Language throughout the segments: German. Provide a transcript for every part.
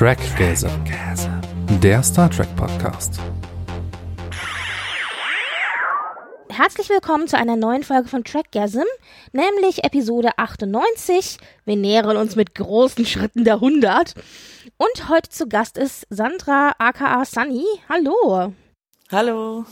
Trackgasm, der Star Trek Podcast. Herzlich willkommen zu einer neuen Folge von Trackgasm, nämlich Episode 98. Wir nähern uns mit großen Schritten der 100. Und heute zu Gast ist Sandra aka Sunny. Hallo. Hallo.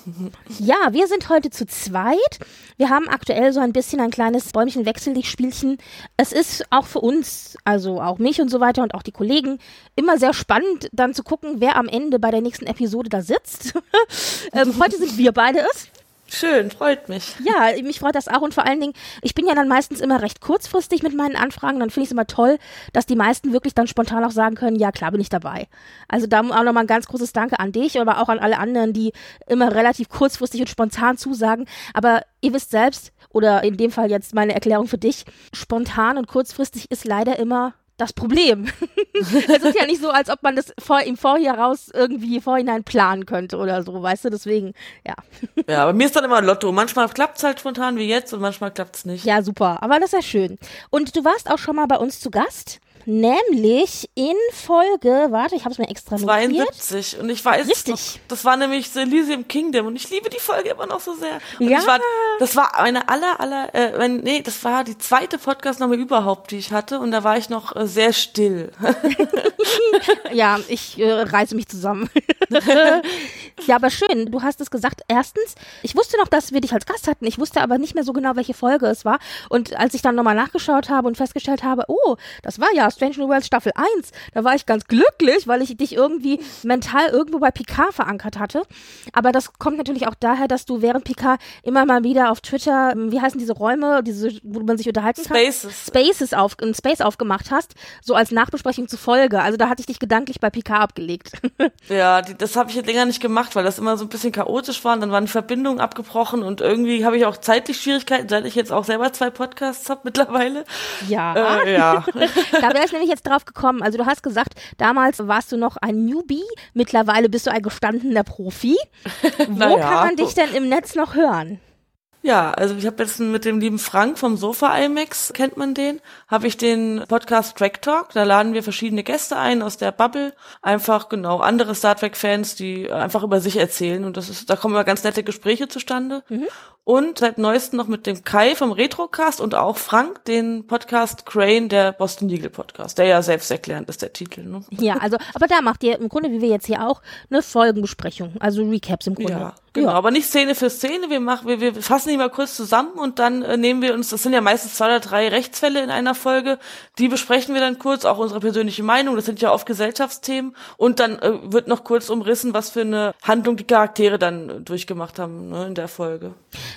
Ja, wir sind heute zu zweit. Wir haben aktuell so ein bisschen ein kleines Bäumchen wechselig Spielchen. Es ist auch für uns, also auch mich und so weiter und auch die Kollegen, immer sehr spannend, dann zu gucken, wer am Ende bei der nächsten Episode da sitzt. ähm, heute sind wir beide es. Schön, freut mich. Ja, mich freut das auch und vor allen Dingen, ich bin ja dann meistens immer recht kurzfristig mit meinen Anfragen, dann finde ich es immer toll, dass die meisten wirklich dann spontan auch sagen können, ja klar bin ich dabei. Also da auch nochmal ein ganz großes Danke an dich, aber auch an alle anderen, die immer relativ kurzfristig und spontan zusagen. Aber ihr wisst selbst, oder in dem Fall jetzt meine Erklärung für dich, spontan und kurzfristig ist leider immer das Problem. es ist ja nicht so, als ob man das vor, im Vorhieraus irgendwie vorhinein planen könnte oder so, weißt du, deswegen, ja. Ja, aber mir ist dann immer ein Lotto. Manchmal klappt es halt spontan wie jetzt und manchmal klappt es nicht. Ja, super, aber das ist ja schön. Und du warst auch schon mal bei uns zu Gast nämlich in Folge, warte, ich habe es mir extra notiert. 72 und ich weiß, Richtig. Noch, das war nämlich The Elysium Kingdom und ich liebe die Folge immer noch so sehr. Und Ja. Ich war, das war eine aller, aller, äh, wenn- nee, das war die zweite Podcast-Name überhaupt, die ich hatte und da war ich noch äh, sehr still. Ja, ich äh, reiße mich zusammen. ja, aber schön. Du hast es gesagt. Erstens, ich wusste noch, dass wir dich als Gast hatten. Ich wusste aber nicht mehr so genau, welche Folge es war. Und als ich dann nochmal nachgeschaut habe und festgestellt habe, oh, das war ja Strange New Worlds Staffel 1, da war ich ganz glücklich, weil ich dich irgendwie mental irgendwo bei Picard verankert hatte. Aber das kommt natürlich auch daher, dass du während Picard immer mal wieder auf Twitter, ähm, wie heißen diese Räume, diese, wo man sich unterhalten kann? Spaces. Spaces auf, ein Space aufgemacht hast, so als Nachbesprechung zur Folge. Also da hatte ich dich gedanklich bei Picard abgelegt. Ja, die, das habe ich jetzt länger nicht gemacht, weil das immer so ein bisschen chaotisch war und dann waren die Verbindungen abgebrochen und irgendwie habe ich auch zeitlich Schwierigkeiten, seit ich jetzt auch selber zwei Podcasts habe mittlerweile. ja. Äh, ja. Da wäre ich nämlich jetzt drauf gekommen. Also du hast gesagt, damals warst du noch ein Newbie, mittlerweile bist du ein gestandener Profi. Wo Naja. kann man dich denn im Netz noch hören? Ja, also ich habe jetzt mit dem lieben Frank vom Sofa IMAX, kennt man den, habe ich den Podcast Track Talk. Da laden wir verschiedene Gäste ein aus der Bubble, einfach genau andere Star Trek Fans, die einfach über sich erzählen und das ist, da kommen immer ganz nette Gespräche zustande. Und seit neuestem noch mit dem Kai vom Retrocast und auch Frank den Podcast Crane, der Boston Legal Podcast, der ja selbsterklärend ist der Titel. Ne? Ja, also, aber da macht ihr im Grunde, wie wir jetzt hier auch, eine Folgenbesprechung, also Recaps im Grunde. Ja, genau. Aber nicht Szene für Szene. Wir machen, wir, wir fassen die mal kurz zusammen und dann äh, nehmen wir uns, das sind ja meistens zwei oder drei Rechtsfälle in einer Folge, die besprechen wir dann kurz, auch unsere persönliche Meinung. Das sind ja oft Gesellschaftsthemen und dann äh, wird noch kurz umrissen, was für eine Handlung die Charaktere dann äh, durchgemacht haben ne, in der Folge.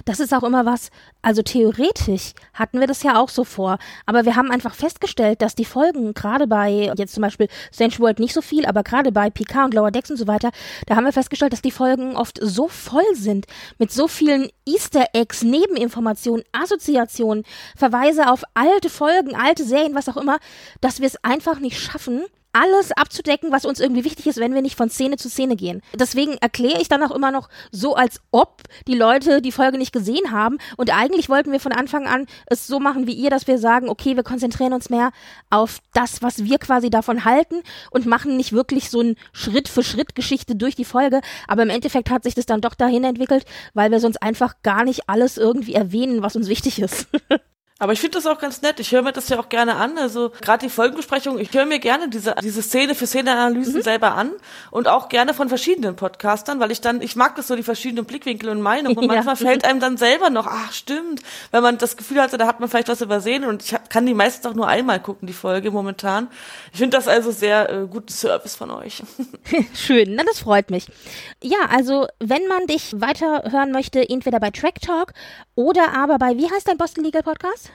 Das ist auch immer was, also theoretisch hatten wir das ja auch so vor, aber wir haben einfach festgestellt, dass die Folgen gerade bei, jetzt zum Beispiel Strange World nicht so viel, aber gerade bei Picard und Lower Decks und so weiter, da haben wir festgestellt, dass die Folgen oft so voll sind mit so vielen Easter Eggs, Nebeninformationen, Assoziationen, Verweise auf alte Folgen, alte Serien, was auch immer, dass wir es einfach nicht schaffen, alles abzudecken, was uns irgendwie wichtig ist, wenn wir nicht von Szene zu Szene gehen. Deswegen erkläre ich dann auch immer noch so, als ob die Leute die Folge nicht gesehen haben. Und eigentlich wollten wir von Anfang an es so machen wie ihr, dass wir sagen, okay, wir konzentrieren uns mehr auf das, was wir quasi davon halten und machen nicht wirklich so ein Schritt für Schritt Geschichte durch die Folge. Aber im Endeffekt hat sich das dann doch dahin entwickelt, weil wir sonst einfach gar nicht alles irgendwie erwähnen, was uns wichtig ist. Aber ich finde das auch ganz nett. Ich höre mir das ja auch gerne an. Also gerade die Folgenbesprechung, ich höre mir gerne diese, diese Szene für Szene-Analysen selber an und auch gerne von verschiedenen Podcastern, weil ich dann, ich mag das so, die verschiedenen Blickwinkel und Meinungen. Und Ja. manchmal fällt einem dann selber noch, ach stimmt, wenn man das Gefühl hatte, da hat man vielleicht was übersehen und ich kann die meistens auch nur einmal gucken, die Folge momentan. Ich finde das also sehr äh, guten Service von euch. Schön, na das freut mich. Ja, also wenn man dich weiterhören möchte, entweder bei Track Talk oder aber bei, wie heißt dein Boston Legal Podcast?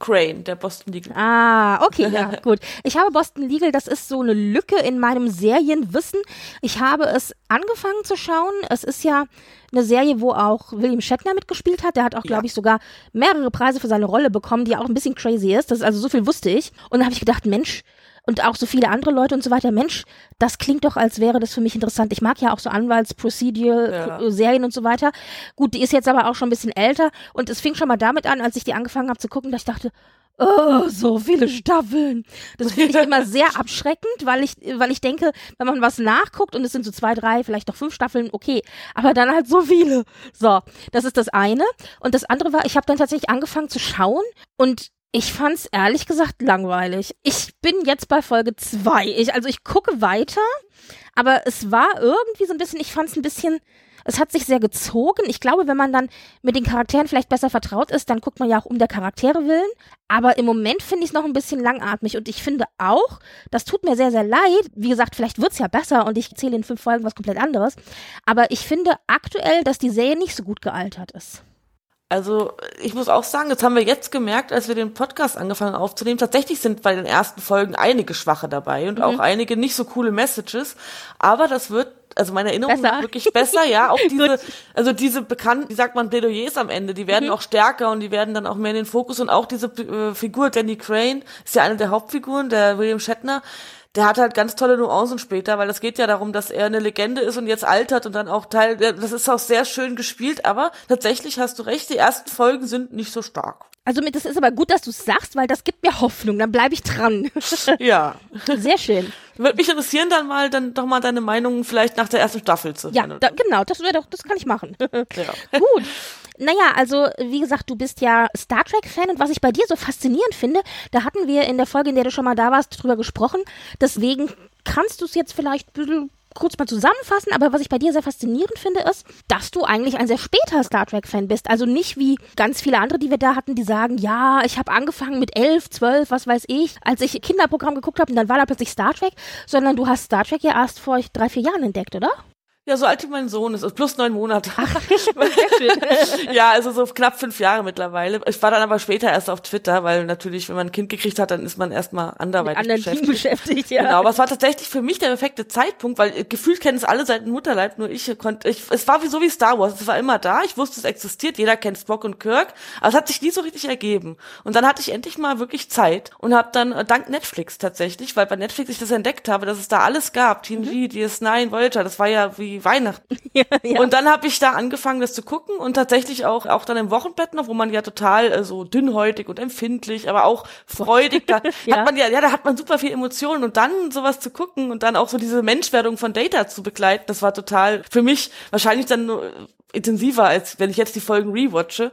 Crane, der Boston Legal. Ah, okay, ja, gut. Ich habe Boston Legal, das ist so eine Lücke in meinem Serienwissen. Ich habe es angefangen zu schauen. Es ist ja eine Serie, wo auch William Shatner mitgespielt hat. Der hat auch, glaube ich, sogar mehrere Preise für seine Rolle bekommen, die auch ein bisschen crazy ist. Das ist also so viel wusste ich. Und dann habe ich gedacht, Mensch, und auch so viele andere Leute und so weiter. Mensch, das klingt doch, als wäre das für mich interessant. Ich mag ja auch so Anwalts-Procedural-Serien Ja. und so weiter. Gut, die ist jetzt aber auch schon ein bisschen älter und es fing schon mal damit an, als ich die angefangen habe zu gucken, dass ich dachte, Oh, so viele Staffeln. Das finde ich immer sehr abschreckend, weil ich, weil ich denke, wenn man was nachguckt und es sind so zwei, drei, vielleicht noch fünf Staffeln, okay. Aber dann halt so viele. So, das ist das eine. Und das andere war, ich habe dann tatsächlich angefangen zu schauen und ich fand's ehrlich gesagt langweilig. Ich bin jetzt bei Folge zwei. Ich, also ich gucke weiter, aber es war irgendwie so ein bisschen, ich fand's ein bisschen, es hat sich sehr gezogen. Ich glaube, wenn man dann mit den Charakteren vielleicht besser vertraut ist, dann guckt man ja auch um der Charaktere willen. Aber im Moment finde ich es noch ein bisschen langatmig und ich finde auch, das tut mir sehr, sehr leid. Wie gesagt, vielleicht wird's ja besser und ich erzähle in fünf Folgen was komplett anderes. Aber ich finde aktuell, dass die Serie nicht so gut gealtert ist. Also ich muss auch sagen, das haben wir jetzt gemerkt, als wir den Podcast angefangen aufzunehmen. Tatsächlich sind bei den ersten Folgen einige schwache dabei und auch einige nicht so coole Messages. Aber das wird, also meine Erinnerung Besser. wird wirklich besser, ja. Auch diese, also diese bekannten, wie sagt man, Plädoyers am Ende, die werden auch stärker und die werden dann auch mehr in den Fokus. Und auch diese äh, Figur Danny Crane ist ja eine der Hauptfiguren, der William Shatner der hat halt ganz tolle Nuancen später, weil es geht ja darum, dass er eine Legende ist und jetzt altert und dann auch Teil, das ist auch sehr schön gespielt, aber tatsächlich hast du recht, die ersten Folgen sind nicht so stark. Also mit, das ist aber gut, dass du sagst, weil das gibt mir Hoffnung. Dann bleibe ich dran. Ja. Sehr schön. Würde mich interessieren, dann mal, dann doch mal deine Meinung vielleicht nach der ersten Staffel zu Ja, da, genau, das wäre doch, das kann ich machen. Ja. Gut. Naja, also wie gesagt, du bist ja Star Trek-Fan und was ich bei dir so faszinierend finde, da hatten wir in der Folge, in der du schon mal da warst, drüber gesprochen. Deswegen kannst du es jetzt vielleicht ein bisschen kurz mal zusammenfassen, aber was ich bei dir sehr faszinierend finde, ist, dass du eigentlich ein sehr später Star Trek-Fan bist. Also nicht wie ganz viele andere, die wir da hatten, die sagen, ja, ich habe angefangen mit elf, zwölf, was weiß ich, als ich Kinderprogramm geguckt habe und dann war da plötzlich Star Trek, sondern du hast Star Trek ja erst vor drei, vier Jahren entdeckt, oder? Ja, so alt wie mein Sohn ist, also plus neun Monate. ja, also so knapp fünf Jahre mittlerweile. Ich war dann aber später erst auf Twitter, weil natürlich, wenn man ein Kind gekriegt hat, dann ist man erstmal Mit anderweitig anderen beschäftigt. Beschäftigt, ja. Genau, aber es war tatsächlich für mich der perfekte Zeitpunkt, weil äh, gefühlt kennen es alle seit dem Mutterleib, nur ich konnte, ich, es war wie so wie Star Wars, es war immer da, ich wusste, es existiert, jeder kennt Spock und Kirk, aber es hat sich nie so richtig ergeben. Und dann hatte ich endlich mal wirklich Zeit und habe dann äh, dank Netflix tatsächlich, weil bei Netflix ich das entdeckt habe, dass es da alles gab, TNG, DS9, Voyager, das war ja wie Weihnachten. ja, ja. Und dann habe ich da angefangen, das zu gucken und tatsächlich auch auch dann im Wochenbett noch, wo man ja total äh, so dünnhäutig und empfindlich, aber auch freudig, da Ja. hat man ja, ja, da hat man super viel Emotionen und dann sowas zu gucken und dann auch so diese Menschwerdung von Data zu begleiten, das war total für mich wahrscheinlich dann nur intensiver, als wenn ich jetzt die Folgen rewatche.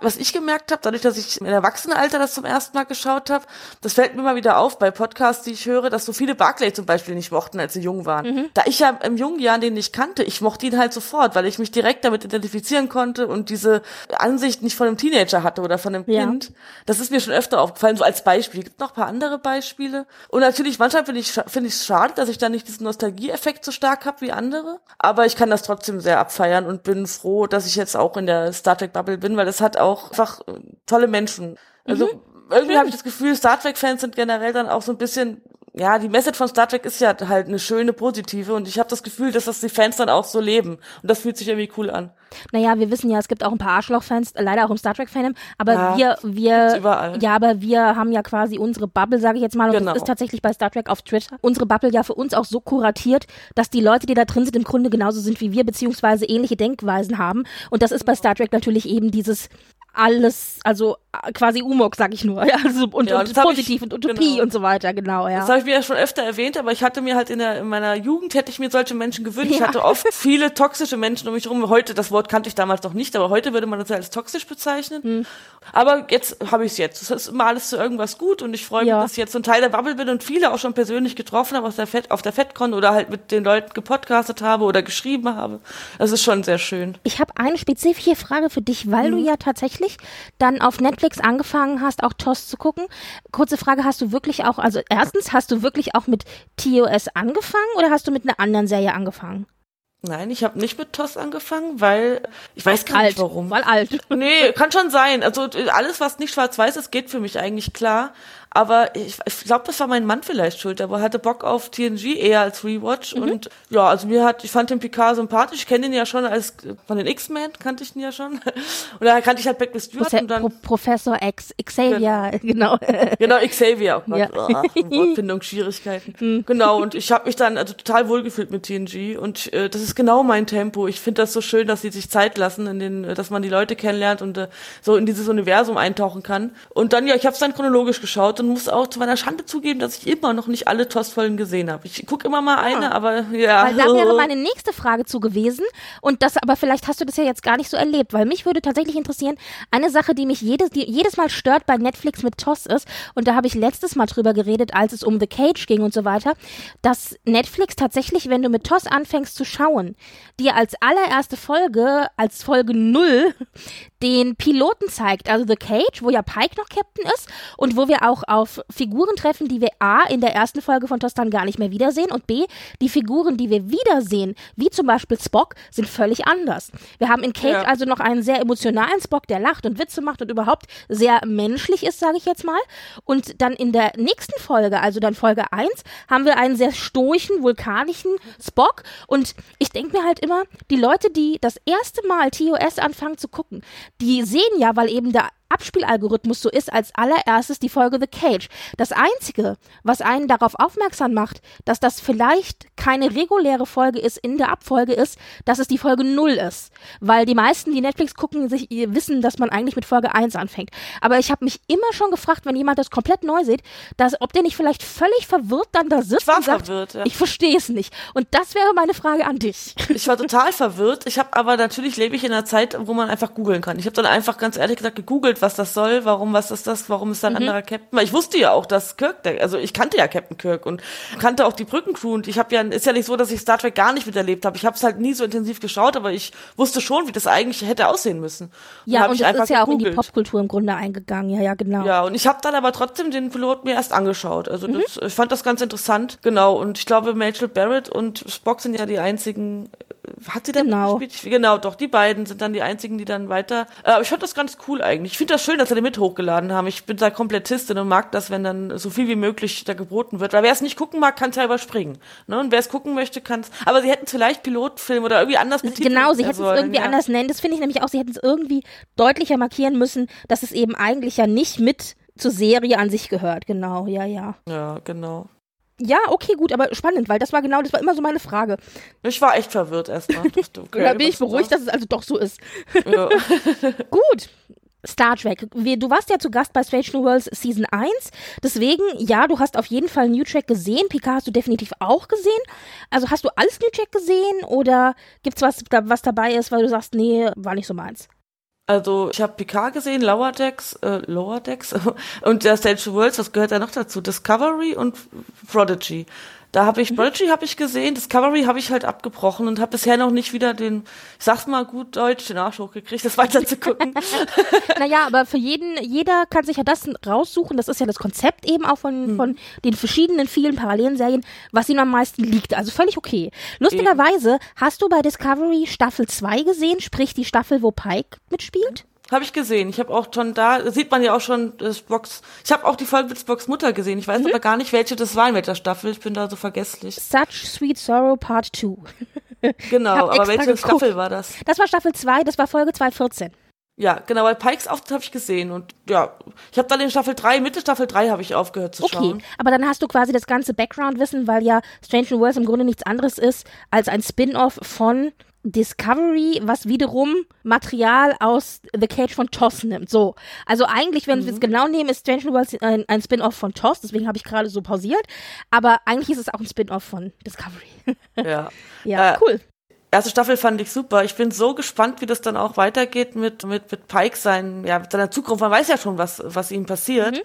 Was ich gemerkt habe, dadurch, dass ich im Erwachsenenalter das zum ersten Mal geschaut habe, das fällt mir immer wieder auf bei Podcasts, die ich höre, dass so viele Barclay zum Beispiel nicht mochten, als sie jung waren. Da ich ja im jungen Jahren den nicht kannte, ich mochte ihn halt sofort, weil ich mich direkt damit identifizieren konnte und diese Ansicht nicht von einem Teenager hatte oder von einem Ja. Kind. Das ist mir schon öfter aufgefallen, so als Beispiel. Gibt noch ein paar andere Beispiele. Und natürlich, manchmal finde ich finde ich es schade, dass ich da nicht diesen Nostalgieeffekt so stark habe wie andere. Aber ich kann das trotzdem sehr abfeiern und bin froh, dass ich jetzt auch in der Star Trek Bubble bin, weil es hat auch einfach äh, tolle Menschen. Also irgendwie habe ich das Gefühl, Star Trek Fans sind generell dann auch so ein bisschen ja, die Message von Star Trek ist ja halt eine schöne, positive und ich habe das Gefühl, dass das die Fans dann auch so leben und das fühlt sich irgendwie cool an. Naja, wir wissen ja, es gibt auch ein paar Arschloch-Fans, leider auch im Star Trek-Fandom, aber Ja, wir, wir, ja, aber wir haben ja quasi unsere Bubble, sage ich jetzt mal, und Genau. das ist tatsächlich bei Star Trek auf Twitter, unsere Bubble ja für uns auch so kuratiert, dass die Leute, die da drin sind, im Grunde genauso sind wie wir, beziehungsweise ähnliche Denkweisen haben. Und das ist bei Star Trek natürlich eben dieses alles, also äh, quasi Umok, sag ich nur, ja, also und, Ja, und hab ich- positiv und Utopie genau. und so weiter, genau, ja. Das habe ich mir ja schon öfter erwähnt, aber ich hatte mir halt in, der, in meiner Jugend hätte ich mir solche Menschen gewünscht. Ich Ja. hatte oft viele toxische Menschen um mich herum. Heute, das Wort kannte ich damals noch nicht, aber heute würde man das ja als toxisch bezeichnen. Hm. Aber jetzt habe ich es jetzt. Es ist immer alles zu irgendwas gut und ich freue mich, Ja. dass ich jetzt so ein Teil der Bubble bin und viele auch schon persönlich getroffen habe aus der Fett, auf der FedCon oder halt mit den Leuten gepodcastet habe oder geschrieben habe. Das ist schon sehr schön. Ich habe eine spezifische Frage für dich, weil Mhm. du ja tatsächlich dann auf Netflix angefangen hast, auch TOS zu gucken. Kurze Frage, hast du wirklich auch, also erstens, hast du wirklich auch mit TOS angefangen oder hast du mit einer anderen Serie angefangen? Nein, ich habe nicht mit TOS angefangen, weil ich weiß gar alt, nicht warum. Weil alt. Nee, kann schon sein. Also alles, was nicht schwarz-weiß ist, geht für mich eigentlich klar. Aber ich, ich glaube, das war mein Mann vielleicht schuld. Aber hatte Bock auf TNG eher als Rewatch. Mhm. Und ja, also mir hat, ich fand den Picard sympathisch. Ich kenne ihn ja schon als von den X-Men, kannte ich ihn ja schon. Und da kannte ich halt Beck Stewart Profe und dann. Pro Professor X, Xavier, genau. Genau, Xavier. Oh Gott, Ja. oh, Wortfindungsschwierigkeiten. Hm. Genau, und ich habe mich dann also total wohlgefühlt mit TNG. Und äh, das ist genau mein Tempo. Ich finde das so schön, dass sie sich Zeit lassen, in den, dass man die Leute kennenlernt und äh, so in dieses Universum eintauchen kann. Und dann, ja, ich habe es dann chronologisch geschaut und muss auch zu meiner Schande zugeben, dass ich immer noch nicht alle TOS-Folgen gesehen habe. Ich gucke immer mal eine, aber ja. Ah. Weil da wäre meine nächste Frage zu gewesen. Und das, aber vielleicht hast du das ja jetzt gar nicht so erlebt, weil mich würde tatsächlich interessieren, eine Sache, die mich jedes, die jedes Mal stört bei Netflix mit TOS ist, und da habe ich letztes Mal drüber geredet, als es um The Cage ging und so weiter, dass Netflix tatsächlich, wenn du mit TOS anfängst zu schauen, dir als allererste Folge, als Folge null den Piloten zeigt, also The Cage, wo ja Pike noch Captain ist und wo wir auch auf Figuren treffen, die wir A in der ersten Folge von TOS dann gar nicht mehr wiedersehen und B, die Figuren, die wir wiedersehen, wie zum Beispiel Spock, sind völlig anders. Wir haben in Cage Ja. also noch einen sehr emotionalen Spock, der lacht und Witze macht und überhaupt sehr menschlich ist, sage ich jetzt mal. Und dann in der nächsten Folge, also dann Folge 1, haben wir einen sehr stoischen, vulkanischen Spock. Und ich denke mir halt immer, die Leute, die das erste Mal TOS anfangen zu gucken, die sehen ja, weil eben der Abspielalgorithmus so ist, als allererstes die Folge The Cage. Das Einzige, was einen darauf aufmerksam macht, dass das vielleicht keine reguläre Folge ist in der Abfolge ist, dass es die Folge 0 ist. Weil die meisten, die Netflix gucken, sich wissen, dass man eigentlich mit Folge 1 anfängt. Aber ich habe mich immer schon gefragt, wenn jemand das komplett neu sieht, dass, ob der nicht vielleicht völlig verwirrt dann da sitzt und sagt, verwirrt, ja. ich verstehe es nicht. Und das wäre meine Frage an dich. Ich war total verwirrt. Ich habe aber natürlich lebe ich in einer Zeit, wo man einfach googeln kann. Ich habe dann einfach ganz ehrlich gesagt gegoogelt, was das soll, warum, was ist das, warum ist da ein anderer Captain? Weil ich wusste ja auch, dass Kirk, der, also ich kannte ja Captain Kirk und kannte auch die Brückencrew und ich habe ja, ist ja nicht so, dass ich Star Trek gar nicht miterlebt habe. Ich habe es halt nie so intensiv geschaut, aber ich wusste schon, wie das eigentlich hätte aussehen müssen. Ja, hab und ich das ist ja auch in die gegoogelt. Popkultur im Grunde eingegangen. Ja, ja, genau. Ja, und ich habe dann aber trotzdem den Pilot mir erst angeschaut. Also Mhm. das, ich fand das ganz interessant. Genau, und ich glaube, Rachel Barrett und Spock sind ja die einzigen. Hat sie denn Genau. gespielt? Genau, doch, die beiden sind dann die einzigen, die dann weiter. Äh, aber ich fand das ganz cool eigentlich. Ich finde das schön, dass sie den mit hochgeladen haben. Ich bin da Komplettistin und mag das, wenn dann so viel wie möglich da geboten wird. Weil wer es nicht gucken mag, kann es ja überspringen. Ne? Und wer es gucken möchte, kann es. Aber sie hätten es vielleicht Pilotfilm oder irgendwie anders betiteln Genau, sie hätten es irgendwie ja. anders nennen. Das finde ich nämlich auch, sie hätten es irgendwie deutlicher markieren müssen, dass es eben eigentlich ja nicht mit zur Serie an sich gehört. Genau, ja, ja. Ja, genau. Ja, okay, gut, aber spannend, weil das war genau, das war immer so meine Frage. Ich war echt verwirrt erstmal. Da bin ich beruhigt, dass es also doch so ist. Ja. Gut. Star Trek. Du warst ja zu Gast bei Strange New Worlds Season 1. Deswegen, ja, du hast auf jeden Fall New Track gesehen. Picard hast du definitiv auch gesehen. Also hast du alles New Track gesehen oder gibt's was, was dabei ist, weil du sagst, nee, war nicht so meins? Also ich habe Picard gesehen, Lower Decks, äh, Lower Decks und der Stage Worlds, was gehört da noch dazu? Discovery und Prodigy. Da habe ich Prodigy habe ich gesehen, Discovery habe ich halt abgebrochen und habe bisher noch nicht wieder den, ich sag's mal gut Deutsch, den Arsch hochgekriegt, das weiter zu gucken. Naja, aber für jeden, jeder kann sich ja das raussuchen. Das ist ja das Konzept eben auch von, von den verschiedenen vielen parallelen Serien, was ihm am meisten liegt. Also völlig okay. Lustigerweise hast du bei Discovery Staffel 2 gesehen, sprich die Staffel, wo Pike mitspielt? Habe ich gesehen. Ich habe auch schon da, sieht man ja auch schon das Box. Ich habe auch die Folge mit Spocks Mutter gesehen. Ich weiß Mhm. aber gar nicht, welche das war in welcher Staffel. Ich bin da so vergesslich. Such Sweet Sorrow Part 2. Genau, aber welche geguckt. Staffel war das? Das war Staffel 2, das war Folge 214. Ja, genau, weil Pikes Auftritt habe ich gesehen und ja, ich habe dann in Staffel 3, Mitte Staffel 3 habe ich aufgehört zu Okay, schauen. aber dann hast du quasi das ganze Background-Wissen, weil ja Strange New Worlds im Grunde nichts anderes ist als ein Spin-off von Discovery, was wiederum Material aus The Cage von TOS nimmt. So. Also eigentlich, wenn wir es genau nehmen, ist Strange New Worlds ein, ein Spin-off von TOS, deswegen habe ich gerade so pausiert. Aber eigentlich ist es auch ein Spin-off von Discovery. Ja. ja, Äh, cool. Erste Staffel fand ich super. Ich bin so gespannt, wie das dann auch weitergeht mit, mit, mit Pike sein, ja, mit seiner Zukunft. Man weiß ja schon, was, was ihm passiert. Mhm.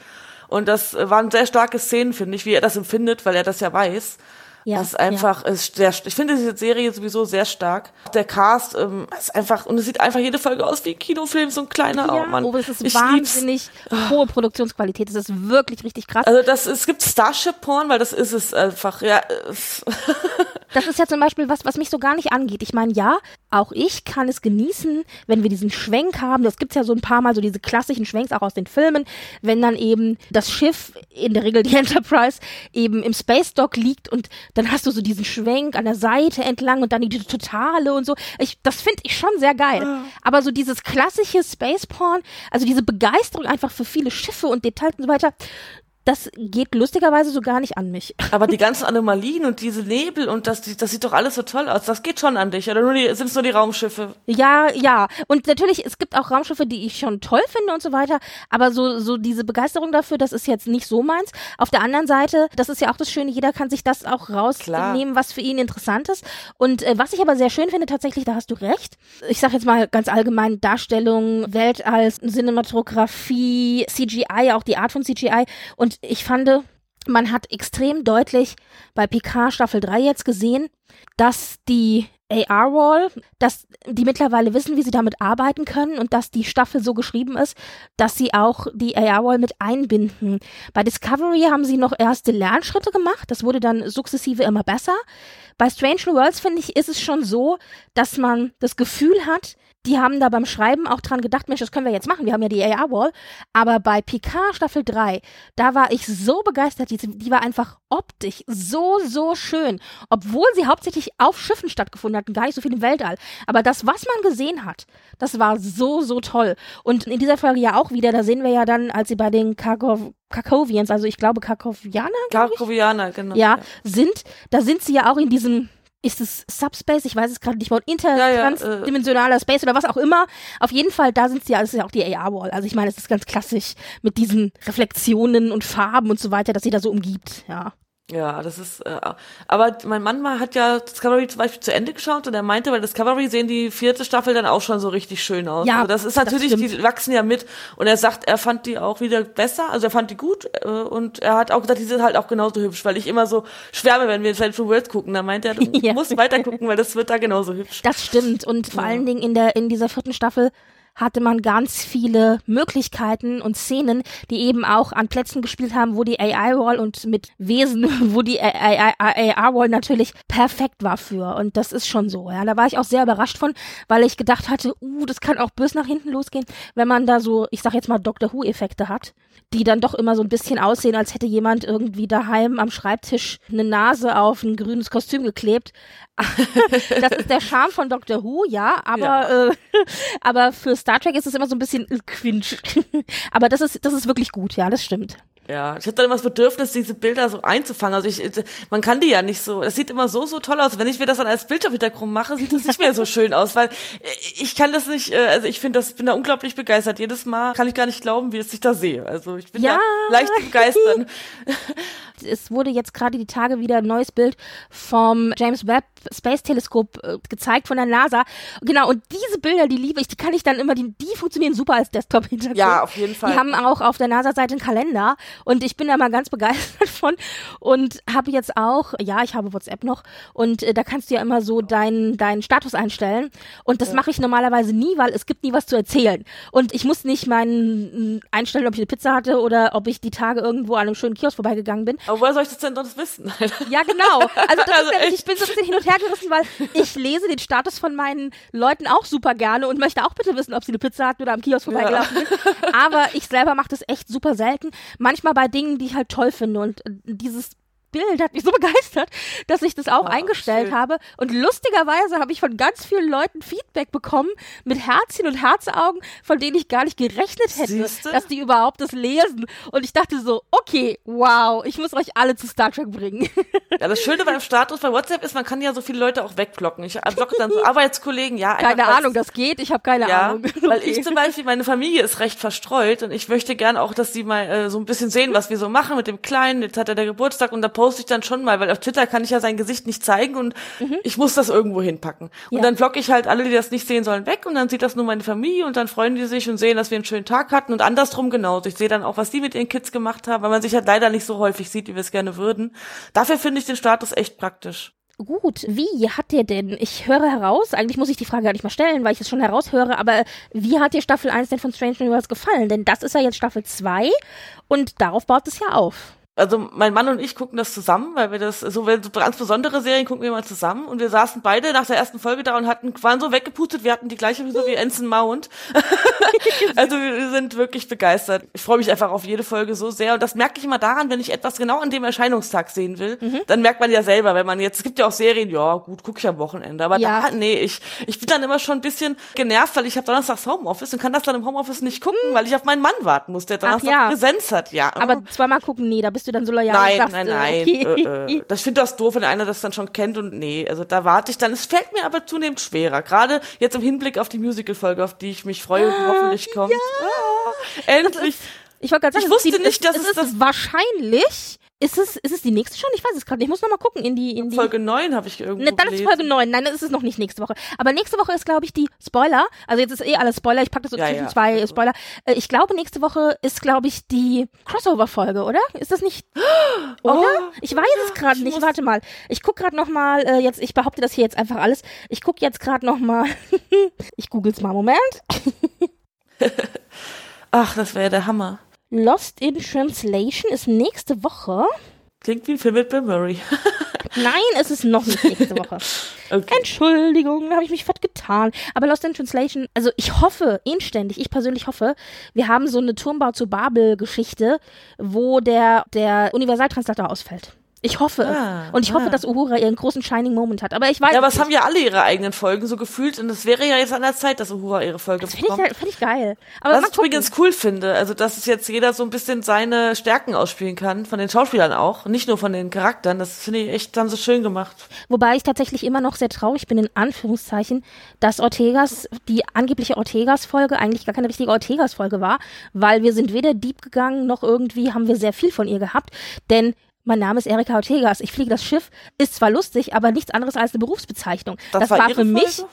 Und das waren sehr starke Szenen, finde ich, wie er das empfindet, weil er das ja weiß. Ja, das ist einfach, ist sehr, ich finde diese Serie sowieso sehr stark. Der Cast ähm, ist einfach, und es sieht einfach jede Folge aus wie ein Kinofilm, so ein kleiner Ja, oh Mann. oh, es ist ich lieb's. wahnsinnig hohe Produktionsqualität. Es ist wirklich richtig krass. Also das, es gibt Starship-Porn, weil das ist es einfach, ja. es- Das ist ja zum Beispiel was, was mich so gar nicht angeht. Ich meine, ja, auch ich kann es genießen, wenn wir diesen Schwenk haben. Das gibt's ja so ein paar Mal, so diese klassischen Schwenks auch aus den Filmen, wenn dann eben das Schiff, in der Regel die Enterprise, eben im Space Dock liegt und dann hast du so diesen Schwenk an der Seite entlang und dann die Totale und so. Ich, das finde ich schon sehr geil. Aber so dieses klassische Space Porn, also diese Begeisterung einfach für viele Schiffe und Details und so weiter, das geht lustigerweise so gar nicht an mich. Aber die ganzen Anomalien und diese Nebel und das, das sieht doch alles so toll aus. Das geht schon an dich. Oder nur die, sind es nur die Raumschiffe? Ja, ja. Und natürlich, es gibt auch Raumschiffe, die ich schon toll finde und so weiter. Aber so, so diese Begeisterung dafür, das ist jetzt nicht so meins. Auf der anderen Seite, das ist ja auch das Schöne, jeder kann sich das auch rausnehmen, was für ihn interessant ist. Und äh, was ich aber sehr schön finde, tatsächlich, da hast du recht. Ich sag jetzt mal ganz allgemein Darstellung, Weltall, Cinematografie, CGI, auch die Art von CGI. Und ich fand, man hat extrem deutlich bei Picard Staffel 3 jetzt gesehen, dass die AR-Wall, dass die mittlerweile wissen, wie sie damit arbeiten können und dass die Staffel so geschrieben ist, dass sie auch die AR-Wall mit einbinden. Bei Discovery haben sie noch erste Lernschritte gemacht, das wurde dann sukzessive immer besser. Bei Strange New Worlds, finde ich, ist es schon so, dass man das Gefühl hat, die haben da beim Schreiben auch dran gedacht, Mensch, das können wir jetzt machen, wir haben ja die AR-Wall. Aber bei Picard Staffel 3, da war ich so begeistert, die, die war einfach optisch so, so schön. Obwohl sie hauptsächlich auf Schiffen stattgefunden hatten, gar nicht so viel im Weltall. Aber das, was man gesehen hat, das war so, so toll. Und in dieser Folge ja auch wieder, da sehen wir ja dann, als sie bei den Karkov Karkovians, also ich glaube Karkovianer. Karkovianer, genau. Ja, sind, da sind sie ja auch in diesem ist es Subspace, ich weiß es gerade nicht, mal intertransdimensionaler ja, ja, äh, Space oder was auch immer. Auf jeden Fall, da sind sie ja, das ist ja auch die AR-Wall. Also ich meine, es ist ganz klassisch mit diesen Reflexionen und Farben und so weiter, dass sie da so umgibt, ja. Ja, das ist, äh, aber mein Mann mal hat ja Discovery zum Beispiel zu Ende geschaut und er meinte, bei Discovery sehen die vierte Staffel dann auch schon so richtig schön aus. Ja, also das ist natürlich, das die wachsen ja mit und er sagt, er fand die auch wieder besser, also er fand die gut äh, und er hat auch gesagt, die sind halt auch genauso hübsch, weil ich immer so schwärme, wenn wir Central Worlds gucken, da meint er, du ja. musst weiter gucken, weil das wird da genauso hübsch. Das stimmt und vor ja. allen Dingen in der, in dieser vierten Staffel hatte man ganz viele Möglichkeiten und Szenen, die eben auch an Plätzen gespielt haben, wo die AI-Wall und mit Wesen, wo die AI-Wall natürlich perfekt war für. Und das ist schon so. Ja, da war ich auch sehr überrascht von, weil ich gedacht hatte, uh, das kann auch bös nach hinten losgehen, wenn man da so, ich sag jetzt mal Doctor Who-Effekte hat, die dann doch immer so ein bisschen aussehen, als hätte jemand irgendwie daheim am Schreibtisch eine Nase auf ein grünes Kostüm geklebt. das ist der Charme von Doctor Who, ja, aber ja. Äh, aber für Star Trek ist es immer so ein bisschen quinsch. aber das ist das ist wirklich gut, ja, das stimmt. Ja, ich habe dann immer das Bedürfnis, diese Bilder so einzufangen. Also ich, man kann die ja nicht so. Das sieht immer so so toll aus. Wenn ich mir das dann als Bildschirmhintergrund mache, sieht das nicht mehr so schön aus, weil ich kann das nicht. Äh, also ich finde das, bin da unglaublich begeistert. Jedes Mal kann ich gar nicht glauben, wie es ich da sehe. Also ich bin ja. da leicht begeistert. es wurde jetzt gerade die Tage wieder ein neues Bild vom James Webb Space Teleskop äh, gezeigt von der NASA. Genau, und diese Bilder, die liebe ich, die kann ich dann immer, die, die funktionieren super als Desktop-Hintergrund. Ja, auf jeden Fall. Die haben auch auf der NASA-Seite einen Kalender und ich bin da mal ganz begeistert von und habe jetzt auch, ja, ich habe WhatsApp noch und äh, da kannst du ja immer so deinen deinen Status einstellen und das ja. mache ich normalerweise nie, weil es gibt nie was zu erzählen und ich muss nicht meinen einstellen, ob ich eine Pizza hatte oder ob ich die Tage irgendwo an einem schönen Kiosk vorbeigegangen bin. Aber woher soll ich das denn sonst wissen? ja, genau. Also, das also ist nämlich, ich bin so ein bisschen hin und her gerissen, weil ich lese den Status von meinen Leuten auch super gerne und möchte auch bitte wissen, ob sie eine Pizza hatten oder am Kiosk vorbeigelaufen ja. sind. Aber ich selber mache das echt super selten. Manchmal bei Dingen, die ich halt toll finde und dieses Bild hat mich so begeistert, dass ich das auch oh, eingestellt schön. habe. Und lustigerweise habe ich von ganz vielen Leuten Feedback bekommen mit Herzchen und Herzaugen, von denen ich gar nicht gerechnet hätte, Siehste? dass die überhaupt das lesen. Und ich dachte so, okay, wow, ich muss euch alle zu Star Trek bringen. Ja, das Schöne beim Status bei WhatsApp ist, man kann ja so viele Leute auch wegblocken. Ich blocke dann so Arbeitskollegen, ja. Keine Ahnung, das geht, ich habe keine ja, Ahnung. Okay. Weil ich zum Beispiel, meine Familie ist recht verstreut und ich möchte gern auch, dass sie mal äh, so ein bisschen sehen, was wir so machen mit dem Kleinen. Jetzt hat er der Geburtstag und da poste ich dann schon mal, weil auf Twitter kann ich ja sein Gesicht nicht zeigen und mhm. ich muss das irgendwo hinpacken. Und ja. dann blocke ich halt alle, die das nicht sehen sollen, weg und dann sieht das nur meine Familie und dann freuen die sich und sehen, dass wir einen schönen Tag hatten und andersrum genauso. Ich sehe dann auch, was die mit ihren Kids gemacht haben, weil man sich halt leider nicht so häufig sieht, wie wir es gerne würden. Dafür finde ich den Status echt praktisch. Gut, wie hat dir denn, ich höre heraus, eigentlich muss ich die Frage gar nicht mal stellen, weil ich es schon heraushöre, aber wie hat dir Staffel 1 denn von Strange Universe gefallen? Denn das ist ja jetzt Staffel 2 und darauf baut es ja auf. Also mein Mann und ich gucken das zusammen, weil wir das, so, wenn so ganz besondere Serien gucken wir mal zusammen und wir saßen beide nach der ersten Folge da und hatten, waren so weggepustet, wir hatten die gleiche Frisur wie Ensign Mount. also wir sind wirklich begeistert. Ich freue mich einfach auf jede Folge so sehr und das merke ich immer daran, wenn ich etwas genau an dem Erscheinungstag sehen will, mhm. dann merkt man ja selber, wenn man jetzt, es gibt ja auch Serien, ja gut, gucke ich am Wochenende, aber ja. da, nee, ich, ich bin dann immer schon ein bisschen genervt, weil ich habe Donnerstags Homeoffice und kann das dann im Homeoffice nicht gucken, mhm. weil ich auf meinen Mann warten muss, der Donnerstag ja. Präsenz hat, ja. Aber zweimal gucken, nee, da bist du dann so loyal. Nein, sagst, nein, nein. Okay. Äh, äh. Das finde das doof, wenn einer das dann schon kennt und nee, also da warte ich dann. Es fällt mir aber zunehmend schwerer. Gerade jetzt im Hinblick auf die Musical-Folge, auf die ich mich freue und ah, hoffentlich kommt. Ja. Ah, endlich. Ich wollte gerade sagen, ich wusste nicht, dass es, es ist das wahrscheinlich ist es, ist es die nächste schon? Ich weiß es gerade nicht. Ich muss noch mal gucken in die, in die. Folge 9 habe ich irgendwo ne, Dann gelesen. ist Folge 9. Nein, dann ist es noch nicht nächste Woche. Aber nächste Woche ist, glaube ich, die Spoiler. Also jetzt ist eh alles Spoiler. Ich packe das so ja, zwischen ja. zwei Spoiler. Äh, ich glaube, nächste Woche ist, glaube ich, die Crossover-Folge, oder? Ist das nicht? Oder? Oh, ich weiß es gerade nicht. Warte mal. Ich guck gerade noch mal. Äh, jetzt, ich behaupte das hier jetzt einfach alles. Ich guck jetzt gerade noch mal. ich google's mal. Moment. Ach, das wäre der Hammer. Lost in Translation ist nächste Woche. Klingt wie ein Film mit Bill Murray. Nein, es ist noch nicht nächste Woche. okay. Entschuldigung, habe ich mich fett getan. Aber Lost in Translation, also ich hoffe, inständig, ich persönlich hoffe, wir haben so eine Turmbau zu Babel-Geschichte, wo der, der Universaltranslator ausfällt. Ich hoffe ah, es. Und ich ah. hoffe, dass Uhura ihren großen Shining Moment hat. Aber ich weiß. Ja, aber es haben ja alle ihre eigenen Folgen so gefühlt. Und es wäre ja jetzt an der Zeit, dass Uhura ihre Folge das bekommt. Finde ich, find ich geil. Aber Was ich übrigens cool finde, also dass es jetzt jeder so ein bisschen seine Stärken ausspielen kann, von den Schauspielern auch, nicht nur von den Charakteren. Das finde ich echt, haben sie schön gemacht. Wobei ich tatsächlich immer noch sehr traurig bin, in Anführungszeichen, dass Ortegas, die angebliche Ortegas-Folge eigentlich gar keine richtige Ortegas-Folge war, weil wir sind weder deep gegangen, noch irgendwie haben wir sehr viel von ihr gehabt. Denn mein Name ist Erika Ortegas, ich fliege das Schiff, ist zwar lustig, aber nichts anderes als eine Berufsbezeichnung. Das, das war, war für mich.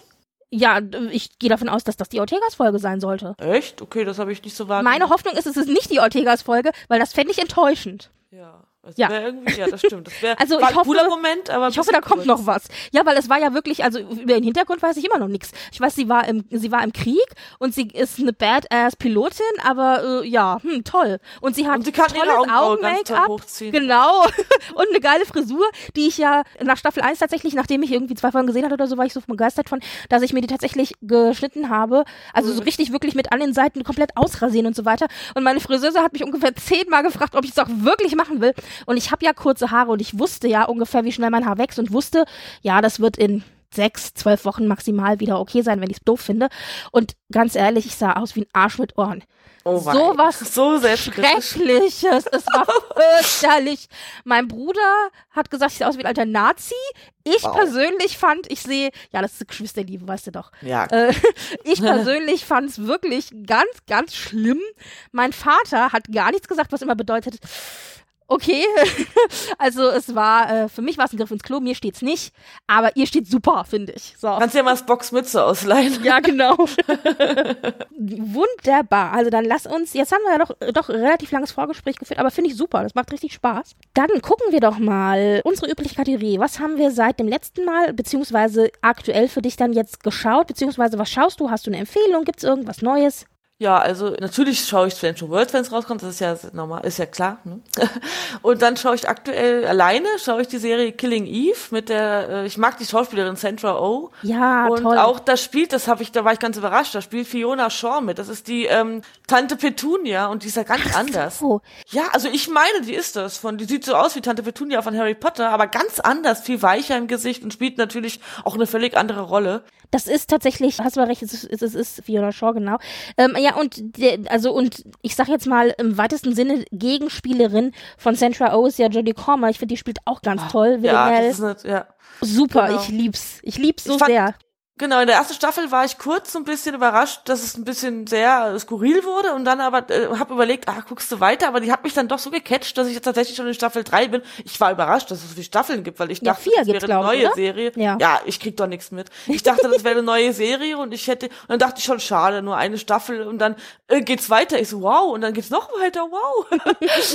Ja, ich gehe davon aus, dass das die Ortegas-Folge sein sollte. Echt? Okay, das habe ich nicht so wahrgenommen. Meine Hoffnung ist, es ist nicht die Ortegas-Folge, weil das fände ich enttäuschend. Ja. Das ja. irgendwie, ja, das stimmt. Das wäre also ich hoffe, ein cooler Moment, aber ich hoffe, da kommt noch was. Ja, weil es war ja wirklich, also über den Hintergrund weiß ich immer noch nichts. Ich weiß, sie war im, sie war im Krieg und sie ist eine Badass Pilotin, aber äh, ja, hm, toll. Und sie hat und sie kann tolles Augen-Make-up, genau, und eine geile Frisur, die ich ja nach Staffel 1 tatsächlich, nachdem ich irgendwie zwei Folgen gesehen hatte oder so, war ich so begeistert von, dass ich mir die tatsächlich geschnitten habe. Also mhm. so richtig wirklich mit an den Seiten komplett ausrasieren und so weiter. Und meine Friseuse hat mich ungefähr zehnmal gefragt, ob ich es auch wirklich machen will. Und ich habe ja kurze Haare und ich wusste ja ungefähr, wie schnell mein Haar wächst und wusste, ja, das wird in sechs, zwölf Wochen maximal wieder okay sein, wenn ich es doof finde. Und ganz ehrlich, ich sah aus wie ein Arsch mit Ohren. Oh so was so Schreckliches. Es war fürchterlich. Mein Bruder hat gesagt, ich sehe aus wie ein alter Nazi. Ich wow. persönlich fand, ich sehe, ja, das ist Geschwisterliebe, weißt du doch. Ja. Äh, ich persönlich fand es wirklich ganz, ganz schlimm. Mein Vater hat gar nichts gesagt, was immer bedeutet, okay. also es war, äh, für mich war es ein Griff ins Klo, mir steht's nicht, aber ihr steht super, finde ich. So. Kannst ja mal das Boxmütze ausleihen. Ja, genau. Wunderbar. Also dann lass uns, jetzt haben wir ja doch, doch relativ langes Vorgespräch geführt, aber finde ich super, das macht richtig Spaß. Dann gucken wir doch mal unsere übliche Kategorie. Was haben wir seit dem letzten Mal, beziehungsweise aktuell für dich dann jetzt geschaut, beziehungsweise was schaust du? Hast du eine Empfehlung? Gibt's irgendwas Neues? Ja, also natürlich schaue ich Stranger World, wenn es rauskommt, das ist ja normal, ist ja klar. Ne? Und dann schaue ich aktuell alleine, schaue ich die Serie Killing Eve mit der, äh, ich mag die Schauspielerin Sandra Oh. Ja, Und toll. auch das spielt, das habe ich, da war ich ganz überrascht, da spielt Fiona Shaw mit. Das ist die ähm, Tante Petunia und die ist ja ganz Ach, anders. So. Ja, also ich meine, die ist das. Von, die sieht so aus wie Tante Petunia von Harry Potter, aber ganz anders, viel weicher im Gesicht und spielt natürlich auch eine völlig andere Rolle. Das ist tatsächlich, hast du recht, es ist, es ist Fiona Shaw, genau. Ähm, ja, und der, also und ich sag jetzt mal im weitesten Sinne Gegenspielerin von Sandra O oh ist ja Jodie Comer. Ich finde, die spielt auch ganz toll. Ja, das ist nicht, ja. Super, genau. ich lieb's. Ich lieb's so ich fand, sehr. Genau, in der ersten Staffel war ich kurz so ein bisschen überrascht, dass es ein bisschen sehr skurril wurde und dann aber äh, habe überlegt, ah, guckst du weiter, aber die hat mich dann doch so gecatcht, dass ich jetzt tatsächlich schon in Staffel 3 bin. Ich war überrascht, dass es so viele Staffeln gibt, weil ich ja, dachte, das wäre eine neue oder? Serie. Ja. ja, ich krieg doch nichts mit. Ich dachte, das wäre eine neue Serie und ich hätte und dann dachte ich schon, schade, nur eine Staffel und dann äh, geht's weiter. Ich so, wow, und dann geht's noch weiter, wow.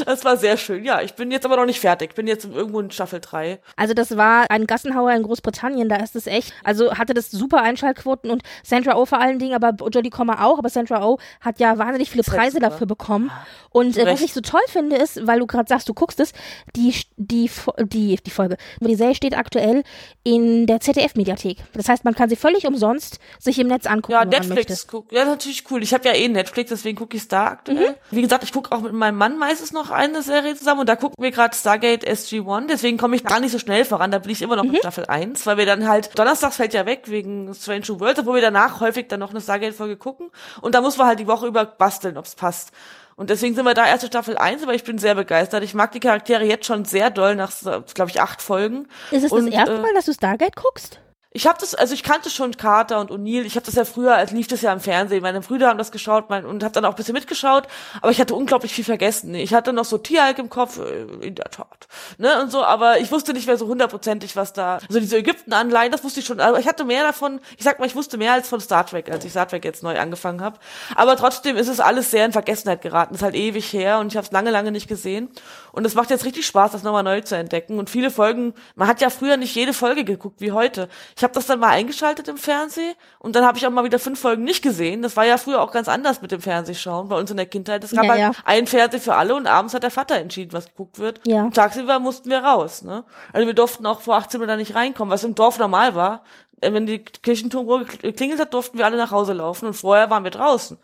das war sehr schön. Ja, ich bin jetzt aber noch nicht fertig. Bin jetzt irgendwo in Staffel 3. Also das war ein Gassenhauer in Großbritannien, da ist es echt, also hatte das super super Einschaltquoten und Sandra Oh vor allen Dingen, aber Jodie Comer auch, aber Sandra Oh hat ja wahnsinnig viele Preise super. dafür bekommen. Und äh, was ich so toll finde, ist, weil du gerade sagst, du guckst es, die, die, die, die Folge, die Serie steht aktuell in der ZDF-Mediathek. Das heißt, man kann sie völlig umsonst sich im Netz angucken, Ja, Netflix möchte. guck. Ja, natürlich cool. Ich habe ja eh Netflix, deswegen gucke ich da aktuell. Wie gesagt, ich gucke auch mit meinem Mann meistens noch eine Serie zusammen und da gucken wir gerade Stargate SG-1, deswegen komme ich gar nicht so schnell voran. Da bin ich immer noch in Staffel 1, weil wir dann halt, donnerstags fällt ja weg wegen Strange New Worlds, obwohl wir danach häufig dann noch eine Stargate-Folge gucken und da muss man halt die Woche über basteln, ob's passt. Und deswegen sind wir da erst in Staffel 1, aber ich bin sehr begeistert. Ich mag die Charaktere jetzt schon sehr doll nach, glaube ich, acht Folgen. Ist es Und, das erste äh, Mal, dass du Stargate guckst? Ich habe das, also ich kannte schon Carter und O'Neill. Ich habe das ja früher, als lief das ja im Fernsehen. Meine Brüder haben das geschaut mein, und habe dann auch ein bisschen mitgeschaut. Aber ich hatte unglaublich viel vergessen. Ich hatte noch so Tieralk im Kopf, äh, in der Tat, ne und so. Aber ich wusste nicht mehr so hundertprozentig, was da. Also diese Ägypten-Anleihen, das wusste ich schon. Aber ich hatte mehr davon. Ich sag mal, ich wusste mehr als von Star Trek, als ich Star Trek jetzt neu angefangen habe. Aber trotzdem ist es alles sehr in Vergessenheit geraten. ist halt ewig her und ich habe es lange, lange nicht gesehen. Und es macht jetzt richtig Spaß, das nochmal neu zu entdecken. Und viele Folgen, man hat ja früher nicht jede Folge geguckt wie heute. Ich habe das dann mal eingeschaltet im Fernsehen und dann habe ich auch mal wieder fünf Folgen nicht gesehen. Das war ja früher auch ganz anders mit dem Fernsehschauen bei uns in der Kindheit. Es gab Ja, halt ja. ein Fernseh für alle und abends hat der Vater entschieden, was geguckt wird. Ja. Und tagsüber mussten wir raus. Ne? Also wir durften auch vor 18 Uhr da nicht reinkommen, was im Dorf normal war. Äh, Wenn die Kirchenturmuhr geklingelt hat, durften wir alle nach Hause laufen und vorher waren wir draußen.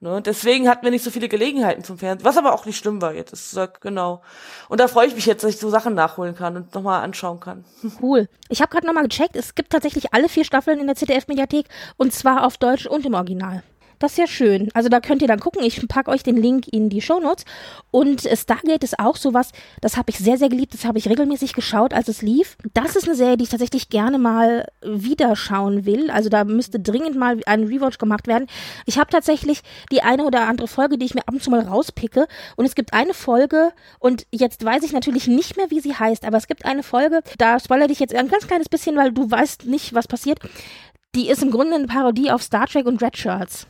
Ne? Deswegen hatten wir nicht so viele Gelegenheiten zum Fernsehen, was aber auch nicht schlimm war jetzt. Ist, genau. Und da freue ich mich jetzt, dass ich so Sachen nachholen kann und nochmal anschauen kann. Cool. Ich habe gerade nochmal gecheckt, es gibt tatsächlich alle vier Staffeln in der ZDF-Mediathek und zwar auf Deutsch und im Original. Das ist ja schön. Also da könnt ihr dann gucken. Ich packe euch den Link in die Shownotes. Und äh, Stargate ist auch sowas, das habe ich sehr, sehr geliebt. Das habe ich regelmäßig geschaut, als es lief. Das ist eine Serie, die ich tatsächlich gerne mal wieder schauen will. Also da müsste dringend mal ein Rewatch gemacht werden. Ich habe tatsächlich die eine oder andere Folge, die ich mir ab und zu mal rauspicke. Und es gibt eine Folge, und jetzt weiß ich natürlich nicht mehr, wie sie heißt, aber es gibt eine Folge, da spoilere ich jetzt ein ganz kleines bisschen, weil du weißt nicht, was passiert. Die ist im Grunde eine Parodie auf Star Trek und Red Shirts.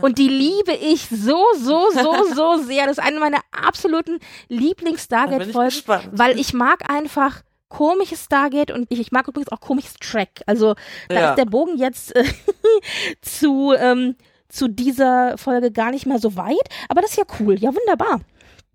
Und die liebe ich so, so, so, so sehr. Das ist eine meiner absoluten Lieblings-Stargate-Folgen, weil ich mag einfach komisches Stargate und ich, ich mag übrigens auch komisches Track. Also da Ja. ist der Bogen jetzt äh, zu, ähm, zu dieser Folge gar nicht mehr so weit, aber das ist ja cool. Ja, wunderbar.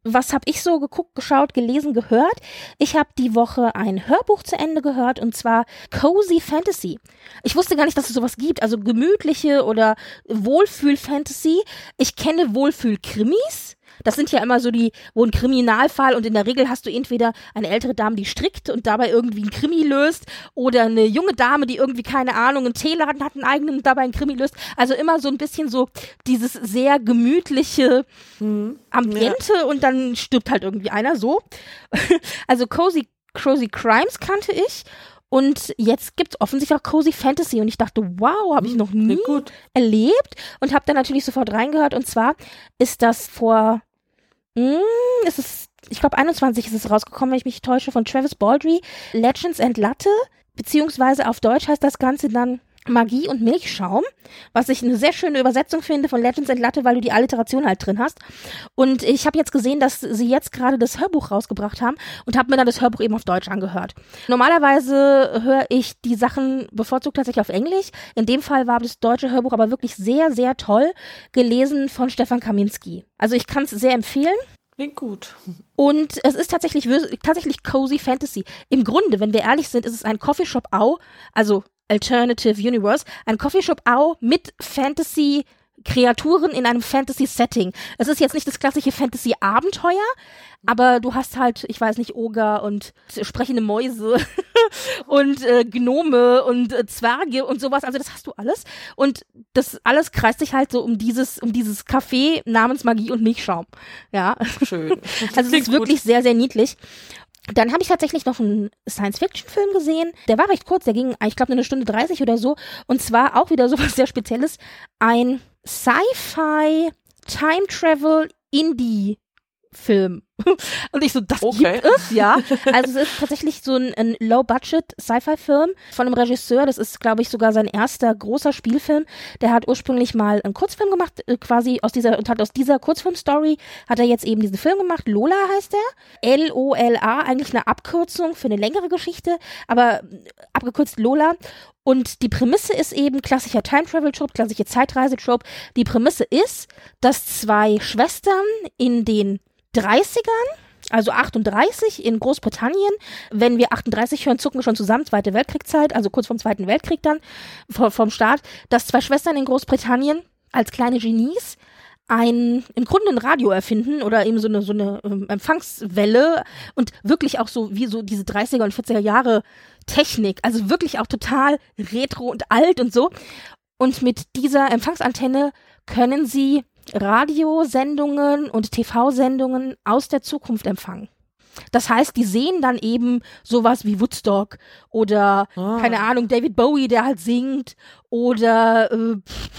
Was habe ich so geguckt, geschaut, gelesen, gehört? Ich habe die Woche ein Hörbuch zu Ende gehört und zwar Cozy Fantasy. Ich wusste gar nicht, dass es sowas gibt, also gemütliche oder Wohlfühl-Fantasy. Ich kenne Wohlfühl-Krimis. Das sind ja immer so die, wo ein Kriminalfall und in der Regel hast du entweder eine ältere Dame, die strickt und dabei irgendwie einen Krimi löst oder eine junge Dame, die irgendwie, keine Ahnung, einen Teeladen hat, einen eigenen und dabei einen Krimi löst. Also immer so ein bisschen so dieses sehr gemütliche Ambiente und dann stirbt halt irgendwie einer so. Also Cozy, Cozy Crimes kannte ich. Und jetzt gibt's offensichtlich auch Cozy Fantasy. Und ich dachte, wow, habe ich noch nie Klingt gut. erlebt und habe dann natürlich sofort reingehört. Und zwar ist das vor, mh, ist es, ich glaube 21 ist es rausgekommen, wenn ich mich täusche, von Travis Baldry, Legends and Latte, beziehungsweise auf Deutsch heißt das Ganze dann Magie und Milchschaum, was ich eine sehr schöne Übersetzung finde von Legends and Latte, weil du die Alliteration halt drin hast. Und ich habe jetzt gesehen, dass sie jetzt gerade das Hörbuch rausgebracht haben und habe mir dann das Hörbuch eben auf Deutsch angehört. Normalerweise höre ich die Sachen bevorzugt tatsächlich auf Englisch. In dem Fall war das deutsche Hörbuch aber wirklich sehr, sehr toll gelesen von Stefan Kaminski. Also ich kann es sehr empfehlen. Klingt gut. Und es ist tatsächlich, tatsächlich cozy Fantasy. Im Grunde, wenn wir ehrlich sind, ist es ein Coffeeshop Au, also Alternative Universe, ein Coffeeshop Au mit Fantasy Kreaturen in einem Fantasy-Setting. Es ist jetzt nicht das klassische Fantasy-Abenteuer, aber du hast halt, ich weiß nicht, Oger und sprechende Mäuse und äh, Gnome und äh, Zwerge und sowas. Also das hast du alles. Und das alles kreist sich halt so um dieses, um dieses Café namens Magie und Milchschaum. Ja. Schön. Also es ist wirklich sehr, sehr niedlich. Dann habe ich tatsächlich noch einen Science-Fiction-Film gesehen. Der war recht kurz, der ging, ich glaube, eine Stunde 30 oder so. Und zwar auch wieder sowas sehr Spezielles. Ein Sci-Fi Time-Travel-Indie-Film. Und ich so, das Okay. gibt es, ja. Also es ist tatsächlich so ein, ein Low-Budget-Sci-Fi-Film von einem Regisseur. Das ist, glaube ich, sogar sein erster großer Spielfilm. Der hat ursprünglich mal einen Kurzfilm gemacht, äh, quasi aus dieser, und hat aus dieser Kurzfilm-Story hat er jetzt eben diesen Film gemacht. Lola heißt er. L-O-L-A, eigentlich eine Abkürzung für eine längere Geschichte, aber äh, abgekürzt Lola. Und die Prämisse ist eben klassischer Time-Travel-Trope, klassische Zeitreise-Trope. Die Prämisse ist, dass zwei Schwestern in den 30ern, also 38 in Großbritannien. Wenn wir 38 hören, zucken wir schon zusammen, Zweite Weltkriegszeit, also kurz vom Zweiten Weltkrieg dann, vom, vom Start, dass zwei Schwestern in Großbritannien als kleine Genies ein, im Grunde ein Radio erfinden oder eben so eine, so eine ähm, Empfangswelle und wirklich auch so wie so diese 30er und 40er Jahre Technik, also wirklich auch total retro und alt und so. Und mit dieser Empfangsantenne können sie Radiosendungen und TV-Sendungen aus der Zukunft empfangen. Das heißt, die sehen dann eben sowas wie Woodstock oder Ah. keine Ahnung, David Bowie, der halt singt oder äh,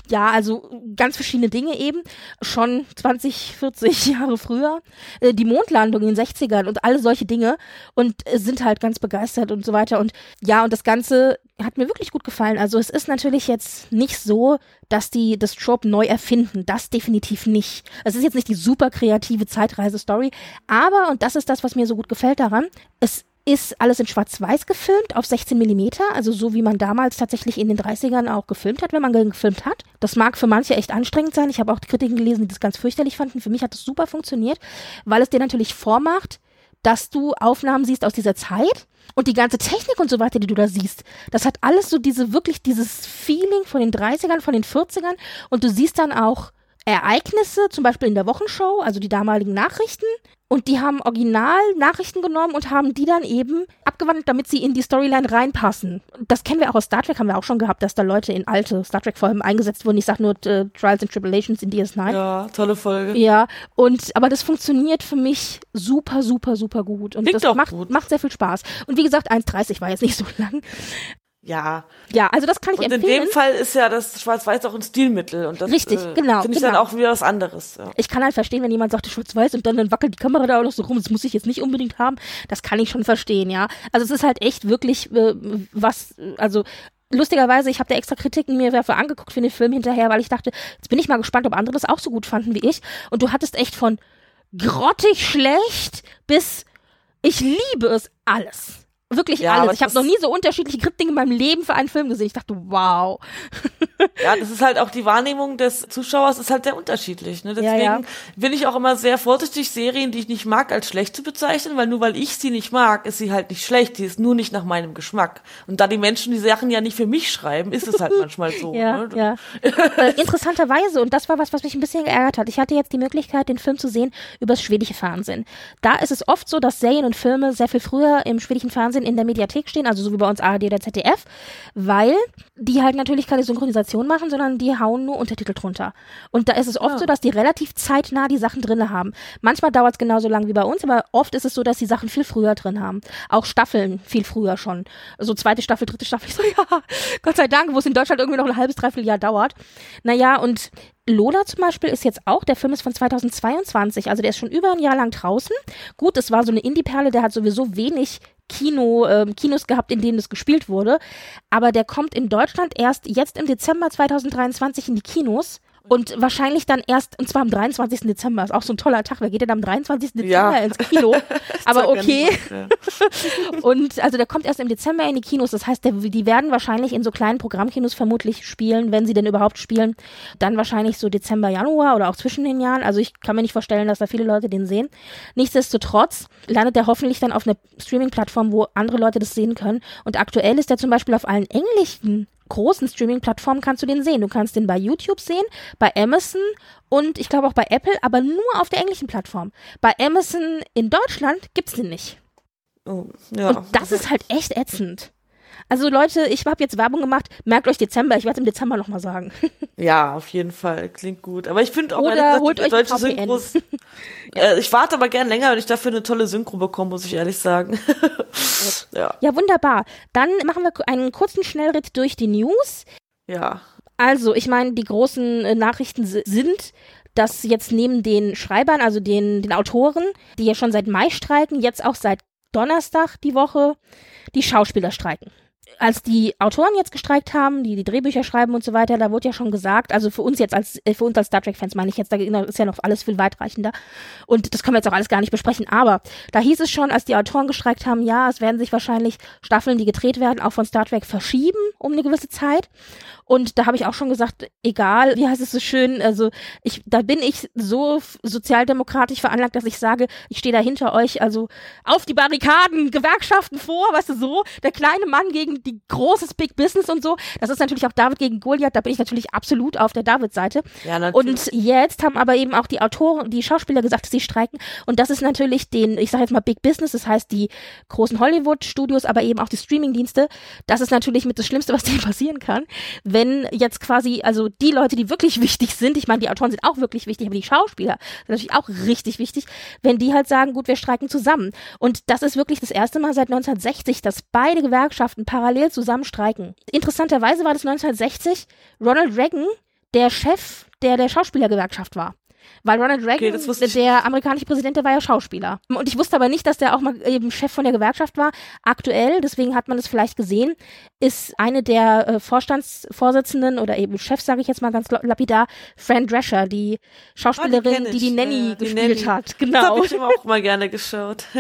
ja, also ganz verschiedene Dinge eben, schon 20, 40 Jahre früher. Äh, die Mondlandung in den 60ern und alle solche Dinge und äh, sind halt ganz begeistert und so weiter. Und ja, und das Ganze hat mir wirklich gut gefallen. Also es ist natürlich jetzt nicht so, dass die das Trope neu erfinden. Das definitiv nicht. Es ist jetzt nicht die super kreative Zeitreise-Story, aber, und das ist das, was mir so gut gefällt daran, es ist alles in Schwarz-Weiß gefilmt, auf 16 Millimeter, also so wie man damals tatsächlich in den 30ern auch gefilmt hat, wenn man gefilmt hat. Das mag für manche echt anstrengend sein. Ich habe auch die Kritiken gelesen, die das ganz fürchterlich fanden. Für mich hat das super funktioniert, weil es dir natürlich vormacht, dass du Aufnahmen siehst aus dieser Zeit und die ganze Technik und so weiter, die du da siehst. Das hat alles so diese, wirklich dieses Feeling von den 30ern, von den 40ern und du siehst dann auch Ereignisse, zum Beispiel in der Wochenshow, also die damaligen Nachrichten. Und die haben original Nachrichten genommen und haben die dann eben abgewandelt, damit sie in die Storyline reinpassen. Das kennen wir auch aus Star Trek, haben wir auch schon gehabt, dass da Leute in alte Star Trek-Folgen eingesetzt wurden. Ich sag nur äh, Trials and Tribulations in DS9. Ja, tolle Folge. Ja, und aber das funktioniert für mich super, super, super gut. Und Klingt das macht, gut. macht sehr viel Spaß. Und wie gesagt, 1,30 war jetzt nicht so lang. Ja. Ja, also das kann ich Und in empfehlen. dem Fall ist ja das Schwarz-Weiß auch ein Stilmittel. Und das Richtig, äh, genau, finde ich genau. dann auch wieder was anderes. Ja. Ich kann halt verstehen, wenn jemand sagt, schwarz-weiß und dann, dann wackelt die Kamera da auch noch so rum, das muss ich jetzt nicht unbedingt haben. Das kann ich schon verstehen, ja. Also es ist halt echt wirklich äh, was, also lustigerweise, ich habe da extra Kritiken mir dafür angeguckt für den Film hinterher, weil ich dachte, jetzt bin ich mal gespannt, ob andere das auch so gut fanden wie ich. Und du hattest echt von grottig schlecht bis ich liebe es alles. Wirklich Ja, alles. Ich habe das- noch nie so unterschiedliche Kritiken in meinem Leben für einen Film gesehen. Ich dachte, wow. ja, das ist halt auch die Wahrnehmung des Zuschauers ist halt sehr unterschiedlich. Ne? Deswegen ja. bin ich auch immer sehr vorsichtig, Serien, die ich nicht mag, als schlecht zu bezeichnen, weil nur weil ich sie nicht mag, ist sie halt nicht schlecht. Die ist nur nicht nach meinem Geschmack. Und da die Menschen die Sachen ja nicht für mich schreiben, ist es halt manchmal so. Ja, ne? ja. äh, interessanterweise, und das war was, was mich ein bisschen geärgert hat. Ich hatte jetzt die Möglichkeit, den Film zu sehen übers schwedische Fernsehen. Da ist es oft so, dass Serien und Filme sehr viel früher im schwedischen Fernsehen in der Mediathek stehen, also so wie bei uns ARD oder ZDF, weil die halt natürlich keine Synchronisation machen, sondern die hauen nur Untertitel drunter. Und da ist es oft Ah. so, dass die relativ zeitnah die Sachen drinne haben. Manchmal dauert es genauso lang wie bei uns, aber oft ist es so, dass die Sachen viel früher drin haben. Auch Staffeln viel früher schon. So zweite Staffel, dritte Staffel. Ich so, ja, Gott sei Dank, wo es in Deutschland irgendwie noch ein halbes, dreiviertel Jahr dauert. Naja, und Lola zum Beispiel ist jetzt auch, der Film ist von 2022, also der ist schon über ein Jahr lang draußen. Gut, es war so eine Indie-Perle, der hat sowieso wenig Kino, ähm, Kinos gehabt, in denen es gespielt wurde. Aber der kommt in Deutschland erst jetzt im Dezember 2023 in die Kinos. Und wahrscheinlich dann erst, und zwar am 23. Dezember. Ist auch so ein toller Tag. Wer geht denn am 23. Dezember Ja. ins Kino? Aber okay. Und also der kommt erst im Dezember in die Kinos. Das heißt, der, die werden wahrscheinlich in so kleinen Programmkinos vermutlich spielen, wenn sie denn überhaupt spielen. Dann wahrscheinlich so Dezember, Januar oder auch zwischen den Jahren. Also ich kann mir nicht vorstellen, dass da viele Leute den sehen. Nichtsdestotrotz landet der hoffentlich dann auf einer Streaming-Plattform, wo andere Leute das sehen können. Und aktuell ist der zum Beispiel auf allen englischen großen Streaming-Plattformen kannst du den sehen. Du kannst den bei YouTube sehen, bei Amazon und ich glaube auch bei Apple, aber nur auf der englischen Plattform. Bei Amazon in Deutschland gibt's den nicht. Oh, ja. Und das ist halt echt ätzend. Also Leute, ich habe jetzt Werbung gemacht. Merkt euch Dezember. Ich werde es im Dezember nochmal sagen. Ja, auf jeden Fall. Klingt gut. Aber ich finde auch, Oder ehrlich holt gesagt, euch deutsche. Synchros. äh, ich warte aber gern länger, wenn ich dafür eine tolle Synchro bekomme, muss ich ehrlich sagen. ja, Ja, wunderbar. Dann machen wir einen kurzen Schnellritt durch die News. ja. Also, ich meine, die großen äh, Nachrichten si- sind dass jetzt neben den Schreibern, also den, den Autoren, die ja schon seit Mai streiken, jetzt auch seit Donnerstag die Woche die Schauspieler streiken als die Autoren jetzt gestreikt haben, die die Drehbücher schreiben und so weiter, da wurde ja schon gesagt, also für uns jetzt als äh, für uns als Star Trek Fans meine ich jetzt, da ist ja noch alles viel weitreichender. Und das können wir jetzt auch alles gar nicht besprechen, aber da hieß es schon, als die Autoren gestreikt haben, ja, es werden sich wahrscheinlich Staffeln, die gedreht werden, auch von Star Trek verschieben um eine gewisse Zeit und da habe ich auch schon gesagt, egal, wie heißt es so schön, also ich da bin ich so sozialdemokratisch veranlagt, dass ich sage, ich stehe da hinter euch, also auf die Barrikaden, Gewerkschaften vor, weißt du so, der kleine Mann gegen die großes Big Business und so. Das ist natürlich auch David gegen Goliath, da bin ich natürlich absolut auf der David-Seite. Ja, natürlich. und jetzt haben aber eben auch die Autoren, die Schauspieler gesagt, dass sie streiken. Und das ist natürlich den, ich sage jetzt mal Big Business, das heißt die großen Hollywood-Studios, aber eben auch die Streaming-Dienste. Das ist natürlich mit das Schlimmste, was denen passieren kann, wenn jetzt quasi, also die Leute, die wirklich wichtig sind, ich meine, die Autoren sind auch wirklich wichtig, aber die Schauspieler sind natürlich auch richtig wichtig, wenn die halt sagen, gut, wir streiken zusammen. Und das ist wirklich das erste Mal seit 1960, dass beide Gewerkschaften parallel zusammen streiken. Interessanterweise war das 1960 Ronald Reagan, der Chef der, der Schauspielergewerkschaft war. Weil Ronald Reagan, okay, der amerikanische Präsident, der war ja Schauspieler. Und ich wusste aber nicht, dass der auch mal eben Chef von der Gewerkschaft war. Aktuell, deswegen hat man es vielleicht gesehen, ist eine der äh, Vorstandsvorsitzenden oder eben Chefs, sage ich jetzt mal ganz lapidar, Fran Drescher, die Schauspielerin, oh, die, die, die Nanny äh, gespielt die Nanny. hat. Genau. Das habe ich auch mal gerne geschaut.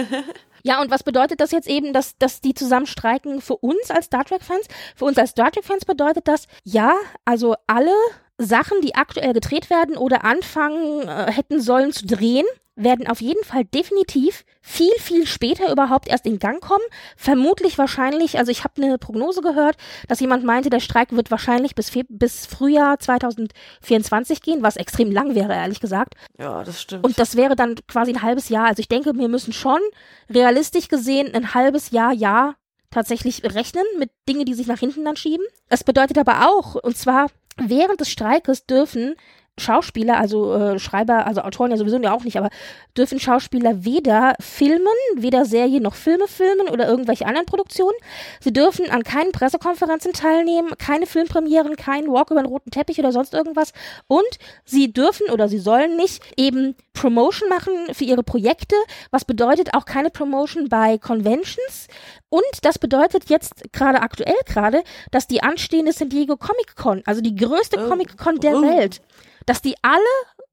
Ja, und was bedeutet das jetzt eben, dass, dass die zusammen streiken für uns als Star Trek-Fans? Für uns als Star Trek-Fans bedeutet das, ja, also alle Sachen, die aktuell gedreht werden oder anfangen äh, hätten sollen zu drehen, werden auf jeden Fall definitiv viel, viel später überhaupt erst in Gang kommen. Vermutlich wahrscheinlich, also ich habe eine Prognose gehört, dass jemand meinte, der Streik wird wahrscheinlich bis, bis Frühjahr 2024 gehen, was extrem lang wäre, ehrlich gesagt. Ja, das stimmt. Und das wäre dann quasi ein halbes Jahr. Also ich denke, wir müssen schon realistisch gesehen ein halbes Jahr, Jahr tatsächlich rechnen mit Dingen, die sich nach hinten dann schieben. Es bedeutet aber auch, und zwar während des Streikes dürfen Schauspieler, also äh, Schreiber, also Autoren ja sowieso ja auch nicht, aber dürfen Schauspieler weder filmen, weder Serien noch Filme filmen oder irgendwelche anderen Produktionen. Sie dürfen an keinen Pressekonferenzen teilnehmen, keine Filmpremieren, keinen Walk über den roten Teppich oder sonst irgendwas. Und sie dürfen oder sie sollen nicht eben Promotion machen für ihre Projekte, was bedeutet auch keine Promotion bei Conventions. Und das bedeutet jetzt gerade aktuell gerade, dass die anstehende San Diego Comic Con, also die größte oh. Comic Con der oh. Welt, dass die alle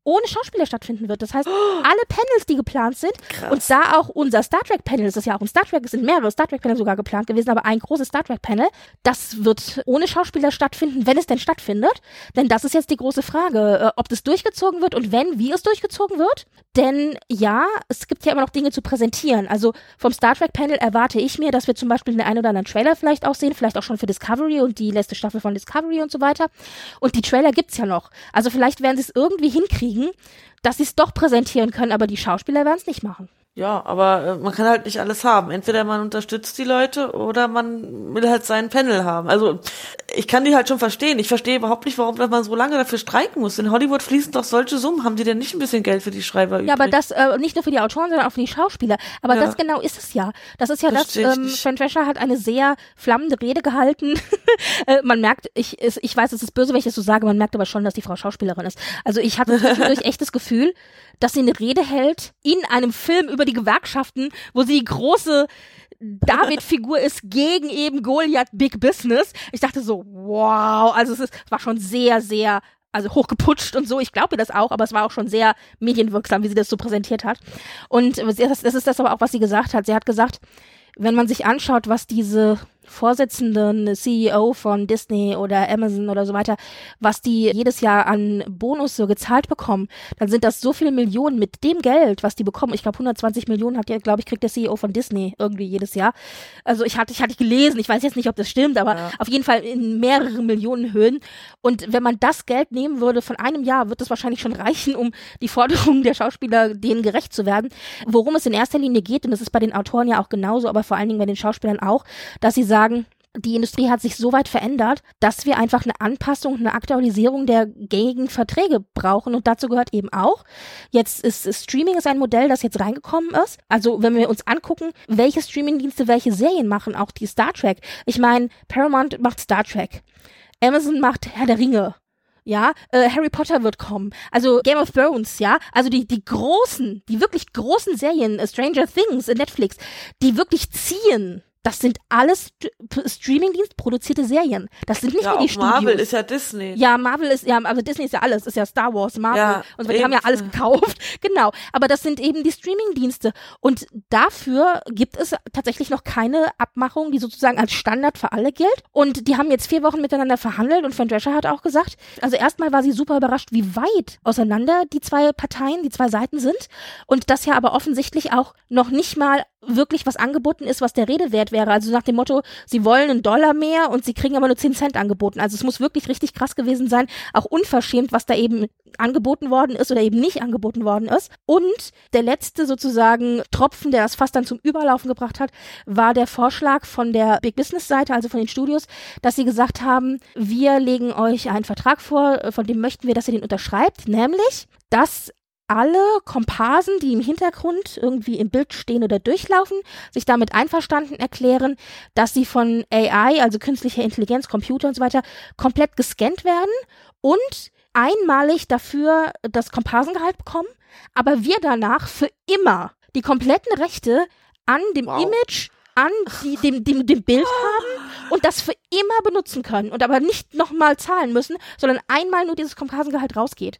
ohne Schauspieler stattfinden wird. Das heißt, alle Panels, die geplant sind, Krass. und da auch unser Star Trek Panel, das ist ja auch ein Star Trek, es sind mehrere Star Trek Panel sogar geplant gewesen, aber ein großes Star Trek Panel, das wird ohne Schauspieler stattfinden, wenn es denn stattfindet. Denn das ist jetzt die große Frage, äh, ob das durchgezogen wird und wenn, wie es durchgezogen wird. Denn ja, es gibt ja immer noch Dinge zu präsentieren. Also vom Star Trek Panel erwarte ich mir, dass wir zum Beispiel den einen oder anderen Trailer vielleicht auch sehen, vielleicht auch schon für Discovery und die letzte Staffel von Discovery und so weiter. Und die Trailer gibt's ja noch. Also vielleicht werden sie es irgendwie hinkriegen, dass sie es doch präsentieren können, aber die Schauspieler werden es nicht machen. Ja, aber äh, man kann halt nicht alles haben. Entweder man unterstützt die Leute oder man will halt seinen Panel haben. Also ich kann die halt schon verstehen. Ich verstehe überhaupt nicht, warum man so lange dafür streiken muss. In Hollywood fließen doch solche Summen. Haben die denn nicht ein bisschen Geld für die Schreiber übrig? Ja, aber das äh, nicht nur für die Autoren, sondern auch für die Schauspieler. Aber ja. das genau ist es ja. Das ist ja das. das ähm, Fran Drescher hat eine sehr flammende Rede gehalten. äh, man merkt, ich, ich weiß, es ist böse, wenn ich das so sage. Man merkt aber schon, dass die Frau Schauspielerin ist. Also ich hatte durch echt das Gefühl, dass sie eine Rede hält in einem Film über die Gewerkschaften, wo sie die große David-Figur ist gegen eben Goliath Big Business. Ich dachte so, wow, also es, ist, es war schon sehr, sehr also hochgeputscht und so. Ich glaube das auch, aber es war auch schon sehr medienwirksam, wie sie das so präsentiert hat. Und das, das ist das aber auch, was sie gesagt hat. Sie hat gesagt, wenn man sich anschaut, was diese Vorsitzenden, CEO von Disney oder Amazon oder so weiter, was die jedes Jahr an Bonus so gezahlt bekommen, dann sind das so viele Millionen mit dem Geld, was die bekommen. Ich glaube 120 Millionen hat ja, glaube ich, kriegt der CEO von Disney irgendwie jedes Jahr. Also ich hatte, ich hatte gelesen, ich weiß jetzt nicht, ob das stimmt, aber ja. auf jeden Fall in mehrere Millionen Höhen. Und wenn man das Geld nehmen würde von einem Jahr, wird es wahrscheinlich schon reichen, um die Forderungen der Schauspieler denen gerecht zu werden. Worum es in erster Linie geht, und das ist bei den Autoren ja auch genauso, aber vor allen Dingen bei den Schauspielern auch, dass sie sagen, die Industrie hat sich so weit verändert, dass wir einfach eine Anpassung, eine Aktualisierung der gängigen Verträge brauchen. Und dazu gehört eben auch, jetzt ist Streaming ist ein Modell, das jetzt reingekommen ist. Also wenn wir uns angucken, welche Streamingdienste welche Serien machen, auch die Star Trek. Ich meine, Paramount macht Star Trek. Amazon macht Herr der Ringe. ja, äh, Harry Potter wird kommen, also Game of Thrones, ja, also die, die großen, die wirklich großen Serien, äh, Stranger Things, äh, Netflix, die wirklich ziehen, das sind alles St Streamingdienst produzierte Serien. Das sind nicht ja, nur die Studios. Marvel ist ja Disney. Ja, Marvel ist ja, also Disney ist ja alles, ist ja Star Wars, Marvel Ja, und so, die haben ja alles gekauft. Genau, aber das sind eben die Streamingdienste und dafür gibt es tatsächlich noch keine Abmachung, die sozusagen als Standard für alle gilt und die haben jetzt vier Wochen miteinander verhandelt und Van Drescher hat auch gesagt, also erstmal war sie super überrascht, wie weit auseinander die zwei Parteien, die zwei Seiten sind und dass ja aber offensichtlich auch noch nicht mal wirklich was angeboten ist, was der Rede wert wäre. Also nach dem Motto, sie wollen einen Dollar mehr und sie kriegen aber nur 10 Cent angeboten. Also es muss wirklich richtig krass gewesen sein, auch unverschämt, was da eben angeboten worden ist oder eben nicht angeboten worden ist. Und der letzte sozusagen Tropfen, der das fast dann zum Überlaufen gebracht hat, war der Vorschlag von der Big Business Seite, also von den Studios, dass sie gesagt haben, wir legen euch einen Vertrag vor, von dem möchten wir, dass ihr den unterschreibt, nämlich, dass alle Komparsen, die im Hintergrund irgendwie im Bild stehen oder durchlaufen, sich damit einverstanden erklären, dass sie von AI, also künstlicher Intelligenz, Computer und so weiter, komplett gescannt werden und einmalig dafür das Komparsengehalt bekommen, aber wir danach für immer die kompletten Rechte an dem Wow. Image, an die, dem, dem, dem Bild haben und das für immer benutzen können und aber nicht nochmal zahlen müssen, sondern einmal nur dieses Komparsengehalt rausgeht.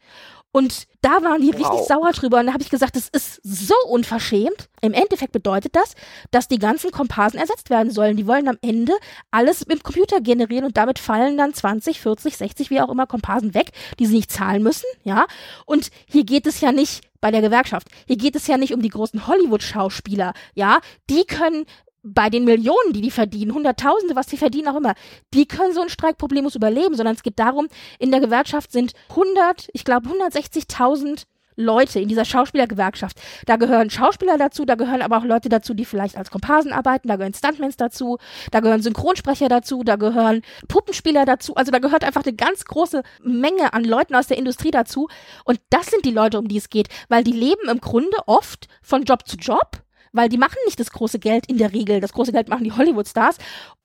Und da waren die richtig Wow. sauer drüber. Und da habe ich gesagt, das ist so unverschämt. Im Endeffekt bedeutet das, dass die ganzen Komparsen ersetzt werden sollen. Die wollen am Ende alles mit dem Computer generieren und damit fallen dann 20, 40, 60, wie auch immer Komparsen weg, die sie nicht zahlen müssen, ja. Und hier geht es ja nicht bei der Gewerkschaft. Hier geht es ja nicht um die großen Hollywood-Schauspieler, ja. Die können bei den Millionen, die die verdienen, Hunderttausende, was die verdienen auch immer, die können so einen Streik problemlos überleben, sondern es geht darum, in der Gewerkschaft sind 100, ich glaube 160.000 Leute in dieser Schauspielergewerkschaft. Da gehören Schauspieler dazu, da gehören aber auch Leute dazu, die vielleicht als Komparsen arbeiten, da gehören Stuntmans dazu, da gehören Synchronsprecher dazu, da gehören Puppenspieler dazu. Also da gehört einfach eine ganz große Menge an Leuten aus der Industrie dazu. Und das sind die Leute, um die es geht, weil die leben im Grunde oft von Job zu Job weil die machen nicht das große Geld in der Regel. Das große Geld machen die Hollywood-Stars.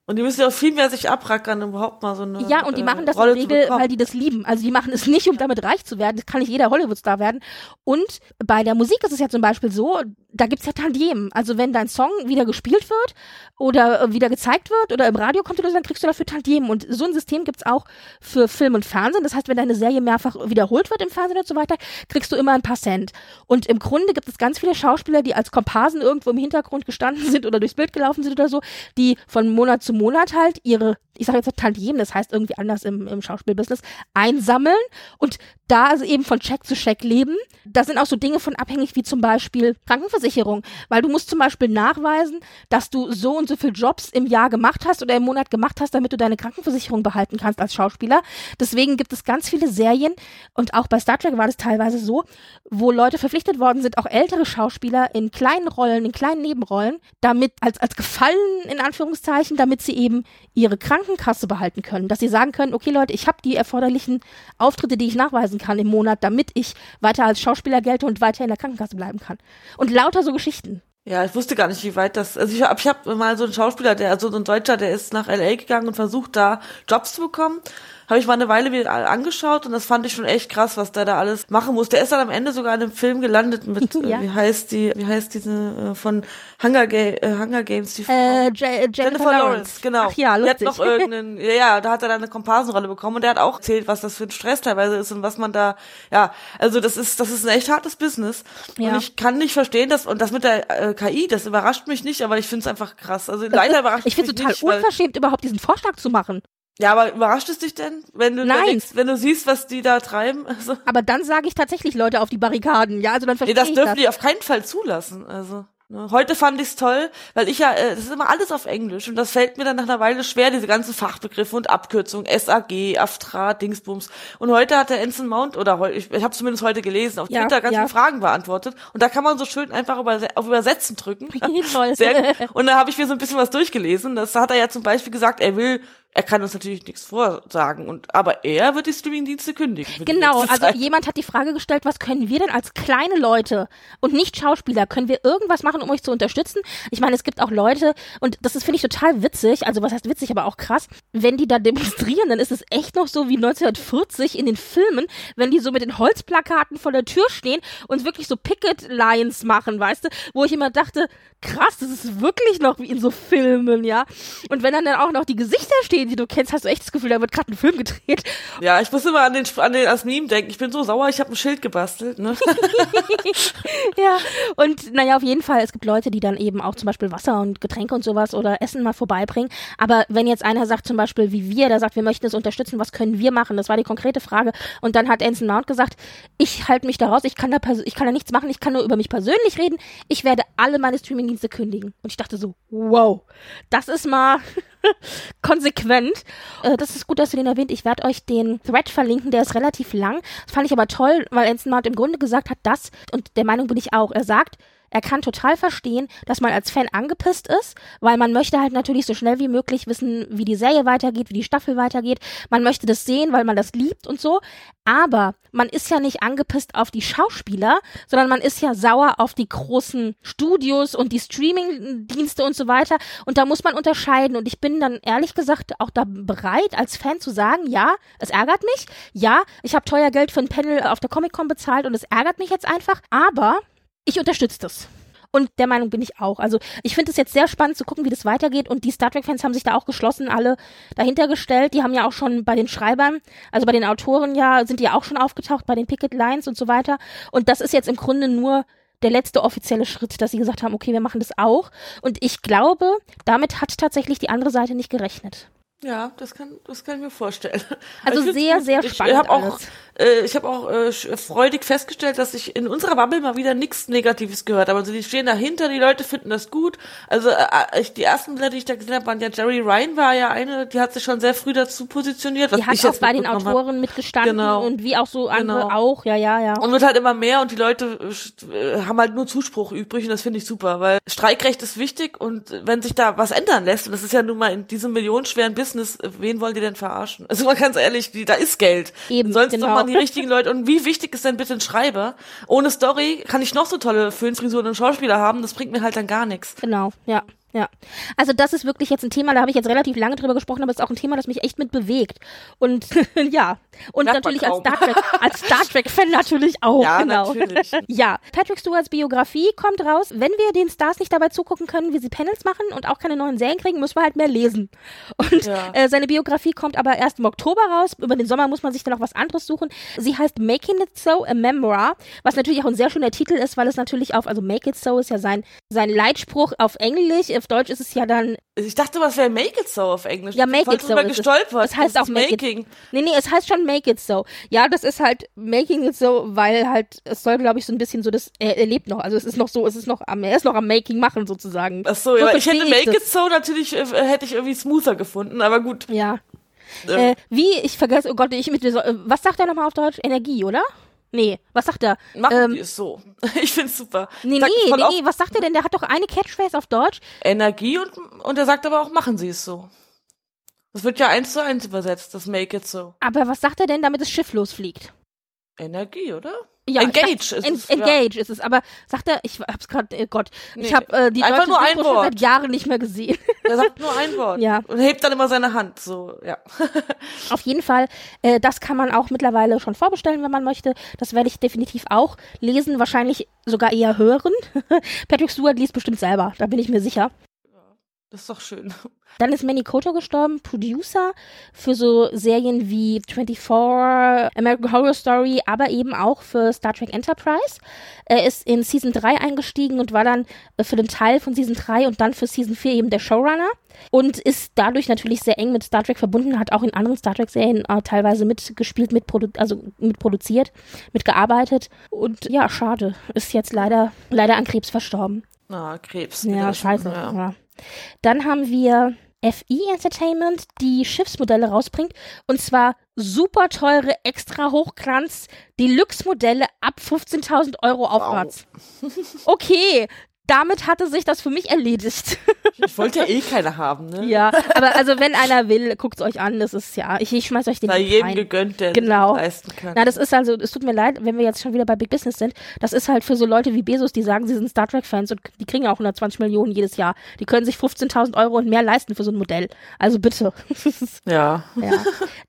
Und die müssen ja auch viel mehr sich abrackern, um überhaupt mal so eine Ja, und die äh, machen das in Rolle der zu Regel, weil die das lieben. Also die machen es nicht, um damit reich zu werden. Das kann nicht jeder Hollywood-Star werden. Und bei der Musik ist es ja zum Beispiel so, da gibt's ja Tantiemen. Also wenn dein Song wieder gespielt wird oder äh, wieder gezeigt wird oder im Radio kommt oder so, dann kriegst du dafür Tantiemen. Und so ein System gibt's auch für Film und Fernsehen. Das heißt, wenn deine Serie mehrfach wiederholt wird im Fernsehen und so weiter, kriegst du immer ein paar Cent. Und im Grunde gibt es ganz viele Schauspieler, die als Komparsen irgendwo im Hintergrund gestanden sind oder durchs Bild gelaufen sind oder so, die von Monat zu Monat halt ihre, ich sage jetzt Tantiemen, das heißt irgendwie anders im, im Schauspielbusiness, einsammeln und da also eben von Check zu Check leben. Da sind auch so Dinge von abhängig wie zum Beispiel Krankenversicherung, weil du musst zum Beispiel nachweisen, dass du so und so viel Jobs im Jahr gemacht hast oder im Monat gemacht hast, damit du deine Krankenversicherung behalten kannst als Schauspieler. Deswegen gibt es ganz viele Serien und auch bei Star Trek war das teilweise so, wo Leute verpflichtet worden sind, auch ältere Schauspieler in kleinen Rollen, in kleinen Nebenrollen, damit als als Gefallen in Anführungszeichen, damit sie eben ihre Krankenkasse behalten können, dass sie sagen können, okay Leute, ich habe die erforderlichen Auftritte, die ich nachweisen kann im Monat, damit ich weiter als Schauspieler gelte und weiter in der Krankenkasse bleiben kann. Und lauter so Geschichten. Ja, ich wusste gar nicht, wie weit das. Also ich habe ich hab mal so einen Schauspieler, der also so ein Deutscher, der ist nach LA gegangen und versucht da Jobs zu bekommen. Habe ich mal eine Weile wieder angeschaut und das fand ich schon echt krass, was der da alles machen muss. Der ist dann am Ende sogar in einem Film gelandet mit Ja. äh, wie heißt die, wie heißt diese äh, von Hunger, Ga äh, Hunger Games die Äh, J Jennifer, Lawrence. genau. Ach ja, Die hat lustig. noch irgendeinen, ja, da hat er dann eine Komparsenrolle bekommen und der hat auch erzählt, was das für ein Stress teilweise ist und was man da, ja, also das ist, das ist ein echt hartes Business. Ja. Und ich kann nicht verstehen, dass, und das mit der äh, KI, das überrascht mich nicht, aber ich finde es einfach krass. Also leider überrascht ich finde total nicht, unverschämt, überhaupt diesen Vorschlag zu machen. Ja, aber überrascht es dich denn, wenn du überlegst, wenn du siehst, was die da treiben? Also, Aber dann sage ich tatsächlich Leute auf die Barrikaden. Ja, also dann nee, verstehe das ich dürfen das. die auf keinen Fall zulassen. Also ne. heute fand ich's toll, weil ich ja, äh, das ist immer alles auf Englisch und das fällt mir dann nach einer Weile schwer, diese ganzen Fachbegriffe und Abkürzungen, SAG, AFTRA, Dingsbums. Und heute hat der Ensign Mount oder heu- ich, ich habe zumindest heute gelesen, auf Ja, Twitter ganz ja. viele Fragen beantwortet und da kann man so schön einfach überse auf Übersetzen drücken. Sehr. Und da habe ich mir so ein bisschen was durchgelesen. Das hat er ja zum Beispiel gesagt, er will er kann uns natürlich nichts vorsagen und aber er wird die Streamingdienste kündigen. Genau, also jemand hat die Frage gestellt, was können wir denn als kleine Leute und nicht Schauspieler, können wir irgendwas machen, um euch zu unterstützen? Ich meine, es gibt auch Leute, und das ist, finde ich, total witzig, also was heißt witzig, aber auch krass, wenn die da demonstrieren, dann ist es echt noch so wie 1940 in den Filmen, wenn die so mit den Holzplakaten vor der Tür stehen und wirklich so Picket-Lines machen, weißt du, wo ich immer dachte, krass, das ist wirklich noch wie in so Filmen, ja. Und wenn dann, dann auch noch die Gesichter stehen, die du kennst, hast du echt das Gefühl, da wird gerade ein Film gedreht. Ja, ich muss immer an den an den als Meme denken. Ich bin so sauer, ich habe ein Schild gebastelt. Ne? Ja, und naja, auf jeden Fall, es gibt Leute, die dann eben auch zum Beispiel Wasser und Getränke und sowas oder Essen mal vorbeibringen. Aber wenn jetzt einer sagt, zum Beispiel wie wir, der sagt, wir möchten es unterstützen, was können wir machen? Das war die konkrete Frage. Und dann hat Anson Mount gesagt, ich halte mich da raus, ich kann da, ich kann da nichts machen, ich kann nur über mich persönlich reden. Ich werde alle meine Streamingdienste kündigen. Und ich dachte so, wow, das ist mal konsequent. Äh, das ist gut, dass du den erwähnt. Ich werde euch den Thread verlinken, der ist relativ lang. Das fand ich aber toll, weil Mount im Grunde gesagt hat, das, und der Meinung bin ich auch, er sagt, er kann total verstehen, dass man als Fan angepisst ist, weil man möchte halt natürlich so schnell wie möglich wissen, wie die Serie weitergeht, wie die Staffel weitergeht. Man möchte das sehen, weil man das liebt und so. Aber man ist ja nicht angepisst auf die Schauspieler, sondern man ist ja sauer auf die großen Studios und die Streaming-Dienste und so weiter. Und da muss man unterscheiden. Und ich bin dann ehrlich gesagt auch da bereit, als Fan zu sagen, ja, es ärgert mich. Ja, ich habe teuer Geld für ein Panel auf der Comic-Con bezahlt und es ärgert mich jetzt einfach. Aber ich unterstütze das. Und der Meinung bin ich auch. Also ich finde es jetzt sehr spannend zu gucken, wie das weitergeht. Und die Star Trek-Fans haben sich da auch geschlossen, alle dahinter gestellt. Die haben ja auch schon bei den Schreibern, also bei den Autoren ja, sind die ja auch schon aufgetaucht, bei den Picket Lines und so weiter. Und das ist jetzt im Grunde nur der letzte offizielle Schritt, dass sie gesagt haben, okay, wir machen das auch. Und ich glaube, damit hat tatsächlich die andere Seite nicht gerechnet. Ja, das kann, das kann ich mir vorstellen. Also Ich find's sehr, sehr ich spannend Hab auch, alles. äh, ich habe auch äh, freudig festgestellt, dass ich in unserer Bubble mal wieder nichts Negatives gehört habe. Also die stehen dahinter, die Leute finden das gut. Also äh, ich, die ersten Bilder, die ich da gesehen habe, waren ja Jerry Ryan war ja eine, die hat sich schon sehr früh dazu positioniert. Was Die hat ich auch bei den mitbekommen hab. Autoren mitgestanden Genau. und wie auch so andere Genau. auch, ja, ja, ja. Und wird halt immer mehr und die Leute äh, haben halt nur Zuspruch übrig und das finde ich super, weil Streikrecht ist wichtig und wenn sich da was ändern lässt, und das ist ja nun mal in diesem millionenschweren Business, äh, wen wollen die denn verarschen? Also mal ganz ehrlich, die, da ist Geld. Eben, Sonst genau. doch mal die richtigen Leute. Und wie wichtig ist denn bitte ein Schreiber? Ohne Story kann ich noch so tolle Föhnfrisuren und Schauspieler haben, das bringt mir halt dann gar nichts. Genau, ja. Ja, also das ist wirklich jetzt ein Thema, da habe ich jetzt relativ lange drüber gesprochen, aber es ist auch ein Thema, das mich echt mit bewegt. Und ja, und man natürlich als. Star Trek, als Star Trek-Fan natürlich auch. Ja, genau. natürlich. Ja, Patrick Stewarts Biografie kommt raus. Wenn wir den Stars nicht dabei zugucken können, wie sie Panels machen und auch keine neuen Serien kriegen, müssen wir halt mehr lesen. Und Ja. äh, seine Biografie kommt aber erst im Oktober raus. Über den Sommer muss man sich dann noch was anderes suchen. Sie heißt Making It So, a Memoir, was natürlich auch ein sehr schöner Titel ist, weil es natürlich auf, also Make It So ist ja sein, sein Leitspruch auf Englisch. Auf Deutsch ist es ja dann Ich dachte, was wäre Make It So auf Englisch. Ja, make it so ist es. gestolpert. Das heißt auch make it. Making. Nee, nee, es heißt schon Make It So. Ja, das ist halt Making It So, weil halt, es soll, glaube ich, so ein bisschen so, das, er, er lebt noch. Also es ist noch so, es ist noch am, er ist noch am Making machen sozusagen. Ach so, ja, aber ich hätte Make. It So natürlich, äh, hätte ich irgendwie smoother gefunden, aber gut. Ja. Ähm. Äh, wie, ich vergesse, oh Gott, ich mit, äh, was sagt er nochmal auf Deutsch? Energie, oder? Nee, was sagt er? Machen ähm, die es so. Ich find's super. Nee, Sagt nee, nee, auf nee, was sagt er denn? Der hat doch eine Catchphrase auf Deutsch. Energie und, und er sagt aber auch, machen Sie es so. Das wird ja eins zu eins übersetzt, das Make It So. Aber was sagt er denn, damit das Schiff losfliegt? Energie, oder? Ja, Engage ich dachte, ist es, ja. Engage ist es. Aber sagt er, ich hab's gerade, äh, Gott, ich Nee, habe äh, die einfach nur ein Wort. seit Jahren nicht mehr gesehen. Er sagt nur ein Wort. Ja. Und hebt dann immer seine Hand, so, ja. Auf jeden Fall, äh, das kann man auch mittlerweile schon vorbestellen, wenn man möchte. Das werde ich definitiv auch lesen, wahrscheinlich sogar eher hören. Patrick Stewart liest bestimmt selber, da bin ich mir sicher. Das ist doch schön. Dann ist Manny Koto gestorben, Producer für so Serien wie 24, American Horror Story, aber eben auch für Star Trek Enterprise. Er ist in Season 3 eingestiegen und war dann äh, für den Teil von Season 3 und dann für Season 4 eben der Showrunner und ist dadurch natürlich sehr eng mit Star Trek verbunden, hat auch in anderen Star Trek Serien äh, teilweise mitgespielt, mitprodu also mitproduziert, mitgearbeitet und ja, schade, ist jetzt leider leider an Krebs verstorben. Na, Krebs. Ja, scheiße. Ja. Ja. Dann haben wir FI Entertainment, die Schiffsmodelle rausbringt. Und zwar super teure, extra Hochglanz Deluxe-Modelle ab 15.000 Euro aufwärts. Okay, damit hatte sich das für mich erledigt. Ich wollte ja eh keine haben, ne? Ja, aber also wenn einer will, guckt's euch an. Das ist ja, ich, ich schmeiß euch den Sei jedem rein. gegönnt, der Genau. leisten kann. Na, das ist also, es tut mir leid, wenn wir jetzt schon wieder bei Big Business sind. Das ist halt für so Leute wie Bezos, die sagen, sie sind Star Trek-Fans und die kriegen ja auch 120 Millionen jedes Jahr. Die können sich 15.000 Euro und mehr leisten für so ein Modell. Also bitte. ja. Ja.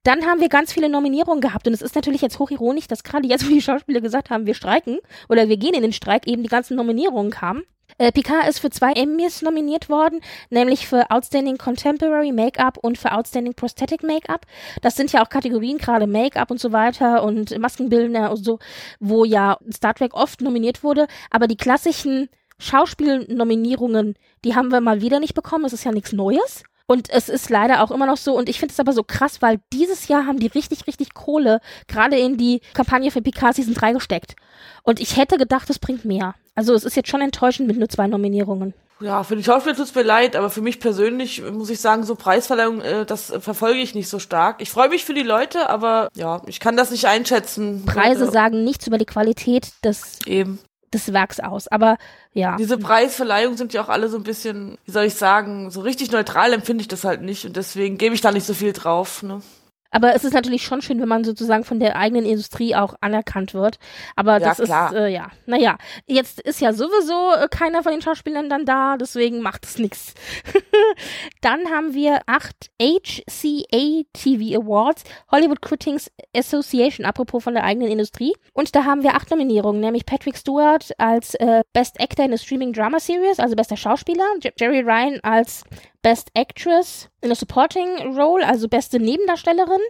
Dann haben wir ganz viele Nominierungen gehabt und es ist natürlich jetzt hochironisch, dass gerade jetzt, wo die Schauspieler gesagt haben, wir streiken oder wir gehen in den Streik, eben die ganzen Nominierungen kamen. Äh, Picard ist für zwei Emmys nominiert worden, nämlich für Outstanding Contemporary Make-up und für Outstanding Prosthetic Make-up. Das sind ja auch Kategorien, gerade Make-up und so weiter und Maskenbildner und so, wo ja Star Trek oft nominiert wurde. Aber die klassischen Schauspielnominierungen, die haben wir mal wieder nicht bekommen. Es ist ja nichts Neues. Und es ist leider auch immer noch so, und ich finde es aber so krass, weil dieses Jahr haben die richtig, richtig Kohle gerade in die Kampagne für Picard Season 3 gesteckt. Und ich hätte gedacht, es bringt mehr. Also es ist jetzt schon enttäuschend mit nur zwei Nominierungen. Ja, für die Schauspieler tut's mir leid, aber für mich persönlich muss ich sagen, so Preisverleihung, äh, das verfolge ich nicht so stark. Ich freue mich für die Leute, aber ja, ich kann das nicht einschätzen. Preise Leute, sagen nichts über die Qualität des, eben. des Werks aus. Aber ja. Diese Preisverleihungen sind ja auch alle so ein bisschen, wie soll ich sagen, so richtig neutral empfinde ich das halt nicht und deswegen gebe ich da nicht so viel drauf. Ne? Aber es ist natürlich schon schön, wenn man sozusagen von der eigenen Industrie auch anerkannt wird. Aber Ja, das klar. ist, äh, ja, naja, jetzt ist ja sowieso äh, keiner von den Schauspielern dann da, deswegen macht es nichts. Dann haben wir acht HCA TV Awards, Hollywood Critics Association, apropos von der eigenen Industrie. Und da haben wir acht Nominierungen, nämlich Patrick Stewart als äh, Best Actor in a Streaming Drama Series, also bester Schauspieler, J Jerry Ryan als Best Actress in a Supporting Role, also beste Nebendarstellerin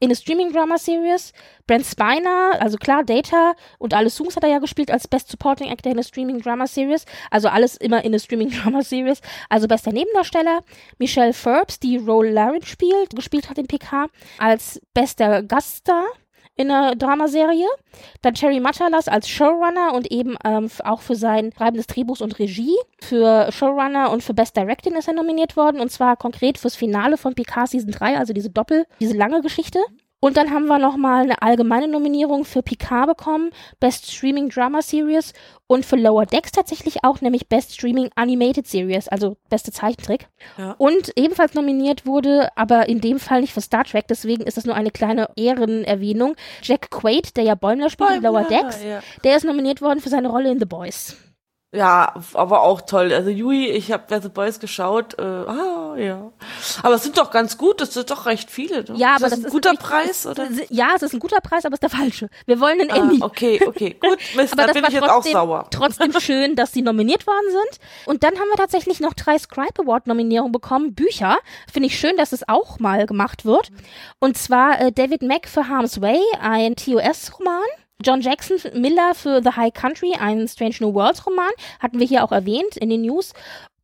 in a Streaming Drama Series. Brent Spiner, also klar, Data und alle Songs hat er ja gespielt als Best Supporting Actor in a Streaming Drama Series. Also alles immer in a Streaming Drama Series. Also bester Nebendarsteller. Michelle Furbs, die Role Laren spielt, gespielt hat in PK, als bester Gaststar in einer Dramaserie. Dann Terry Matalas als Showrunner und eben ähm, auch für sein Schreiben des Drehbuchs und Regie. Für Showrunner und für Best Directing ist er nominiert worden und zwar konkret fürs Finale von Picard Season 3, also diese Doppel, diese lange Geschichte. Und dann haben wir nochmal eine allgemeine Nominierung für Picard bekommen, Best Streaming Drama Series und für Lower Decks tatsächlich auch, nämlich Best Streaming Animated Series, also beste Zeichentrick. Ja. Und ebenfalls nominiert wurde, aber in dem Fall nicht für Star Trek, deswegen ist das nur eine kleine Ehrenerwähnung. Jack Quaid, der ja Bäumler spielt in Lower Bäumler, Decks, ja. der ist nominiert worden für seine Rolle in The Boys. Ja, aber auch toll. Also Yui, ich habe The Boys geschaut. Äh, ah, ja. Aber es sind doch ganz gut, das sind doch recht viele. Ne? Ja, ist aber das das ein ist guter Preis, oder? Ja, es ist ein guter Preis, aber es ist der falsche. Wir wollen einen Ah, Emmy. okay, okay, gut. Mist, Aber dann das bin war ich jetzt auch trotzdem, sauer. trotzdem schön, dass sie nominiert worden sind. Und dann haben wir tatsächlich noch drei Scribe Award Nominierungen bekommen. Bücher. Finde ich schön, dass es auch mal gemacht wird. Und zwar äh, David Mack für Harm's Way, ein TOS-Roman. John Jackson Miller für The High Country, ein Strange New Worlds Roman. Hatten wir hier auch erwähnt in den News.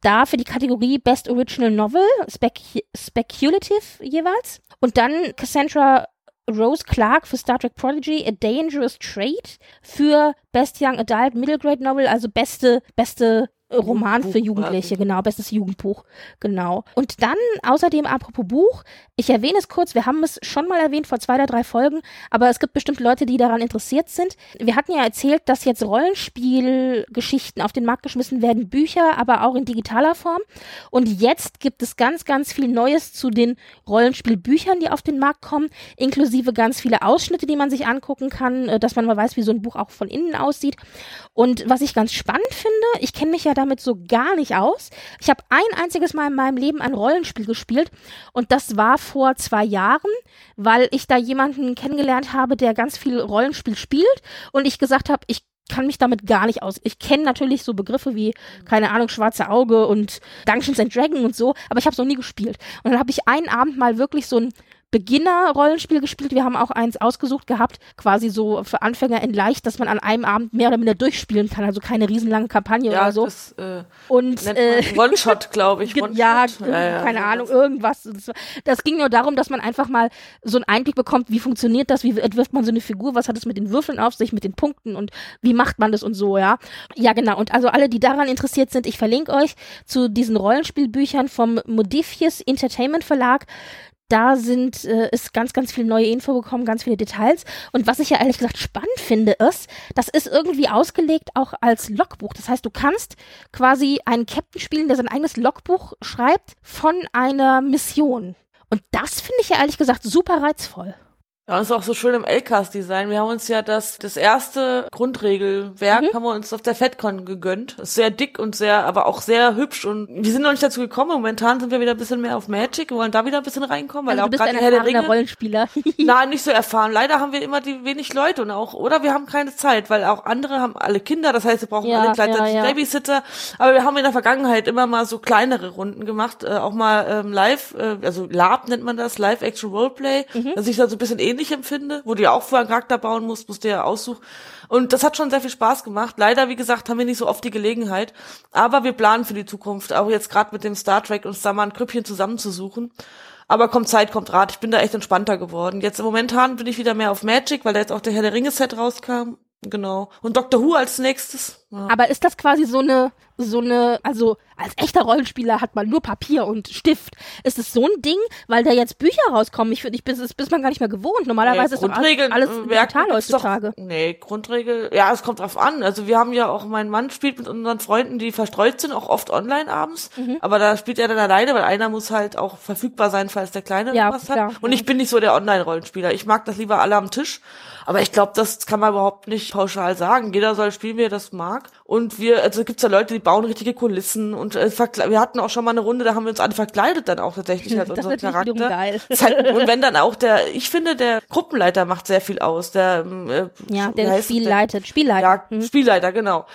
Da für die Kategorie Best Original Novel, Spec Speculative jeweils. Und dann Cassandra Rose Clark für Star Trek Prodigy, A Dangerous Trade für Best Young Adult Middle Grade Novel, also beste, beste äh, Roman für Jugendbuch, Jugendliche, quasi. genau, bestes Jugendbuch, genau. Und dann, außerdem, apropos Buch, ich erwähne es kurz, wir haben es schon mal erwähnt vor zwei oder drei Folgen, aber es gibt bestimmt Leute, die daran interessiert sind. Wir hatten ja erzählt, dass jetzt Rollenspielgeschichten auf den Markt geschmissen werden, Bücher, aber auch in digitaler Form. Und jetzt gibt es ganz, ganz viel Neues zu den Rollenspielbüchern, die auf den Markt kommen, inklusive ganz viele Ausschnitte, die man sich angucken kann, äh, dass man mal weiß, wie so ein Buch auch von innen aussieht. Und was ich ganz spannend finde, ich kenne mich ja damit so gar nicht aus. Ich habe ein einziges Mal in meinem Leben ein Rollenspiel gespielt und das war vor zwei Jahren, weil ich da jemanden kennengelernt habe, der ganz viel Rollenspiel spielt und ich gesagt habe, ich kann mich damit gar nicht aus. Ich kenne natürlich so Begriffe wie, keine Ahnung, Schwarze Auge und Dungeons and Dragons und so, aber ich habe es noch nie gespielt. Und dann habe ich einen Abend mal wirklich so ein Beginner-Rollenspiel gespielt. Wir haben auch eins ausgesucht gehabt, quasi so für Anfänger in leicht, dass man an einem Abend mehr oder minder durchspielen kann, also keine riesenlange Kampagne Ja, oder so. das äh, Und äh, One-Shot, glaube ich. One-Shot. Ja, Ja, ja, keine sowas. Ahnung, irgendwas. Das, das ging nur darum, dass man einfach mal so einen Einblick bekommt, wie funktioniert das, wie entwirft man so eine Figur, was hat es mit den Würfeln auf sich, mit den Punkten und wie macht man das und so, ja. Ja, genau. Und also alle, die daran interessiert sind, ich verlinke euch zu diesen Rollenspielbüchern vom Modifius Entertainment Verlag. Da sind, äh, ist ganz, ganz viel neue Info gekommen, ganz viele Details. Und was ich ja ehrlich gesagt spannend finde, ist, das ist irgendwie ausgelegt auch als Logbuch. Das heißt, du kannst quasi einen Captain spielen, der sein eigenes Logbuch schreibt von einer Mission. Und das finde ich ja ehrlich gesagt super reizvoll. Ja, das ist auch so schön im LCAS-Design. Wir haben uns ja das, das erste Grundregelwerk mhm. haben wir uns auf der FedCon gegönnt. Ist sehr dick und sehr, aber auch sehr hübsch und wir sind noch nicht dazu gekommen. Momentan sind wir wieder ein bisschen mehr auf Magic. Wir wollen da wieder ein bisschen reinkommen, weil also auch gerade Herr der Ringe. Rollenspieler. Nein, nicht so erfahren. Leider haben wir immer die wenig Leute und auch, oder wir haben keine Zeit, weil auch andere haben alle Kinder. Das heißt, wir brauchen ja, alle gleichzeitig ja, ja. Babysitter. Aber wir haben in der Vergangenheit immer mal so kleinere Runden gemacht, äh, auch mal ähm, live, äh, also Lab nennt man das, Live Action Roleplay, mhm. dass ich da so ein bisschen ähnlich empfinde, wo du ja auch vorher einen Charakter bauen musst, musst du ja aussuchen. Und das hat schon sehr viel Spaß gemacht. Leider, wie gesagt, haben wir nicht so oft die Gelegenheit. Aber wir planen für die Zukunft, auch jetzt gerade mit dem Star Trek und Summer ein Grüppchen zusammenzusuchen. Aber kommt Zeit, kommt Rat. Ich bin da echt entspannter geworden. Jetzt momentan bin ich wieder mehr auf Magic, weil da jetzt auch der Herr der Ringe Set rauskam. Genau. Und Doctor Who als nächstes. Ja. Aber ist das quasi so eine, so eine, also als echter Rollenspieler hat man nur Papier und Stift. Ist es so ein Ding, weil da jetzt Bücher rauskommen? Ich finde, ich bin, bis man gar nicht mehr gewohnt. Normalerweise nee, ist doch alles, alles digital heutzutage. Doch, nee, Grundregel, ja, es kommt drauf an. Also wir haben ja auch, mein Mann spielt mit unseren Freunden, die verstreut sind, auch oft online abends. Mhm. Aber da spielt er dann alleine, weil einer muss halt auch verfügbar sein, falls der Kleine ja, was hat. Und ich bin nicht so der Online-Rollenspieler. Ich mag das lieber alle am Tisch. Aber ich glaube, das kann man überhaupt nicht pauschal sagen. Jeder soll spielen, wie er das mag. Und wir, also gibt's ja Leute, die bauen richtige Kulissen und äh, wir hatten auch schon mal eine Runde, da haben wir uns alle verkleidet dann auch tatsächlich als unser Charakter. Geil. Halt, und wenn dann auch der, ich finde, der Gruppenleiter macht sehr viel aus. Der ähm, äh, ja, der Spiel leitet, Spielleiter. Ja, mhm. Spielleiter, genau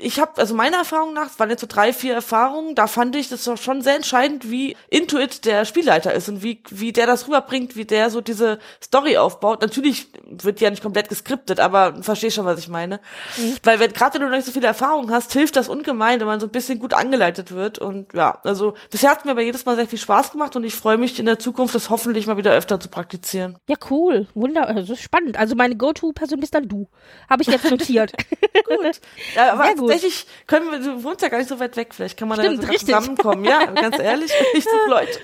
ich habe, also meiner Erfahrung nach, es waren jetzt so drei, vier Erfahrungen, da fand ich das schon sehr entscheidend, wie Intuit der Spielleiter ist und wie, wie der das rüberbringt, wie der so diese Story aufbaut. Natürlich wird die ja nicht komplett geskriptet, aber verstehst schon, was ich meine. Mhm. Weil wenn, gerade wenn du noch nicht so viele Erfahrungen hast, hilft das ungemein, wenn man so ein bisschen gut angeleitet wird. Und ja, also bisher hat mir aber jedes Mal sehr viel Spaß gemacht und ich freue mich in der Zukunft, das hoffentlich mal wieder öfter zu praktizieren. Ja, cool. Wunder, also spannend. Also meine Go-To-Person bist dann du. Habe ich jetzt notiert. gut. Ja, aber gut. Tatsächlich können wir, du wohnst ja gar nicht so weit weg, vielleicht kann man Stimmt, da sogar zusammenkommen. Ja, ganz ehrlich, nicht so Leute.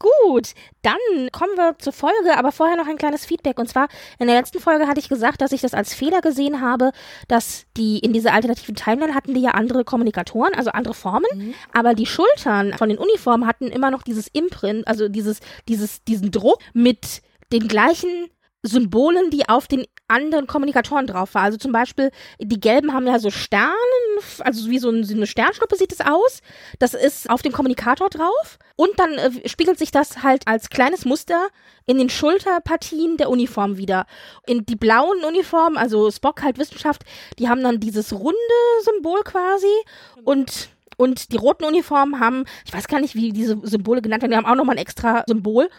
Gut, dann kommen wir zur Folge, aber vorher noch ein kleines Feedback. Und zwar, in der letzten Folge hatte ich gesagt, dass ich das als Fehler gesehen habe, dass die in dieser alternativen Timeline hatten die ja andere Kommunikatoren, also andere Formen, mhm. aber die Schultern von den Uniformen hatten immer noch dieses Imprint, also dieses, dieses, diesen Druck mit den gleichen Symbolen, die auf den anderen Kommunikatoren drauf war. Also zum Beispiel, die gelben haben ja so Sternen, also wie so, eine Sternschnuppe sieht es aus. Das ist auf dem Kommunikator drauf. Und dann äh, spiegelt sich das halt als kleines Muster in den Schulterpartien der Uniform wieder. In die blauen Uniformen, also Spock halt Wissenschaft, die haben dann dieses runde Symbol quasi. Und und die roten Uniformen haben, ich weiß gar nicht, wie diese Symbole genannt werden, die haben auch nochmal ein extra Symbol.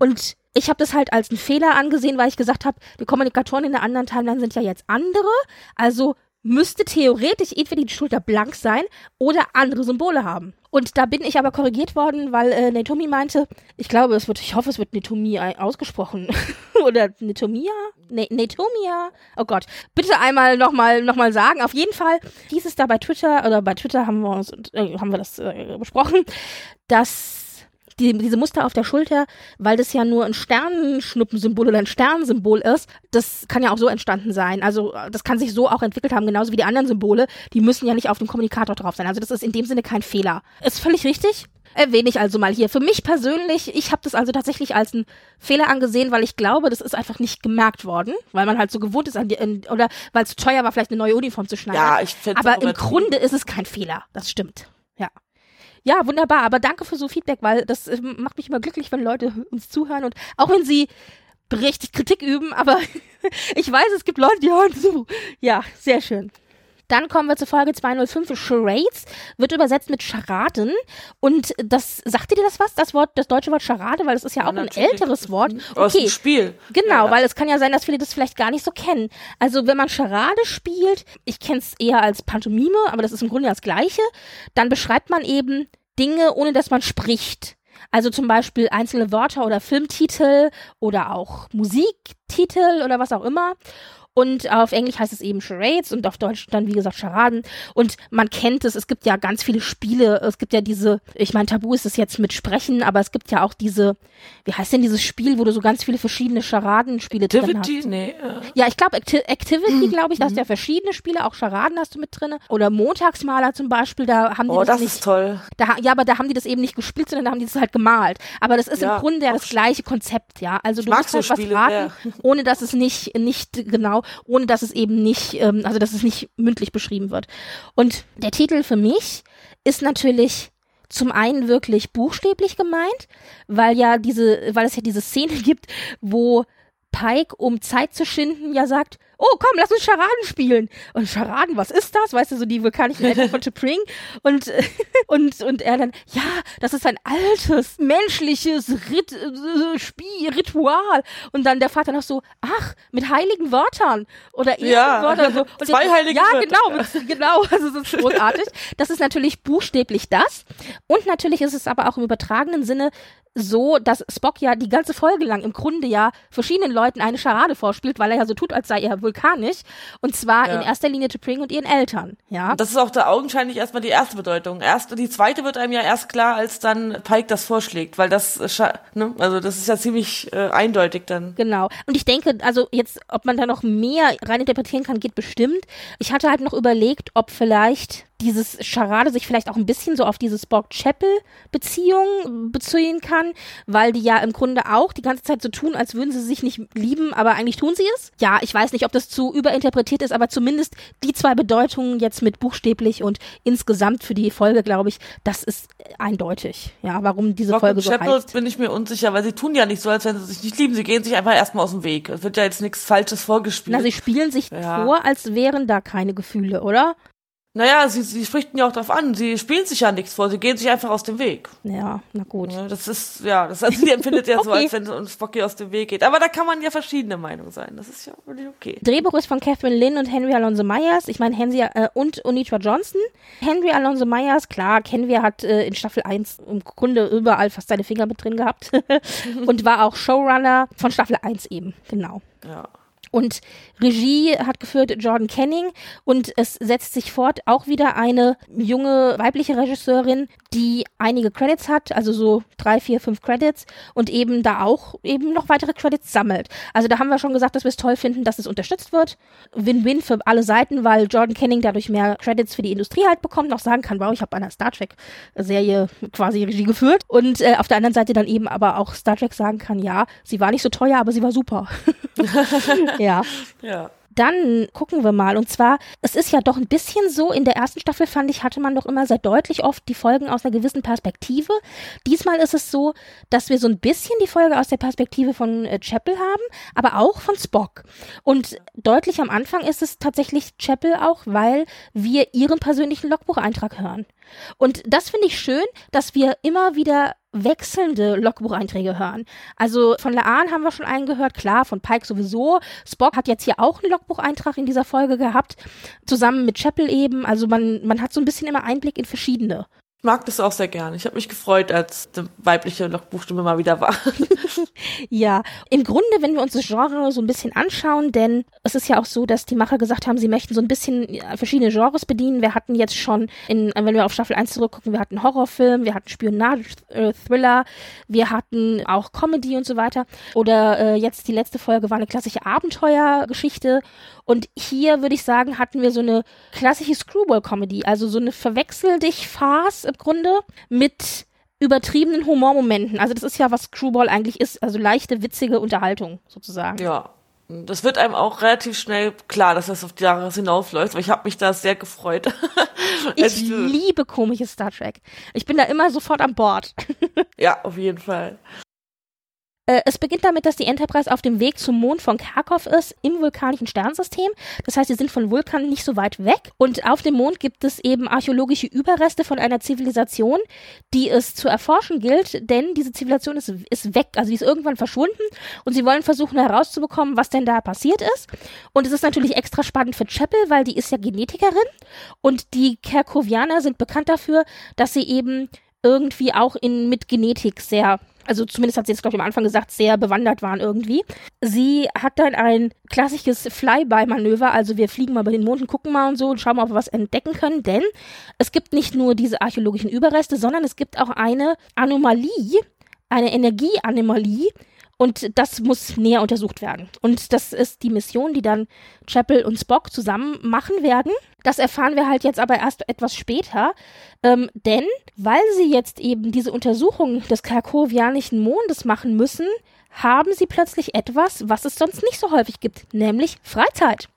Und ich habe das halt als einen Fehler angesehen, weil ich gesagt habe, die Kommunikatoren in der anderen Timeline sind ja jetzt andere, also müsste theoretisch entweder die Schulter blank sein oder andere Symbole haben. Und da bin ich aber korrigiert worden, weil äh, Netomi meinte, ich glaube, es wird, ich hoffe, es wird Netomi ausgesprochen. oder Netomia? Ne Netomia? Oh Gott. Bitte einmal nochmal noch mal sagen. Auf jeden Fall hieß es da bei Twitter, oder bei Twitter haben wir uns, äh, haben wir das äh, besprochen, dass die, diese Muster auf der Schulter, weil das ja nur ein Sternenschnuppensymbol oder ein Sternsymbol ist, das kann ja auch so entstanden sein. Also das kann sich so auch entwickelt haben, genauso wie die anderen Symbole. Die müssen ja nicht auf dem Kommunikator drauf sein. Also das ist in dem Sinne kein Fehler. Ist völlig richtig. Erwähne ich also mal hier. Für mich persönlich, ich habe das also tatsächlich als einen Fehler angesehen, weil ich glaube, das ist einfach nicht gemerkt worden, weil man halt so gewohnt ist an die, in, oder weil es teuer war, vielleicht eine neue Uniform zu schneiden. Ja, ich finde Aber im Grunde ist es kein Fehler. Das stimmt. Ja. Wunderbar. Aber danke für so Feedback, weil das äh, macht mich immer glücklich, wenn Leute uns zuhören und auch wenn sie berechtigt Kritik üben, aber ich weiß, es gibt Leute, die hören zu. Ja, sehr schön. Dann kommen wir zur Folge 205. Charades wird übersetzt mit Charaden. Und das, sagte dir das was? Das Wort, das deutsche Wort Charade, weil es ist ja, ja auch ein älteres Wort. Okay. Aus dem Spiel. Genau, ja. weil es kann ja sein, dass viele das vielleicht gar nicht so kennen. Also, wenn man Charade spielt, ich kenne es eher als Pantomime, aber das ist im Grunde das Gleiche, dann beschreibt man eben Dinge, ohne dass man spricht. Also zum Beispiel einzelne Wörter oder Filmtitel oder auch Musiktitel oder was auch immer. Und auf Englisch heißt es eben Charades und auf Deutsch dann, wie gesagt, Charaden. Und man kennt es, es gibt ja ganz viele Spiele. Es gibt ja diese, ich meine, Tabu ist es jetzt mit Sprechen, aber es gibt ja auch diese, wie heißt denn dieses Spiel, wo du so ganz viele verschiedene Charadenspiele drin hast? Activity? Nee. äh, Ja, ich glaube, Acti Activity, Mhm. glaube ich, da hast du ja verschiedene Spiele, auch Charaden hast du mit drin. Oder Montagsmaler zum Beispiel, da haben die Oh, das, das nicht. ist toll. Da, ja, aber da haben die das eben nicht gespielt, sondern da haben die das halt gemalt. Aber das ist Ja, im Grunde ja das gleiche Konzept, ja. Also du musst so halt was Spiele raten, sehr. ohne dass es nicht, nicht genau, ohne dass es eben nicht, ähm, also dass es nicht mündlich beschrieben wird. Und der Titel für mich ist natürlich zum einen wirklich buchstäblich gemeint, weil ja diese, weil es ja diese Szene gibt, wo Pike, um Zeit zu schinden, ja sagt, oh komm, lass uns Charaden spielen. Und Charaden, was ist das? Weißt du, so die vulkanischen Eltern von T'Pring. Und, und, und er dann, ja, das ist ein altes, menschliches Rit äh, Spiel, Ritual. Und dann der Vater noch so, ach, mit heiligen Wörtern. Oder Ja, Ehrenwörter. So. Und zwei heilige Ja, Wörter. genau, mit, genau. Also das ist großartig. Das ist natürlich buchstäblich das. Und natürlich ist es aber auch im übertragenen Sinne so, dass Spock ja die ganze Folge lang im Grunde ja verschiedenen Leuten eine Scharade vorspielt, weil er ja so tut, als sei er vulkanisch. Und zwar Ja. in erster Linie T'Pring und ihren Eltern. Ja. Das ist auch da augenscheinlich erstmal die erste Bedeutung. Erst, die zweite wird einem ja erst klar, als dann Pike das vorschlägt, weil das, äh, ne, also das ist ja ziemlich äh, eindeutig dann. Genau. Und ich denke, also jetzt, ob man da noch mehr reininterpretieren kann, geht bestimmt. Ich hatte halt noch überlegt, ob vielleicht dieses Charade sich vielleicht auch ein bisschen so auf diese Spock-Chapel-Beziehung beziehen kann, weil die ja im Grunde auch die ganze Zeit so tun, als würden sie sich nicht lieben, aber eigentlich tun sie es. Ja, ich weiß nicht, ob das zu überinterpretiert ist, aber zumindest die zwei Bedeutungen jetzt mit buchstäblich und insgesamt für die Folge, glaube ich, das ist eindeutig. Ja, warum diese Rock Folge und so Chapel heißt. bin ich mir unsicher, weil sie tun ja nicht so, als wenn sie sich nicht lieben. Sie gehen sich einfach erstmal aus dem Weg. Es wird ja jetzt nichts Falsches vorgespielt. Na, sie spielen sich Ja. vor, als wären da keine Gefühle, oder? Naja, sie, sie sprichten ja auch drauf an. Sie spielen sich ja nichts vor. Sie gehen sich einfach aus dem Weg. Ja, na gut. Ja, das ist, ja, das also, sie empfindet ja so, Okay. als wenn uns Spocky aus dem Weg geht. Aber da kann man ja verschiedene Meinungen sein. Das ist ja völlig okay. Drehbuch ist von Catherine Lynn und Henry Alonso Myers. Ich meine, Henry äh, und Onitra Johnson. Henry Alonso Myers, klar, kennen wir, hat äh, in Staffel 1 im Grunde überall fast seine Finger mit drin gehabt. und war auch Showrunner von Staffel 1 eben, genau. Ja. Und Regie hat geführt Jordan Canning und es setzt sich fort auch wieder eine junge weibliche Regisseurin, die einige Credits hat, also so drei, vier, fünf Credits und eben da auch eben noch weitere Credits sammelt. Also da haben wir schon gesagt, dass wir es toll finden, dass es unterstützt wird. Win-win für alle Seiten, weil Jordan Canning dadurch mehr Credits für die Industrie halt bekommt, noch sagen kann, wow, ich habe an einer Star Trek Serie quasi Regie geführt und äh, auf der anderen Seite dann eben aber auch Star Trek sagen kann, ja, sie war nicht so teuer, aber sie war super. ja. Ja. Dann gucken wir mal. Und zwar, es ist ja doch ein bisschen so, in der ersten Staffel fand ich, hatte man doch immer sehr deutlich oft die Folgen aus einer gewissen Perspektive. Diesmal ist es so, dass wir so ein bisschen die Folge aus der Perspektive von äh, Chapel haben, aber auch von Spock. Und deutlich am Anfang ist es tatsächlich Chapel auch, weil wir ihren persönlichen Logbucheintrag hören. Und das finde ich schön, dass wir immer wieder wechselnde Logbucheinträge hören. Also von Laan haben wir schon einen gehört, klar, von Pike sowieso. Spock hat jetzt hier auch einen Logbucheintrag in dieser Folge gehabt, zusammen mit Chapel eben. Also man, man hat so ein bisschen immer Einblick in verschiedene. Ich mag das auch sehr gern. Ich habe mich gefreut, als die weibliche Logbuchstimme mal wieder war. Ja, im Grunde, wenn wir uns das Genre so ein bisschen anschauen, denn es ist ja auch so, dass die Macher gesagt haben, sie möchten so ein bisschen verschiedene Genres bedienen. Wir hatten jetzt schon, in, wenn wir auf Staffel 1 zurückgucken, wir hatten Horrorfilm, wir hatten Spionage-Thriller, wir hatten auch Comedy und so weiter. Oder äh, jetzt die letzte Folge war eine klassische Abenteuergeschichte. Und hier würde ich sagen, hatten wir so eine klassische Screwball-Comedy, also so eine Verwechsel dich Farce im Grunde mit übertriebenen Humormomenten. Also das ist ja, was Screwball eigentlich ist, also leichte, witzige Unterhaltung sozusagen. ja. Das wird einem auch relativ schnell klar, dass das auf die Jahre hinausläuft, weil ich habe mich da sehr gefreut. Ich liebe komisches Star Trek. Ich bin da immer sofort an Bord. ja, auf jeden Fall. Äh, es beginnt damit, dass die Enterprise auf dem Weg zum Mond von Kharkov ist, im vulkanischen Sternsystem. Das heißt, sie sind von Vulkan nicht so weit weg. Und auf dem Mond gibt es eben archäologische Überreste von einer Zivilisation, die es zu erforschen gilt, denn diese Zivilisation ist, ist weg, also die ist irgendwann verschwunden. Und sie wollen versuchen herauszubekommen, was denn da passiert ist. Und es ist natürlich extra spannend für Chapel, weil die ist ja Genetikerin. Und die Kerkovianer sind bekannt dafür, dass sie eben irgendwie auch in, mit Genetik sehr also zumindest hat sie jetzt, glaube ich, am Anfang gesagt, sehr bewandert waren irgendwie. Sie hat dann ein klassisches Flyby-Manöver, also wir fliegen mal über den Mond und gucken mal und so und schauen mal, ob wir was entdecken können, denn es gibt nicht nur diese archäologischen Überreste, sondern es gibt auch eine Anomalie, eine Energieanomalie, und das muss näher untersucht werden. Und das ist die Mission, die dann Chapel und Spock zusammen machen werden. Das erfahren wir halt jetzt aber erst etwas später. Ähm, denn weil sie jetzt eben diese Untersuchung des Karkovianischen Mondes machen müssen, haben sie plötzlich etwas, was es sonst nicht so häufig gibt, nämlich Freizeit.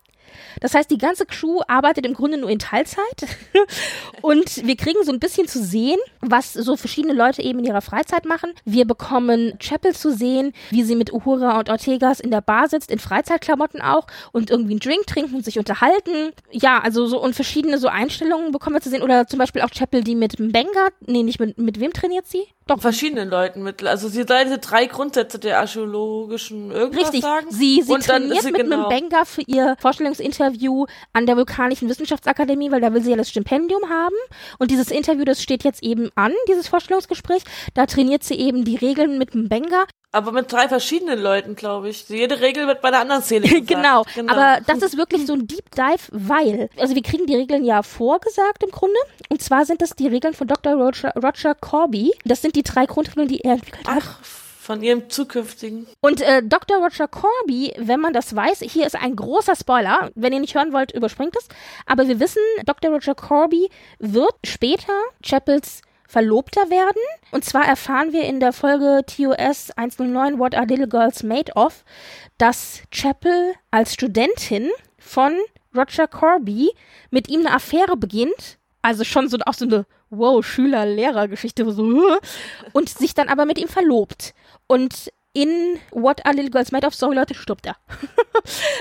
Das heißt, die ganze Crew arbeitet im Grunde nur in Teilzeit und wir kriegen so ein bisschen zu sehen, was so verschiedene Leute eben in ihrer Freizeit machen. Wir bekommen Chapel zu sehen, wie sie mit Uhura und Ortegas in der Bar sitzt, in Freizeitklamotten auch und irgendwie einen Drink trinken und sich unterhalten. Ja, also so und verschiedene so Einstellungen bekommen wir zu sehen oder zum Beispiel auch Chapel, die mit Benga, nee, nicht mit, mit wem trainiert sie? Doch. Verschiedenen Leuten mit. Also sie soll diese drei Grundsätze der archäologischen irgendwas Richtig. sagen. Sie, sie Und dann trainiert sie mit genau- einem Benga für ihr Vorstellungsinterview an der Vulkanischen Wissenschaftsakademie, weil da will sie ja das Stipendium haben. Und dieses Interview, das steht jetzt eben an, dieses Vorstellungsgespräch. Da trainiert sie eben die Regeln mit dem Benga. Aber mit drei verschiedenen Leuten, glaube ich. Jede Regel wird bei der anderen Szene gesagt. genau. Aber das ist wirklich so ein Deep Dive, weil, also wir kriegen die Regeln ja vorgesagt im Grunde. Und zwar sind das die Regeln von Dr. Roger, Roger Corby. Das sind die drei Grundregeln, die er entwickelt hat. Ach, von ihrem zukünftigen. Und äh, Dr. Roger Corby, wenn man das weiß, hier ist ein großer Spoiler. Wenn ihr nicht hören wollt, überspringt es. Aber wir wissen, Dr. Roger Corby wird später Chapels Verlobter werden. Und zwar erfahren wir in der Folge TOS 109 What Are Little Girls Made Of, dass Chapel als Studentin von Roger Corby mit ihm eine Affäre beginnt. Also schon so auch so eine wow Schüler-Lehrer-Geschichte so und sich dann aber mit ihm verlobt. Und in What Are Little Girls Made Of, sorry Leute, stirbt er.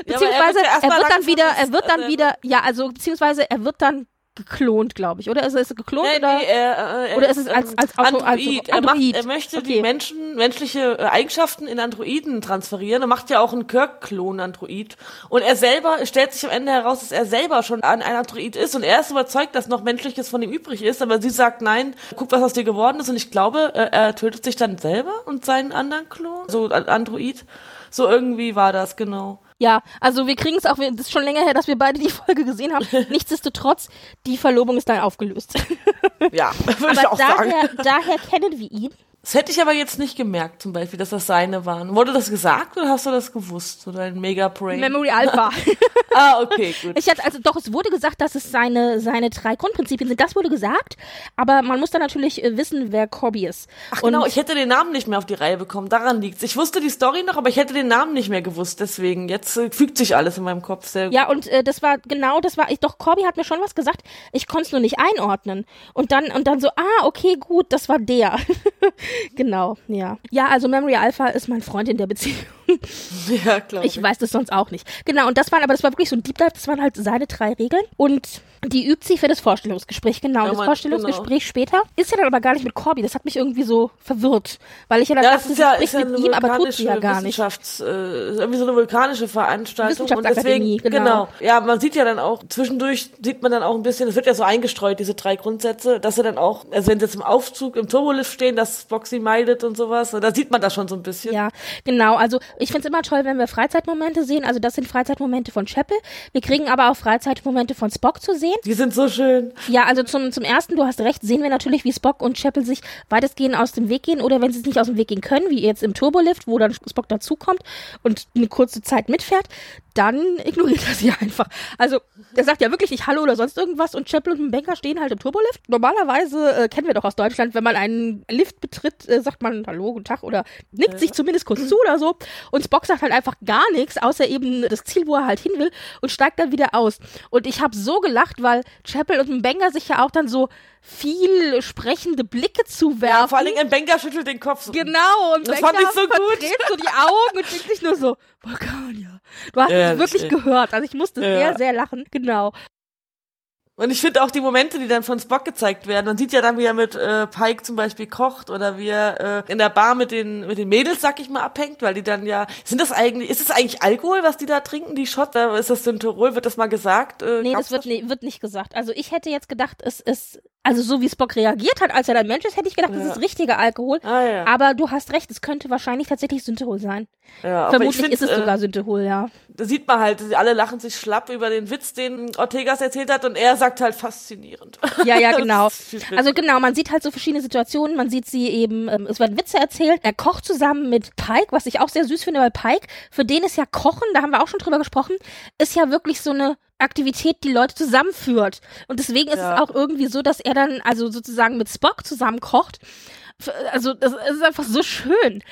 Ja, aber er beziehungsweise wird ja er wird dann wieder, er wird dann wieder, ja, also beziehungsweise er wird dann geklont, glaube ich, oder? Ist er, ist er geklont Nee, oder? nee, er, äh, er oder ist es als- ähm, als Auto- Android. als Er, macht, Android? er möchte Okay. die Menschen, menschliche äh, Eigenschaften in Androiden transferieren. Er macht ja auch einen Kirk-Klon-Android. Und er selber, stellt sich am Ende heraus, dass er selber schon ein, ein Android ist. Und er ist überzeugt, dass noch Menschliches von ihm übrig ist. Aber sie sagt, nein, guck, was aus dir geworden ist. Und ich glaube, äh, er tötet sich dann selber und seinen anderen Klon. So Android. So irgendwie war das, genau. Ja, also wir kriegen es auch, das ist schon länger her, dass wir beide die Folge gesehen haben. Nichtsdestotrotz, die Verlobung ist dann aufgelöst. Ja, würde ich Aber auch sagen. daher, daher kennen wir ihn. Das hätte ich aber jetzt nicht gemerkt, zum Beispiel, dass das seine waren. Wurde das gesagt oder hast du das gewusst? Oder ein Mega-Brain? Memory Alpha. ah, okay, gut. Ich hatte, also doch, es wurde gesagt, dass es seine, seine drei Grundprinzipien sind. Das wurde gesagt, aber man muss dann natürlich äh, wissen, wer Corby ist. Ach Und genau, ich hätte den Namen nicht mehr auf die Reihe bekommen. Daran liegt's. Ich wusste die Story noch, aber ich hätte den Namen nicht mehr gewusst. Deswegen, jetzt äh, fügt sich alles in meinem Kopf sehr gut. Ja, und äh, das war genau, das war ich. Doch Corby hat mir schon was gesagt. Ich konnte es nur nicht einordnen. Und dann und dann so, ah, okay, gut, das war der. genau, ja. Ja, also Memory Alpha ist mein Freund in der Beziehung. ja klar. Ich weiß das sonst auch nicht. Genau, und das waren, aber das war wirklich so ein Deep Dive, das waren halt seine drei Regeln. Und die übt sie für das Vorstellungsgespräch, genau. Ja, das man- Vorstellungsgespräch später ist ja dann aber gar nicht mit Corby. Das hat mich irgendwie so verwirrt. Weil ich ja dann ja, das dachte, ist ja, sie ja spricht eine mit ihm, aber tut sie ja gar nicht. Wissenschafts, äh, irgendwie so eine vulkanische Veranstaltung. Und deswegen, genau. Ja, man sieht ja dann auch, zwischendurch sieht man dann auch ein bisschen, es wird ja so eingestreut, diese drei Grundsätze, dass er dann auch, also wenn sie jetzt im Aufzug, im Turbolift stehen, dass sie meidet und sowas, da sieht man das schon so ein bisschen. Ja, genau. Also ich find's immer toll, wenn wir Freizeitmomente sehen. Also das sind Freizeitmomente von Chapel. Wir kriegen aber auch Freizeitmomente von Spock zu sehen. Die sind so schön. Ja, also zum, zum ersten, du hast recht, sehen wir natürlich, wie Spock und Chapel sich weitestgehend aus dem Weg gehen oder wenn sie es nicht aus dem Weg gehen können, wie jetzt im Turbolift, wo dann Spock dazukommt und eine kurze Zeit mitfährt, dann ignoriert er sie einfach. Also, der sagt ja wirklich nicht Hallo oder sonst irgendwas und Chapel und ein Banker stehen halt im Turbolift. Normalerweise äh, kennen wir doch aus Deutschland, wenn man einen Lift betritt, äh, sagt man Hallo, guten Tag oder nickt sich zumindest kurz zu oder so. Und Spock sagt halt einfach gar nichts, außer eben das Ziel, wo er halt hin will und steigt dann wieder aus. Und ich habe so gelacht, weil Chapel und ein Banger sich ja auch dann so viel sprechende Blicke zuwerfen. Ja, vor allen Dingen ein Banker schüttelt den Kopf. So. Genau, und Das Becker fand ich so gut. so die Augen und denkt sich nur so, Vulkanier. Du hast Ja, es wirklich das- gehört. Also ich musste Ja. sehr, sehr lachen. Genau. Und ich finde auch die Momente, die dann von Spock gezeigt werden. Man sieht ja dann, wie er mit äh, Pike zum Beispiel kocht oder wie er äh, in der Bar mit den mit den Mädels, sag ich mal, abhängt, weil die dann ja sind das eigentlich ist es eigentlich Alkohol, was die da trinken, die Shot? Da ist das Synthorol? Wird das mal gesagt? Äh, Nee, das wird, nee, wird nicht gesagt. Also ich hätte jetzt gedacht, es ist Also so wie Spock reagiert hat, als er dann Mensch ist, hätte ich gedacht, das Ja. ist richtiger Alkohol. Ah, ja. Aber du hast recht, es könnte wahrscheinlich tatsächlich Synthehol sein. ja, Vermutlich ist es äh, sogar Synthehol, ja. Da sieht man halt, alle lachen sich schlapp über den Witz, den Ortegas erzählt hat und er sagt halt faszinierend. Ja, ja, genau. Das. Also genau, man sieht halt so verschiedene Situationen. Man sieht sie eben, ähm, es werden Witze erzählt. Er kocht zusammen mit Pike, was ich auch sehr süß finde, weil Pike, für den ist ja Kochen, da haben wir auch schon drüber gesprochen, ist ja wirklich so eine Aktivität, die Leute zusammenführt. Und deswegen ist Ja. es auch irgendwie so, dass er dann also sozusagen mit Spock zusammen kocht. Also das ist einfach so schön.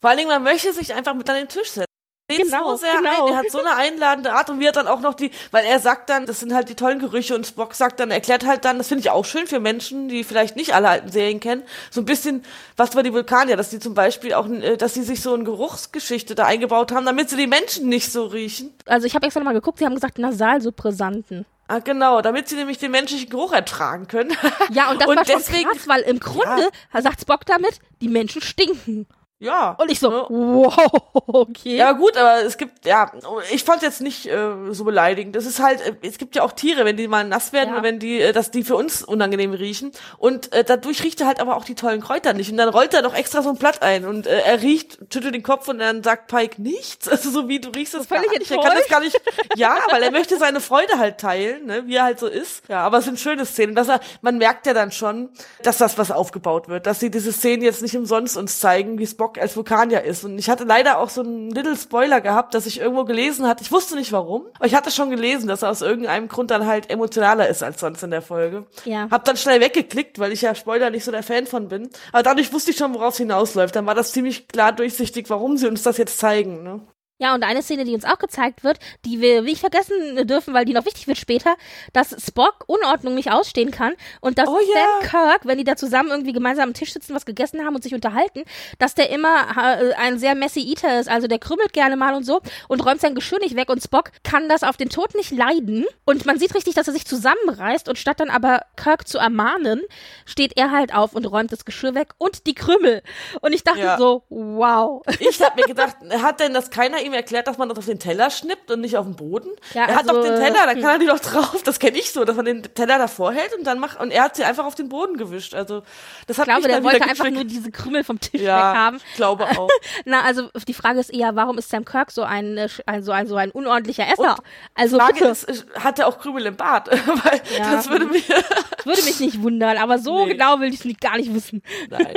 Vor allen Dingen, man möchte sich einfach mit an den Tisch setzen. Genau, so sehr genau. ein. Er hat so eine einladende Art und wie er dann auch noch die, weil er sagt dann, das sind halt die tollen Gerüche und Spock sagt dann, erklärt halt dann, das finde ich auch schön für Menschen, die vielleicht nicht alle alten Serien kennen, so ein bisschen, was über die Vulkanier, dass die zum Beispiel auch, äh, dass sie sich so eine Geruchsgeschichte da eingebaut haben, damit sie die Menschen nicht so riechen. Also ich habe extra nochmal geguckt, sie haben gesagt Nasalsuppressanten. Ah, genau, damit sie nämlich den menschlichen Geruch ertragen können. Ja, und das Und war schon deswegen- krass, weil im Grunde sagt Spock damit, die Menschen stinken. Ja. Und ich so, Ja. wow, okay. Ja gut, aber es gibt, ja, ich fand jetzt nicht äh, so beleidigend. Das ist halt, äh, es gibt ja auch Tiere, wenn die mal nass werden Ja. wenn die, äh, dass die für uns unangenehm riechen. Und äh, dadurch riecht er halt aber auch die tollen Kräuter nicht. Und dann rollt er doch extra so ein Blatt ein und äh, er riecht, schüttelt den Kopf und dann sagt Pike nichts. Also so wie du riechst es gar Völlig nicht. Er kann das gar nicht. Ja, weil er möchte seine Freude halt teilen, ne, wie er halt so ist. Ja, aber es sind schöne Szenen. Dass er, man merkt ja dann schon, dass das was aufgebaut wird, dass sie diese Szenen jetzt nicht umsonst uns zeigen, wie Spock als Vulkanier ist. Und ich hatte leider auch so einen Little Spoiler gehabt, dass ich irgendwo gelesen hatte. Ich wusste nicht warum, aber ich hatte schon gelesen, dass er aus irgendeinem Grund dann halt emotionaler ist als sonst in der Folge. Ja. Hab dann schnell weggeklickt, weil ich ja Spoiler nicht so der Fan von bin. Aber dadurch wusste ich schon, worauf es hinausläuft. Dann war das ziemlich klar durchsichtig, warum sie uns das jetzt zeigen. Ne? Ja, und eine Szene, die uns auch gezeigt wird, die wir nicht vergessen dürfen, weil die noch wichtig wird später, dass Spock Unordnung nicht ausstehen kann und dass Oh Sam ja. Kirk, wenn die da zusammen irgendwie gemeinsam am Tisch sitzen, was gegessen haben und sich unterhalten, dass der immer äh, ein sehr messy Eater ist, also der krümmelt gerne mal und so und räumt sein Geschirr nicht weg und Spock kann das auf den Tod nicht leiden und man sieht richtig, dass er sich zusammenreißt und statt dann aber Kirk zu ermahnen, steht er halt auf und räumt das Geschirr weg und die Krümmel und ich dachte Ja. so, wow. Ich habe mir gedacht, hat denn das keiner ihm erklärt, dass man das auf den Teller schnippt und nicht auf den Boden? Ja, er hat also, doch den Teller, da kann er die doch drauf. Das kenne ich so, dass man den Teller davor hält und dann macht und er hat sie einfach auf den Boden gewischt. Also das hat Ich glaube, mich der wollte einfach nur diese Krümel vom Tisch ja, weghaben. ich glaube auch. Na, also die Frage ist eher, warum ist Sam Kirk so ein, äh, ein, so ein, so ein unordentlicher Esser? also Frage bitte, ist, ist, hat er auch Krümel im Bad? Weil Ja. das würde mich. würde mich nicht wundern, aber so Nee. genau will ich es gar nicht wissen. Nein.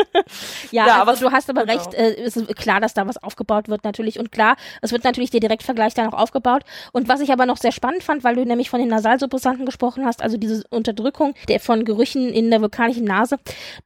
Ja, Ja, also aber- du hast aber genau. recht, äh, es ist klar, dass da was aufgebaut wird natürlich und klar, es wird natürlich der Direktvergleich dann auch aufgebaut und was ich aber noch sehr spannend fand, weil du nämlich von den Nasalsuppressanten gesprochen hast, also diese Unterdrückung der von Gerüchen in der vulkanischen Nase,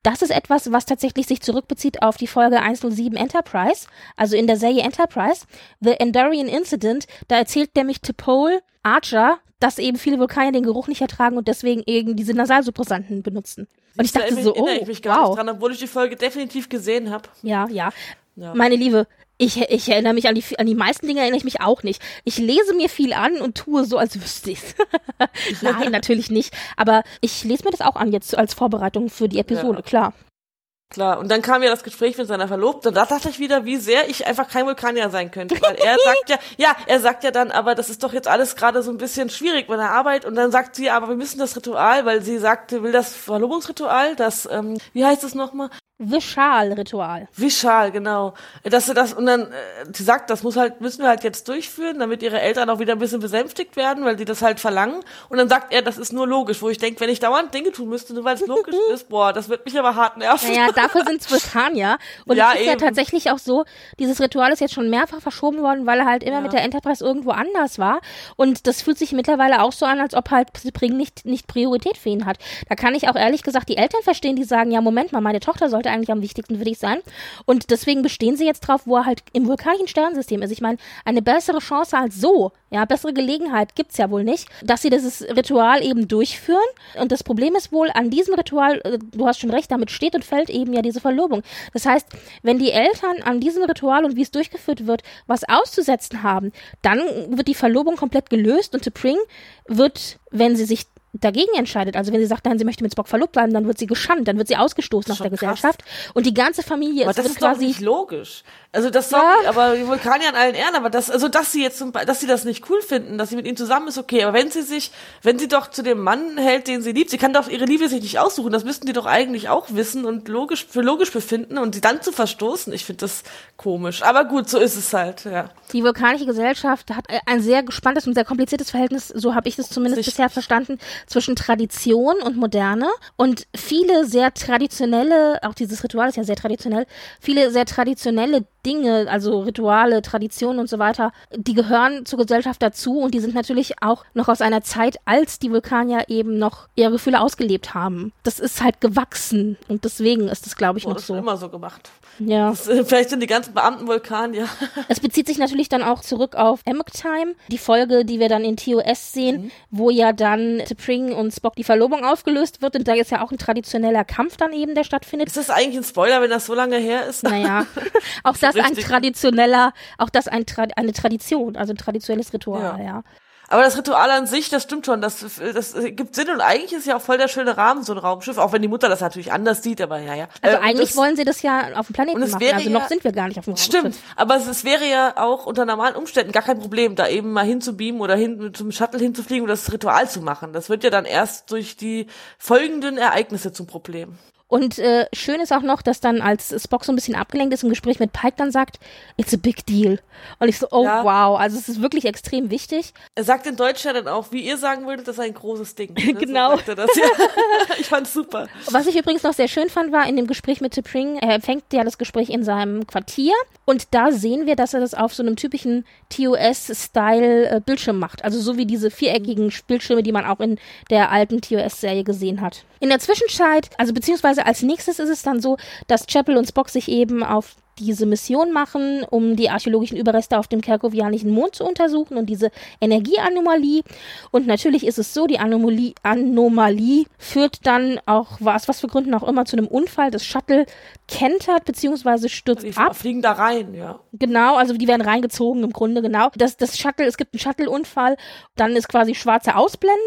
das ist etwas, was tatsächlich sich zurückbezieht auf die Folge 107 Enterprise, also in der Serie Enterprise, The Endorian Incident, da erzählt nämlich T'Pol Archer, dass eben viele Vulkane den Geruch nicht ertragen und deswegen eben diese Nasalsuppressanten benutzen. Und ich Da dachte so, oh, ich mich gar wow. nicht dran, obwohl ich die Folge definitiv gesehen habe. Ja, ja. Ja. Meine Liebe, ich, ich erinnere mich an die, an die meisten Dinge erinnere ich mich auch nicht. Ich lese mir viel an und tue so, als wüsste ich's. Nein, natürlich nicht. Aber ich lese mir das auch an jetzt als Vorbereitung für die Episode, Ja. klar. Klar, und dann kam ja das Gespräch mit seiner Verlobten und da dachte ich wieder, wie sehr ich einfach kein Vulkanier sein könnte, weil er sagt ja, ja, er sagt ja dann, aber das ist doch jetzt alles gerade so ein bisschen schwierig bei der Arbeit und dann sagt sie, aber wir müssen das Ritual, weil sie sagte, will das Verlobungsritual, das, ähm, wie heißt es nochmal? Vishal-Ritual. Vishal, genau. Dass sie das, und dann, äh, sie sagt, das muss halt, müssen wir halt jetzt durchführen, damit ihre Eltern auch wieder ein bisschen besänftigt werden, weil die das halt verlangen. Und dann sagt er, das ist nur logisch, wo ich denke, wenn ich dauernd Dinge tun müsste, nur weil es logisch ist, boah, das wird mich aber hart nerven. Naja, dafür sind's Vulkanier. Und Ja, es ist ja eben. tatsächlich auch so, dieses Ritual ist jetzt schon mehrfach verschoben worden, weil er halt immer mit der Enterprise irgendwo anders war. Und das fühlt sich mittlerweile auch so an, als ob halt Spring nicht, nicht Priorität für ihn hat. Da kann ich auch ehrlich gesagt die Eltern verstehen, die sagen, ja, Moment mal, meine Tochter sollte eigentlich am wichtigsten für dich sein. Und deswegen bestehen sie jetzt drauf, wo er halt im vulkanischen Sternensystem ist. Ich meine, eine bessere Chance als so, ja, bessere Gelegenheit gibt's ja wohl nicht, dass sie dieses Ritual eben durchführen. Und das Problem ist wohl, an diesem Ritual, äh, du hast schon recht, damit steht und fällt eben ja diese Verlobung. Das heißt, wenn die Eltern an diesem Ritual und wie es durchgeführt wird, was auszusetzen haben, dann wird die Verlobung komplett gelöst und T'Pring wird, wenn sie sich dagegen entscheidet, also wenn sie sagt, nein, sie möchte mit Spock verlobt bleiben, dann wird sie geschandt, dann wird sie ausgestoßen aus der. Gesellschaft und die ganze Familie Aber ist, das ist doch quasi nicht logisch. Also das sorry, Ja. aber die Vulkanier an allen Ehren, aber das, also dass sie jetzt, dass sie das nicht cool finden, dass sie mit ihm zusammen ist, okay. Aber wenn sie sich, wenn sie doch zu dem Mann hält, den sie liebt, sie kann doch ihre Liebe sich nicht aussuchen. Das müssten die doch eigentlich auch wissen und logisch für logisch befinden und sie dann zu verstoßen. Ich finde das komisch. Aber gut, so ist es halt. Ja. Die vulkanische Gesellschaft hat ein sehr gespanntes und sehr kompliziertes Verhältnis, so habe ich es zumindest Richtig. bisher verstanden, zwischen Tradition und Moderne. Und viele sehr traditionelle, auch dieses Ritual ist ja sehr traditionell, viele sehr traditionelle Dinge, also Rituale, Traditionen und so weiter, die gehören zur Gesellschaft dazu und die sind natürlich auch noch aus einer Zeit, als die Vulkanier eben noch ihre Gefühle ausgelebt haben. Das ist halt gewachsen und deswegen ist es, glaube ich, Oh, noch das so. wird immer so gemacht. Ja. Das, äh, vielleicht sind die ganzen Beamten Vulkanier. Es bezieht sich natürlich dann auch zurück auf Amok Time, die Folge, die wir dann in TOS sehen, wo ja dann T'Pring und Spock die Verlobung aufgelöst wird und da ist ja auch ein traditioneller Kampf dann eben, der stattfindet. Ist das eigentlich ein Spoiler, wenn das so lange her ist? Naja, auch das ein richtig. traditioneller, auch das ein eine Tradition, also ein traditionelles Ritual, Ja. ja. Aber das Ritual an sich, das stimmt schon, das, das gibt Sinn und eigentlich ist ja auch voll der schöne Rahmen, so ein Raumschiff, auch wenn die Mutter das natürlich anders sieht, aber ja, ja. Also Äh, eigentlich das, wollen sie das ja auf dem Planeten machen, also ja- noch sind wir gar nicht auf dem Stimmt, Raumschiff. aber es, es wäre ja auch unter normalen Umständen gar kein Problem, da eben mal hinzubeamen oder hin, zum Shuttle hinzufliegen und das Ritual zu machen. Das wird ja dann erst durch die folgenden Ereignisse zum Problem. Und äh, schön ist auch noch, dass dann, als Spock so ein bisschen abgelenkt ist im Gespräch mit Pike, dann sagt, it's a big deal. Und ich so, oh Ja. wow, also es ist wirklich extrem wichtig. Er sagt in Deutsch ja dann auch, wie ihr sagen würdet, das ist ein großes Ding. Ne? Genau. So das, ja. ich fand's super. Was ich übrigens noch sehr schön fand, war in dem Gespräch mit T'Pring, er empfängt ja das Gespräch in seinem Quartier und da sehen wir, dass er das auf so einem typischen TOS-Style äh, Bildschirm macht. Also so wie diese viereckigen Bildschirme, die man auch in der alten TOS-Serie gesehen hat. In der Zwischenzeit, also beziehungsweise als nächstes ist es dann so, dass Chapel und Spock sich eben auf diese Mission machen, um die archäologischen Überreste auf dem kerkovianischen Mond zu untersuchen und diese Energieanomalie. Und natürlich ist es so, die Anomalie, Anomalie führt dann auch, was, was für Gründen auch immer, zu einem Unfall. Das Shuttle kentert bzw. stürzt Die ab. fliegen da rein, ja. Genau, also die werden reingezogen im Grunde, genau. Das, das Shuttle, es gibt einen Shuttle-Unfall, dann ist quasi schwarze Ausblende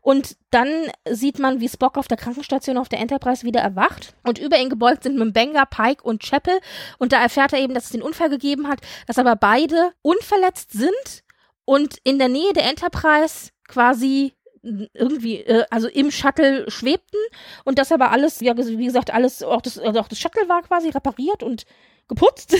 und dann sieht man, wie Spock auf der Krankenstation auf der Enterprise wieder erwacht und über ihn gebeugt sind Mbenga, Pike und Chapel und da erfährt er eben, dass es den Unfall gegeben hat, dass aber beide unverletzt sind und in der Nähe der Enterprise quasi irgendwie, äh, also im Shuttle schwebten und das aber alles, ja, wie gesagt, alles, auch das, also auch das Shuttle war quasi repariert und geputzt.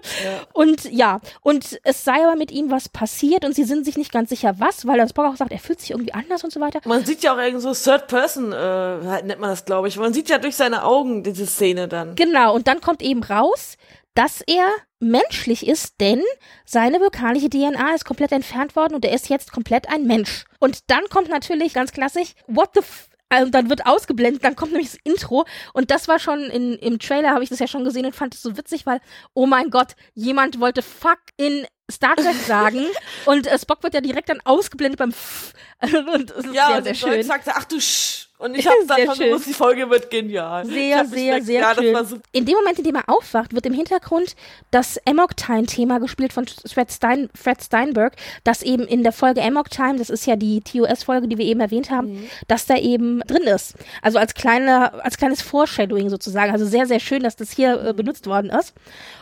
Und ja, und es sei aber mit ihm was passiert und sie sind sich nicht ganz sicher, was, weil der Spock auch sagt, er fühlt sich irgendwie anders und so weiter. Man sieht ja auch irgendwie so Third Person, äh, nennt man das, glaube ich. Man sieht ja durch seine Augen diese Szene dann. Genau, und dann kommt eben raus, dass er menschlich ist, denn seine vulkanische DNA ist komplett entfernt worden und er ist jetzt komplett ein Mensch. Und dann kommt natürlich ganz klassisch, what the f also dann wird ausgeblendet, dann kommt nämlich das Intro und das war schon in, im Trailer, habe ich das ja schon gesehen und fand es so witzig, weil, oh mein Gott, jemand wollte fuck in Star Trek sagen und äh, Spock wird ja direkt dann ausgeblendet beim F und es ist Ja, sehr, und sehr schön. sagt er, ach du Sch. Und ich habe dann schon gewusst, die Folge wird genial. Sehr, sehr, sehr ja, schön. In dem Moment, in dem er aufwacht, wird im Hintergrund das Amok Time-Thema gespielt von Fred, Stein, Fred Steinberg, das eben in der Folge Amok Time, das ist ja die TOS-Folge, die wir eben erwähnt haben, Mhm. dass da eben drin ist. Also als kleiner, als kleines Foreshadowing sozusagen. Also sehr, sehr schön, dass das hier äh, benutzt worden ist.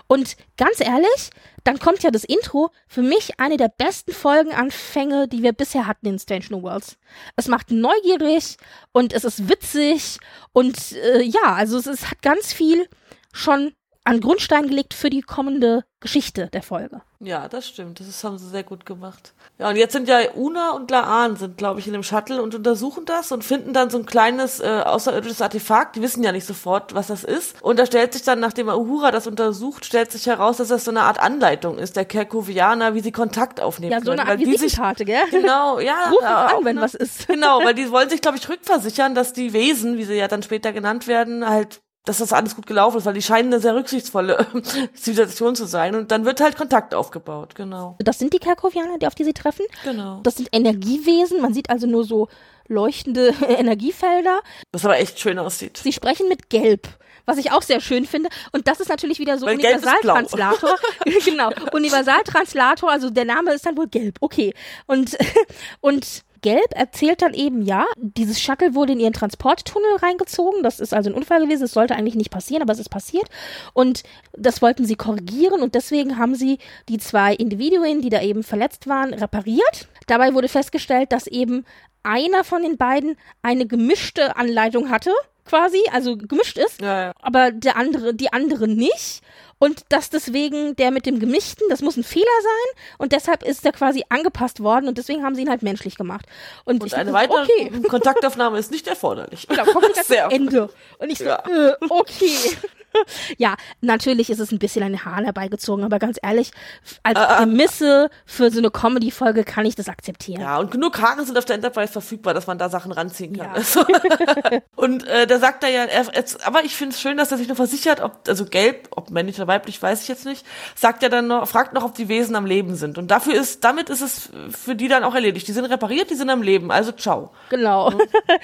Und ganz ehrlich, dann kommt ja das Intro. Für mich eine der besten Folgenanfänge, die wir bisher hatten in Strange New Worlds. Es macht neugierig und es ist witzig und äh, ja, also es, ist, hat ganz viel schon an Grundstein gelegt für die kommende Geschichte der Folge. Ja, das stimmt. Das haben sie sehr gut gemacht. Ja, und jetzt sind ja Una und Laan sind, glaube ich, in dem Shuttle und untersuchen das und finden dann so ein kleines äh, außerirdisches Artefakt. Die wissen ja nicht sofort, was das ist. Und da stellt sich dann, nachdem Uhura das untersucht, stellt sich heraus, dass das so eine Art Anleitung ist, der Kerkovianer, wie sie Kontakt aufnehmen Ja, so können. eine Art die sich Visitenkarte, gell? Genau, ja. Ruf ja, an, wenn ne- was ist. Genau, weil die wollen sich, glaube ich, rückversichern, dass die Wesen, wie sie ja dann später genannt werden, halt dass das alles gut gelaufen ist, weil die scheinen eine sehr rücksichtsvolle Zivilisation zu sein. Und dann wird halt Kontakt aufgebaut, genau. Das sind die Kerkovianer, die auf die sie treffen. Genau. Das sind Energiewesen. Man sieht also nur so leuchtende Energiefelder. Was aber echt schön aussieht. Sie sprechen mit Gelb, was ich auch sehr schön finde. Und das ist natürlich wieder so. Universaltranslator. genau, Universaltranslator, also der Name ist dann wohl Gelb, okay. Und, und Gelb erzählt dann eben, ja, dieses Shuttle wurde in ihren Transporttunnel reingezogen. Das ist also ein Unfall gewesen. Es sollte eigentlich nicht passieren, aber es ist passiert. Und das wollten sie korrigieren und deswegen haben sie die zwei Individuen, die da eben verletzt waren, repariert. Dabei wurde festgestellt, dass eben einer von den beiden eine gemischte Anleitung hatte, quasi, also gemischt ist, Ja, ja. aber der andere, die andere nicht. Und dass deswegen der mit dem Gemischten, das muss ein Fehler sein und deshalb ist der quasi angepasst worden und deswegen haben sie ihn halt menschlich gemacht. Und, Und ich eine weitere okay. Kontaktaufnahme ist nicht erforderlich. Genau, kommt ans Ende. Und ich so, Ja. äh, okay. ja, natürlich ist es ein bisschen eine Haar herbeigezogen, aber ganz ehrlich, als Äh, äh. Prämisse für so eine Comedy-Folge kann ich das akzeptieren. Ja, und genug Haare sind auf der Enterprise verfügbar, dass man da Sachen ranziehen kann. Ja. Und äh, da sagt er ja, er, jetzt, aber ich finde es schön, dass er sich nur versichert, ob, also gelb, ob männlich oder weiblich, weiß ich jetzt nicht, sagt er dann noch, fragt noch, ob die Wesen am Leben sind. Und dafür ist, damit ist es für die dann auch erledigt. Die sind repariert, die sind am Leben, also ciao. Genau.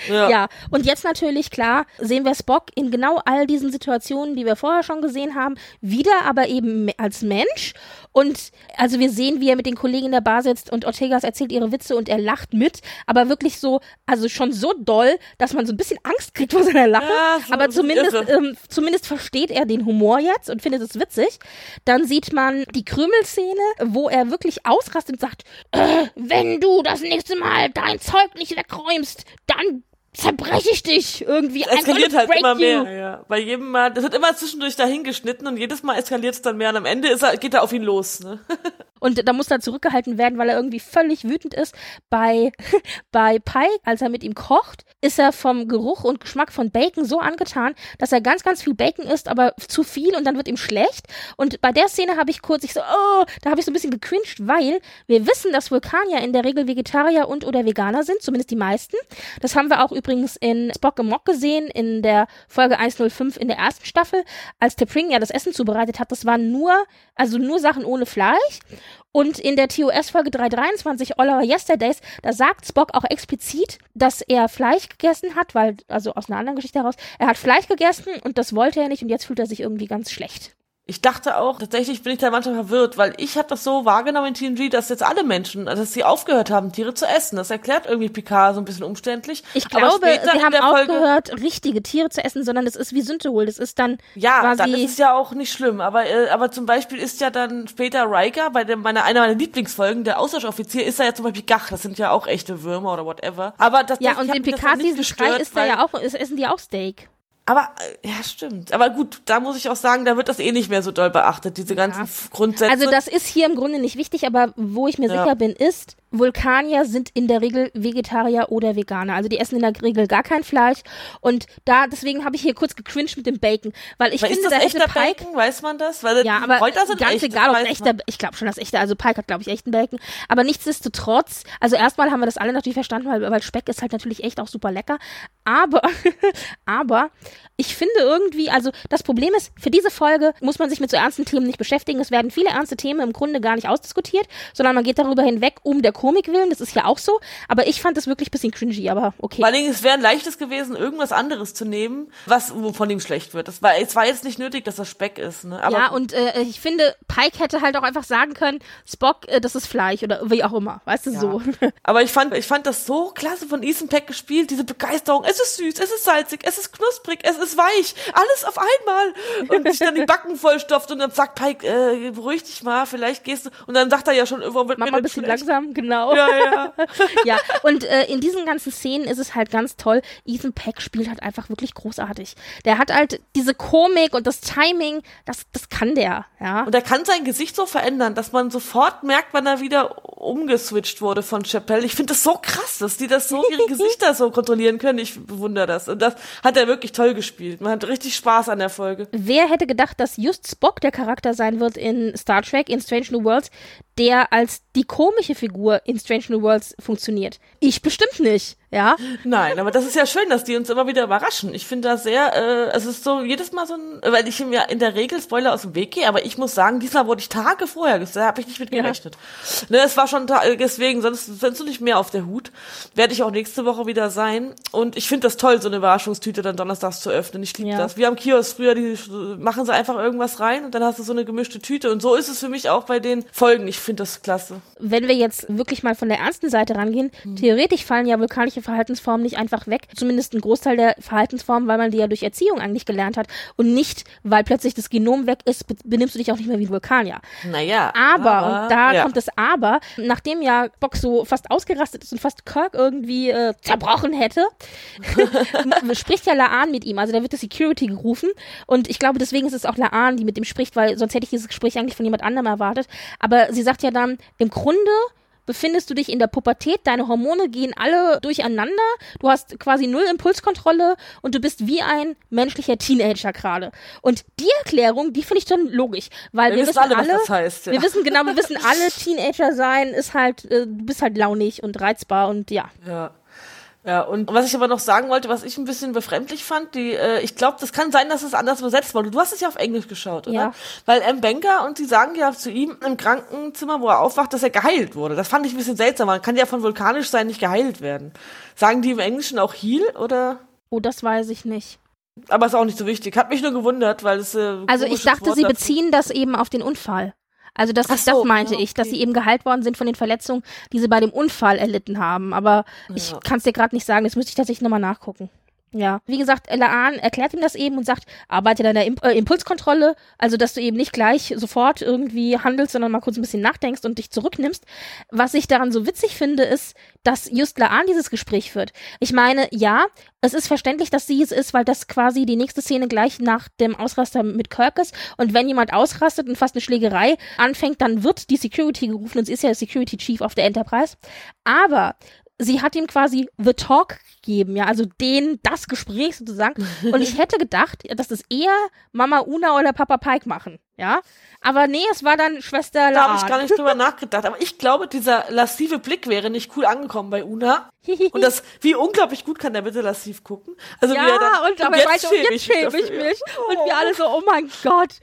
Ja. Ja. und jetzt natürlich, klar, sehen wir Spock in genau all diesen Situationen, die wir vorher schon gesehen haben, wieder, aber eben als Mensch. Und also wir sehen, wie er mit den Kollegen in der Bar sitzt und Ortegas erzählt ihre Witze und er lacht mit, aber wirklich so, also schon so doll, dass man so ein bisschen Angst kriegt vor seiner Lache. Ja, so- aber zumindest, ähm, zumindest versteht er den Humor jetzt und findet es witzig. Dann sieht man die Krümelszene, wo er wirklich ausrastet und sagt, äh, wenn du das nächste Mal dein Zeug nicht wegräumst, dann zerbreche ich dich irgendwie. I'm eskaliert halt immer you. mehr. Ja. Bei jedem Mal, das wird immer zwischendurch dahin geschnitten und jedes Mal eskaliert es dann mehr und am Ende ist er, geht er auf ihn los. Ne? Und da muss er zurückgehalten werden, weil er irgendwie völlig wütend ist. Bei, bei Pike, als er mit ihm kocht, ist er vom Geruch und Geschmack von Bacon so angetan, dass er ganz, ganz viel Bacon isst, aber zu viel und dann wird ihm schlecht. Und bei der Szene habe ich kurz, ich so, oh, da habe ich so ein bisschen gecringed, weil wir wissen, dass Vulkanier in der Regel Vegetarier und oder Veganer sind, zumindest die meisten. Das haben wir auch übrigens in Spock and Mock gesehen, in der Folge 105 in der ersten Staffel, als T'Pring ja das Essen zubereitet hat. Das waren nur, also nur Sachen ohne Fleisch. Und in der TOS-Folge 323, All Our Yesterdays, da sagt Spock auch explizit, dass er Fleisch gegessen hat, weil, also aus einer anderen Geschichte heraus, er hat Fleisch gegessen und das wollte er nicht und jetzt fühlt er sich irgendwie ganz schlecht. Ich dachte auch, tatsächlich bin ich da manchmal verwirrt, weil ich habe das so wahrgenommen in TNG, dass jetzt alle Menschen, also dass sie aufgehört haben, Tiere zu essen. Das erklärt irgendwie Picard so ein bisschen umständlich. Ich glaube, sie haben der Folge- aufgehört, richtige Tiere zu essen, sondern es ist wie Sündehol. Das ist dann Ja, quasi, dann ist es ja auch nicht schlimm. Aber, äh, aber zum Beispiel ist ja dann später Riker, bei dem, meiner, einer meiner Lieblingsfolgen, der Austauschoffizier, ist er ja zum Beispiel Gach. Das sind ja auch echte Würmer oder whatever. Aber das, ja, das, und in Picard Season 3 gestört, ist da ja auch, essen die auch Steak. Aber, äh, ja, stimmt. Aber gut, da muss ich auch sagen, da wird das eh nicht mehr so doll beachtet, diese ganzen Grundsätze. Also das ist hier im Grunde nicht wichtig, aber wo ich mir Ja. sicher bin, ist, Vulkanier sind in der Regel Vegetarier oder Veganer. Also die essen in der Regel gar kein Fleisch. Und da, deswegen habe ich hier kurz gecringed mit dem Bacon. Weil ich Aber finde, ist da das hätte echter Pike. Bacon? Weiß man das? Weil Ja, aber sind ganz echt, egal, ob echter, ich glaube schon, dass echter, also Pike hat, glaube ich, echten Bacon. Aber nichtsdestotrotz, also erstmal haben wir das alle natürlich verstanden, weil, weil Speck ist halt natürlich echt auch super lecker. Aber, aber ich finde irgendwie, also das Problem ist, für diese Folge muss man sich mit so ernsten Themen nicht beschäftigen. Es werden viele ernste Themen im Grunde gar nicht ausdiskutiert, sondern man geht darüber hinweg um der Komik willen. Das ist ja auch so. Aber ich fand das wirklich ein bisschen cringy, aber okay. Vor allen Dingen, es wäre ein leichtes gewesen, irgendwas anderes zu nehmen, was von ihm schlecht wird. Das war, es war jetzt nicht nötig, dass das Speck ist, ne? Aber ja, und äh, ich finde, Pike hätte halt auch einfach sagen können, Spock, äh, das ist Fleisch oder wie auch immer. Weißt du, so. Aber ich fand, ich fand das so klasse von Ethan Peck gespielt, diese Begeisterung. Es ist süß, es ist salzig, es ist knusprig, es ist weich, alles auf einmal. Und sich dann die Backen vollstopft und dann sagt Pike, äh, beruhig dich mal, vielleicht gehst du. Und dann sagt er ja schon, irgendwo wird Mach mir mal ein bisschen schlecht. langsam, genau. Ja, ja. ja, und äh, in diesen ganzen Szenen ist es halt ganz toll. Ethan Peck spielt halt einfach wirklich großartig. Der hat halt diese Komik und das Timing, das, das kann der, ja. Und er kann sein Gesicht so verändern, dass man sofort merkt, wann er wieder umgeswitcht wurde von Chappelle. Ich finde das so krass, dass die das so ihre Gesichter so kontrollieren können. Ich bewundere das. Und das hat er wirklich toll gespielt. Man hat richtig Spaß an der Folge. Wer hätte gedacht, dass just Spock der Charakter sein wird in Star Trek, in Strange New Worlds, der als die komische Figur in Strange New Worlds funktioniert? Ich bestimmt nicht, ja. Nein, aber das ist ja schön, dass die uns immer wieder überraschen. Ich finde das sehr, äh, es ist so jedes Mal so ein, weil ich ja in der Regel Spoiler aus dem Weg gehe, aber ich muss sagen, diesmal wurde ich Tage vorher da habe ich nicht mit Ja. gerechnet. Ne, es war schon ta- deswegen, sonst sonst du nicht mehr auf der Hut. Werde ich auch nächste Woche wieder sein. Und ich finde das toll, so eine Überraschungstüte dann donnerstags zu öffnen. Ich liebe Ja. das. Wir am Kiosk früher, die machen sie einfach irgendwas rein und dann hast du so eine gemischte Tüte. Und so ist es für mich auch bei den Folgen. Ich finde das klasse. Wenn wir jetzt wirklich mal von der ernsten Seite rangehen, hm. theoretisch fallen ja vulkanische Verhaltensformen nicht einfach weg. Zumindest ein Großteil der Verhaltensformen, weil man die ja durch Erziehung eigentlich gelernt hat. Und nicht, weil plötzlich das Genom weg ist, benimmst du dich auch nicht mehr wie ein Vulkanier. Naja. Aber, aber und da ja. kommt das Aber, nachdem ja Bock so fast ausgerastet ist und fast Kirk irgendwie äh, zerbrochen hätte, spricht ja Laan mit ihm. Also da wird das Security gerufen. Und ich glaube, deswegen ist es auch Laan, die mit ihm spricht, weil sonst hätte ich dieses Gespräch eigentlich von jemand anderem erwartet. Aber sie sagt ja dann, im Grunde befindest du dich in der Pubertät, deine Hormone gehen alle durcheinander, du hast quasi null Impulskontrolle und du bist wie ein menschlicher Teenager gerade. Und die Erklärung, die finde ich dann logisch, weil wir, wir wissen alle, alle das heißt, ja. wir wissen genau, wir wissen alle, Teenager sein ist halt, äh, du bist halt launig und reizbar und ja. Ja. Ja, und was ich aber noch sagen wollte, was ich ein bisschen befremdlich fand, die, äh, ich glaube, das kann sein, dass es anders übersetzt wurde. Du hast es ja auf Englisch geschaut, oder? Ja. Weil M. Banker und die sagen ja zu ihm im Krankenzimmer, wo er aufwacht, dass er geheilt wurde. Das fand ich ein bisschen seltsam. Man kann ja von vulkanisch sein nicht geheilt werden. Sagen die im Englischen auch Heal, oder? Oh, das weiß ich nicht. Aber ist auch nicht so wichtig. Hat mich nur gewundert, weil es. Äh, also ich dachte, Wort sie beziehen das eben auf den Unfall. Also das, so, das meinte okay. ich, dass sie eben geheilt worden sind von den Verletzungen, die sie bei dem Unfall erlitten haben. Aber ja. ich kann es dir gerade nicht sagen, das müsste ich tatsächlich nochmal nachgucken. Ja, wie gesagt, Laan erklärt ihm das eben und sagt, arbeite an der Imp äh, Impulskontrolle, also dass du eben nicht gleich sofort irgendwie handelst, sondern mal kurz ein bisschen nachdenkst und dich zurücknimmst. Was ich daran so witzig finde, ist, dass just Laan dieses Gespräch führt. Ich meine, ja, es ist verständlich, dass sie es ist, weil das quasi die nächste Szene gleich nach dem Ausraster mit Kirk ist. Und wenn jemand ausrastet und fast eine Schlägerei anfängt, dann wird die Security gerufen und sie ist ja Security Chief auf der Enterprise. Aber sie hat ihm quasi The Talk gegeben, ja, also den, das Gespräch sozusagen. Und ich hätte gedacht, dass das eher Mama Una oder Papa Pike machen, ja. Aber nee, es war dann Schwester Da habe ich gar nicht drüber nachgedacht. Aber ich glaube, dieser lassive Blick wäre nicht cool angekommen bei Una. Und das, wie unglaublich gut kann der bitte lassiv gucken? Also ja, wie er dann, und aber jetzt, schäme ich, schäm ich mich. Und wir alle so, oh mein Gott.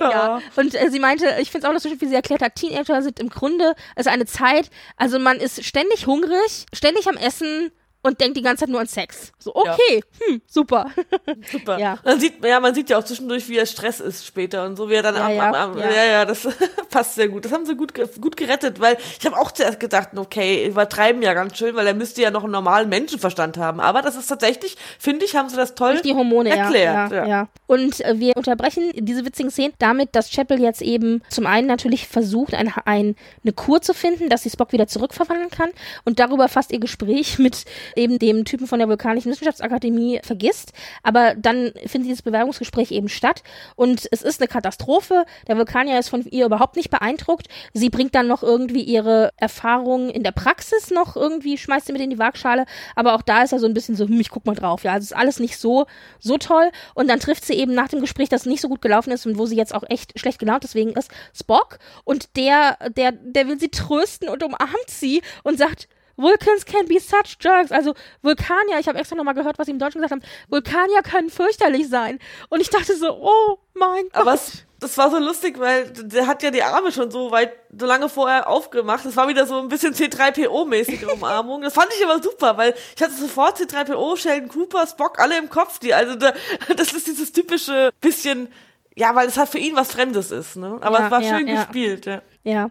Ja. ja. Und äh, sie meinte, ich finde es auch noch so schön, wie sie erklärt hat, Teenager sind im Grunde, also eine Zeit, also man ist ständig hungrig, ständig am Essen, und denkt die ganze Zeit nur an Sex. So, okay, ja. hm, super. Super. ja. Man sieht, ja, man sieht ja auch zwischendurch, wie er Stress ist später und so, wie er dann ja, am, ja, am, am, ja. ja, ja, das passt sehr gut. Das haben sie gut, gut gerettet, weil ich habe auch zuerst gedacht, okay, übertreiben ja ganz schön, weil er müsste ja noch einen normalen Menschenverstand haben. Aber das ist tatsächlich, finde ich, haben sie das toll die Hormone, erklärt. Ja, ja, ja. Und äh, wir unterbrechen diese witzigen Szenen damit, dass Chapel jetzt eben zum einen natürlich versucht, ein, ein, eine Kur zu finden, dass sie Spock wieder zurückverwandeln kann und darüber fast ihr Gespräch mit eben dem Typen von der Vulkanischen Wissenschaftsakademie vergisst. Aber dann findet dieses Bewerbungsgespräch eben statt und es ist eine Katastrophe. Der Vulkanier ist von ihr überhaupt nicht beeindruckt. Sie bringt dann noch irgendwie ihre Erfahrungen in der Praxis noch irgendwie, schmeißt sie mit in die Waagschale. Aber auch da ist er so ein bisschen so, hm, ich guck mal drauf. Ja, also ist alles nicht so, so toll. Und dann trifft sie eben nach dem Gespräch, das nicht so gut gelaufen ist und wo sie jetzt auch echt schlecht gelaunt deswegen ist, Spock. Und der, der, der will sie trösten und umarmt sie und sagt, Vulcans can be such jerks. Also Vulkanier, ich habe extra nochmal gehört, was sie im Deutschen gesagt haben. Vulkanier können fürchterlich sein. Und ich dachte so, oh mein Gott. Aber es, das war so lustig, weil der hat ja die Arme schon so weit, so lange vorher aufgemacht. Das war wieder so ein bisschen C3PO-mäßige Umarmung. Das fand ich aber super, weil ich hatte sofort C3PO, Sheldon Cooper, Spock, alle im Kopf. Die, also da, das ist dieses typische bisschen, ja, weil es halt für ihn was Fremdes ist, ne? Aber ja, es war ja, schön ja. gespielt, ja. Ja.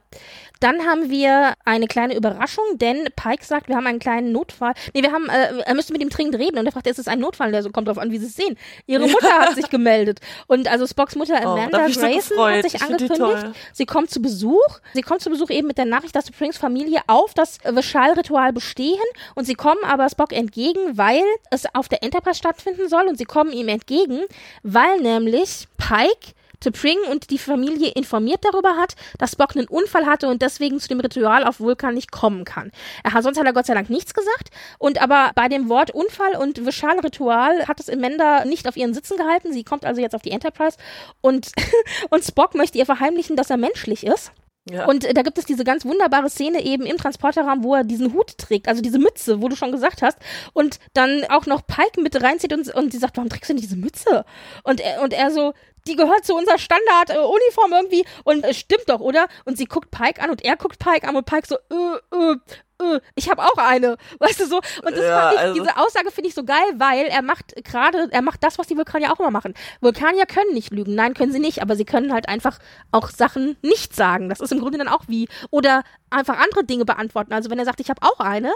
Dann haben wir eine kleine Überraschung, denn Pike sagt, wir haben einen kleinen Notfall. Nee, wir haben, äh, er müsste mit ihm dringend reden und er fragt, ist es ein Notfall? Der so kommt drauf an, wie sie es sehen. Ihre Mutter hat sich gemeldet. Und also Spocks Mutter oh, Amanda oh, Grayson so hat sich angekündigt. Sie kommt zu Besuch. Sie kommt zu Besuch eben mit der Nachricht, dass die Springs Familie auf das Vishal-Ritual bestehen und sie kommen aber Spock entgegen, weil es auf der Enterprise stattfinden soll und sie kommen ihm entgegen, weil nämlich Pike T'Pring und die Familie informiert darüber hat, dass Spock einen Unfall hatte und deswegen zu dem Ritual auf Vulkan nicht kommen kann. Er hat sonst hat er Gott sei Dank nichts gesagt und aber bei dem Wort Unfall und Vishal-Ritual hat es Amanda nicht auf ihren Sitzen gehalten. Sie kommt also jetzt auf die Enterprise und, und Spock möchte ihr verheimlichen, dass er menschlich ist. Ja. Und äh, da gibt es diese ganz wunderbare Szene eben im Transporterraum, wo er diesen Hut trägt, also diese Mütze, wo du schon gesagt hast, und dann auch noch Pike mit reinzieht und, und sie sagt, warum trägst du denn diese Mütze? Und er, und er so, die gehört zu unserer Standard-Uniform äh, irgendwie und es äh, stimmt doch, oder? Und sie guckt Pike an und er guckt Pike an und Pike so, äh, äh, ich habe auch eine, weißt du so. Und Ja, ich, also- diese Aussage finde ich so geil, weil er macht gerade, er macht das, was die Vulkanier auch immer machen. Vulkanier können nicht lügen, nein, können sie nicht, aber sie können halt einfach auch Sachen nicht sagen. Das ist im Grunde dann auch wie oder einfach andere Dinge beantworten. Also wenn er sagt, ich habe auch eine,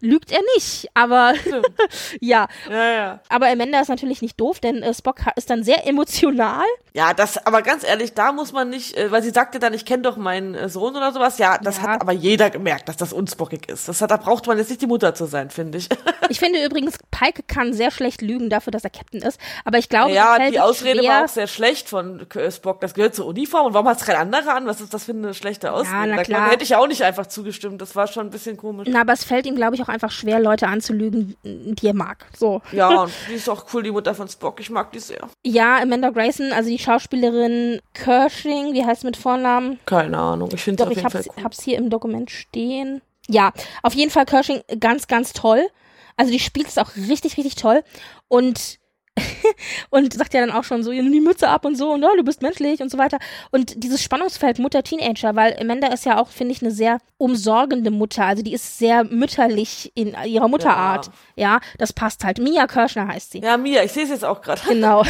lügt er nicht. Aber ja, Ja, ja. aber Amanda ist natürlich nicht doof, denn äh, Spock ist dann sehr emotional. Ja, das, aber ganz ehrlich, da muss man nicht, äh, weil sie sagte dann, ich kenne doch meinen äh, Sohn oder sowas. Ja, das Ja. hat aber jeder gemerkt, dass das unspockig ist. Das hat, da braucht man jetzt nicht die Mutter zu sein, finde ich. Ich finde übrigens, Pike kann sehr schlecht lügen dafür, dass er Captain ist. Aber ich glaube, ja, es die Ausrede schwer, war auch sehr schlecht von äh, Spock. Das gehört zur Uniform. Und warum hat es kein anderer an? Was ist das für eine schlechte Ausrede? na da klar. kann- hätte ich ja auch nicht einfach zugestimmt. Das war schon ein bisschen komisch. Na, aber es fällt ihm, glaube ich, auch einfach schwer, Leute anzulügen, die er mag. So. Ja, und die ist auch cool, die Mutter von Spock. Ich mag die sehr. Ja, Amanda Grayson, also die Schauspielerin Kershing, wie heißt sie mit Vornamen? Keine Ahnung. Ich finde es auf ich jeden Fall cool. hab's hier im Dokument stehen. Ja, auf jeden Fall Kershing ganz, ganz toll. Also die spielt es auch richtig, richtig toll. Und und sagt ja dann auch schon so, nimm die Mütze ab und so und oh, du bist menschlich und so weiter. Und dieses Spannungsfeld Mutter-Teenager, weil Amanda ist ja auch, finde ich, eine sehr umsorgende Mutter. Also die ist sehr mütterlich in ihrer Mutterart. Ja, das passt halt. Mia Kirschner heißt sie. Ja, Mia, ich sehe es jetzt auch gerade. Genau.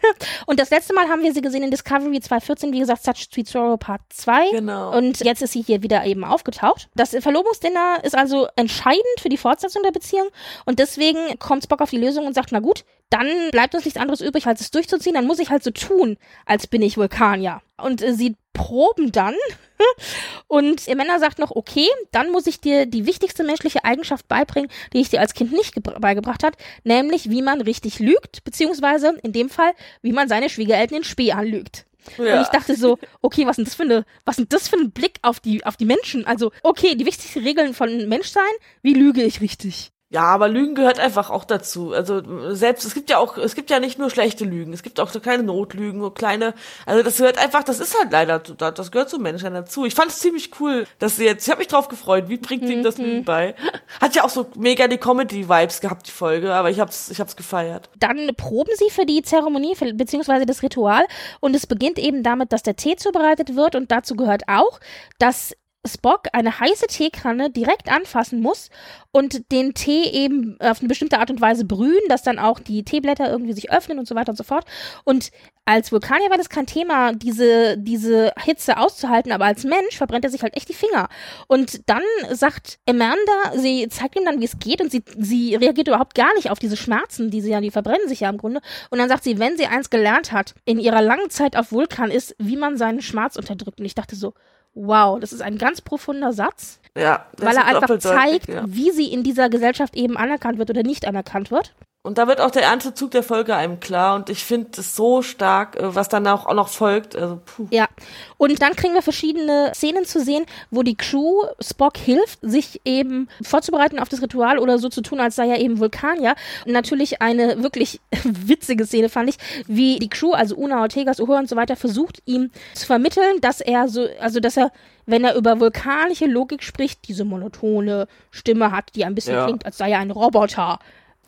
und das letzte Mal haben wir sie gesehen in Discovery 2014, wie gesagt, Such Sweet Sorrow Part 2. Genau. Und jetzt ist sie hier wieder eben aufgetaucht. Das Verlobungsdinner ist also entscheidend für die Fortsetzung der Beziehung. Und deswegen kommt Spock auf die Lösung und sagt, na gut, dann bleibt uns nichts anderes übrig, als es durchzuziehen. Dann muss ich halt so tun, als bin ich Vulkanier. Und äh, sie proben dann. Und Amanda sagt noch, okay, dann muss ich dir die wichtigste menschliche Eigenschaft beibringen, die ich dir als Kind nicht gebr- beigebracht hat, nämlich wie man richtig lügt, beziehungsweise in dem Fall, wie man seine Schwiegereltern in Spee anlügt. Und Ja. ich dachte so, okay, was sind das für eine, was sind das für ein Blick auf die, auf die Menschen? Also, okay, die wichtigsten Regeln von Menschsein, wie lüge ich richtig? Ja, aber Lügen gehört einfach auch dazu. Also selbst, es gibt ja auch, es gibt ja nicht nur schlechte Lügen, es gibt auch so kleine Notlügen, so kleine, also das gehört einfach, das ist halt leider, das gehört zum Menschen dazu. Ich fand es ziemlich cool, dass sie jetzt, ich habe mich drauf gefreut, wie bringt sie ihm das Lügen bei? Hat ja auch so mega die Comedy-Vibes gehabt, die Folge, aber ich hab's, ich hab's gefeiert. Dann proben sie für die Zeremonie, für, beziehungsweise das Ritual. Und es beginnt eben damit, dass der Tee zubereitet wird. Und dazu gehört auch, dass Spock eine heiße Teekanne direkt anfassen muss und den Tee eben auf eine bestimmte Art und Weise brühen, dass dann auch die Teeblätter irgendwie sich öffnen und so weiter und so fort. Und als Vulkanier war das kein Thema, diese, diese Hitze auszuhalten, aber als Mensch verbrennt er sich halt echt die Finger. Und dann sagt Amanda, sie zeigt ihm dann, wie es geht und sie, sie reagiert überhaupt gar nicht auf diese Schmerzen, die sie ja, die verbrennen sich ja im Grunde. Und dann sagt sie, wenn sie eins gelernt hat in ihrer langen Zeit auf Vulkan ist, wie man seinen Schmerz unterdrückt. Und ich dachte so, wow, das ist ein ganz profunder Satz, Ja. weil er einfach zeigt, ja. wie sie in dieser Gesellschaft eben anerkannt wird oder nicht anerkannt wird. Und da wird auch der ernste Zug der Folge einem klar und ich finde es so stark, äh, was danach auch noch folgt. Also, puh. Ja, und dann kriegen wir verschiedene Szenen zu sehen, wo die Crew Spock hilft, sich eben vorzubereiten auf das Ritual oder so zu tun, als sei er eben Vulkanier. Und natürlich eine wirklich witzige Szene fand ich, wie die Crew, also Una, Ortegas, Uhura und so weiter, versucht ihm zu vermitteln, dass er so, also dass er wenn er über vulkanische Logik spricht, diese monotone Stimme hat, die ein bisschen Ja. klingt, als sei er ein Roboter.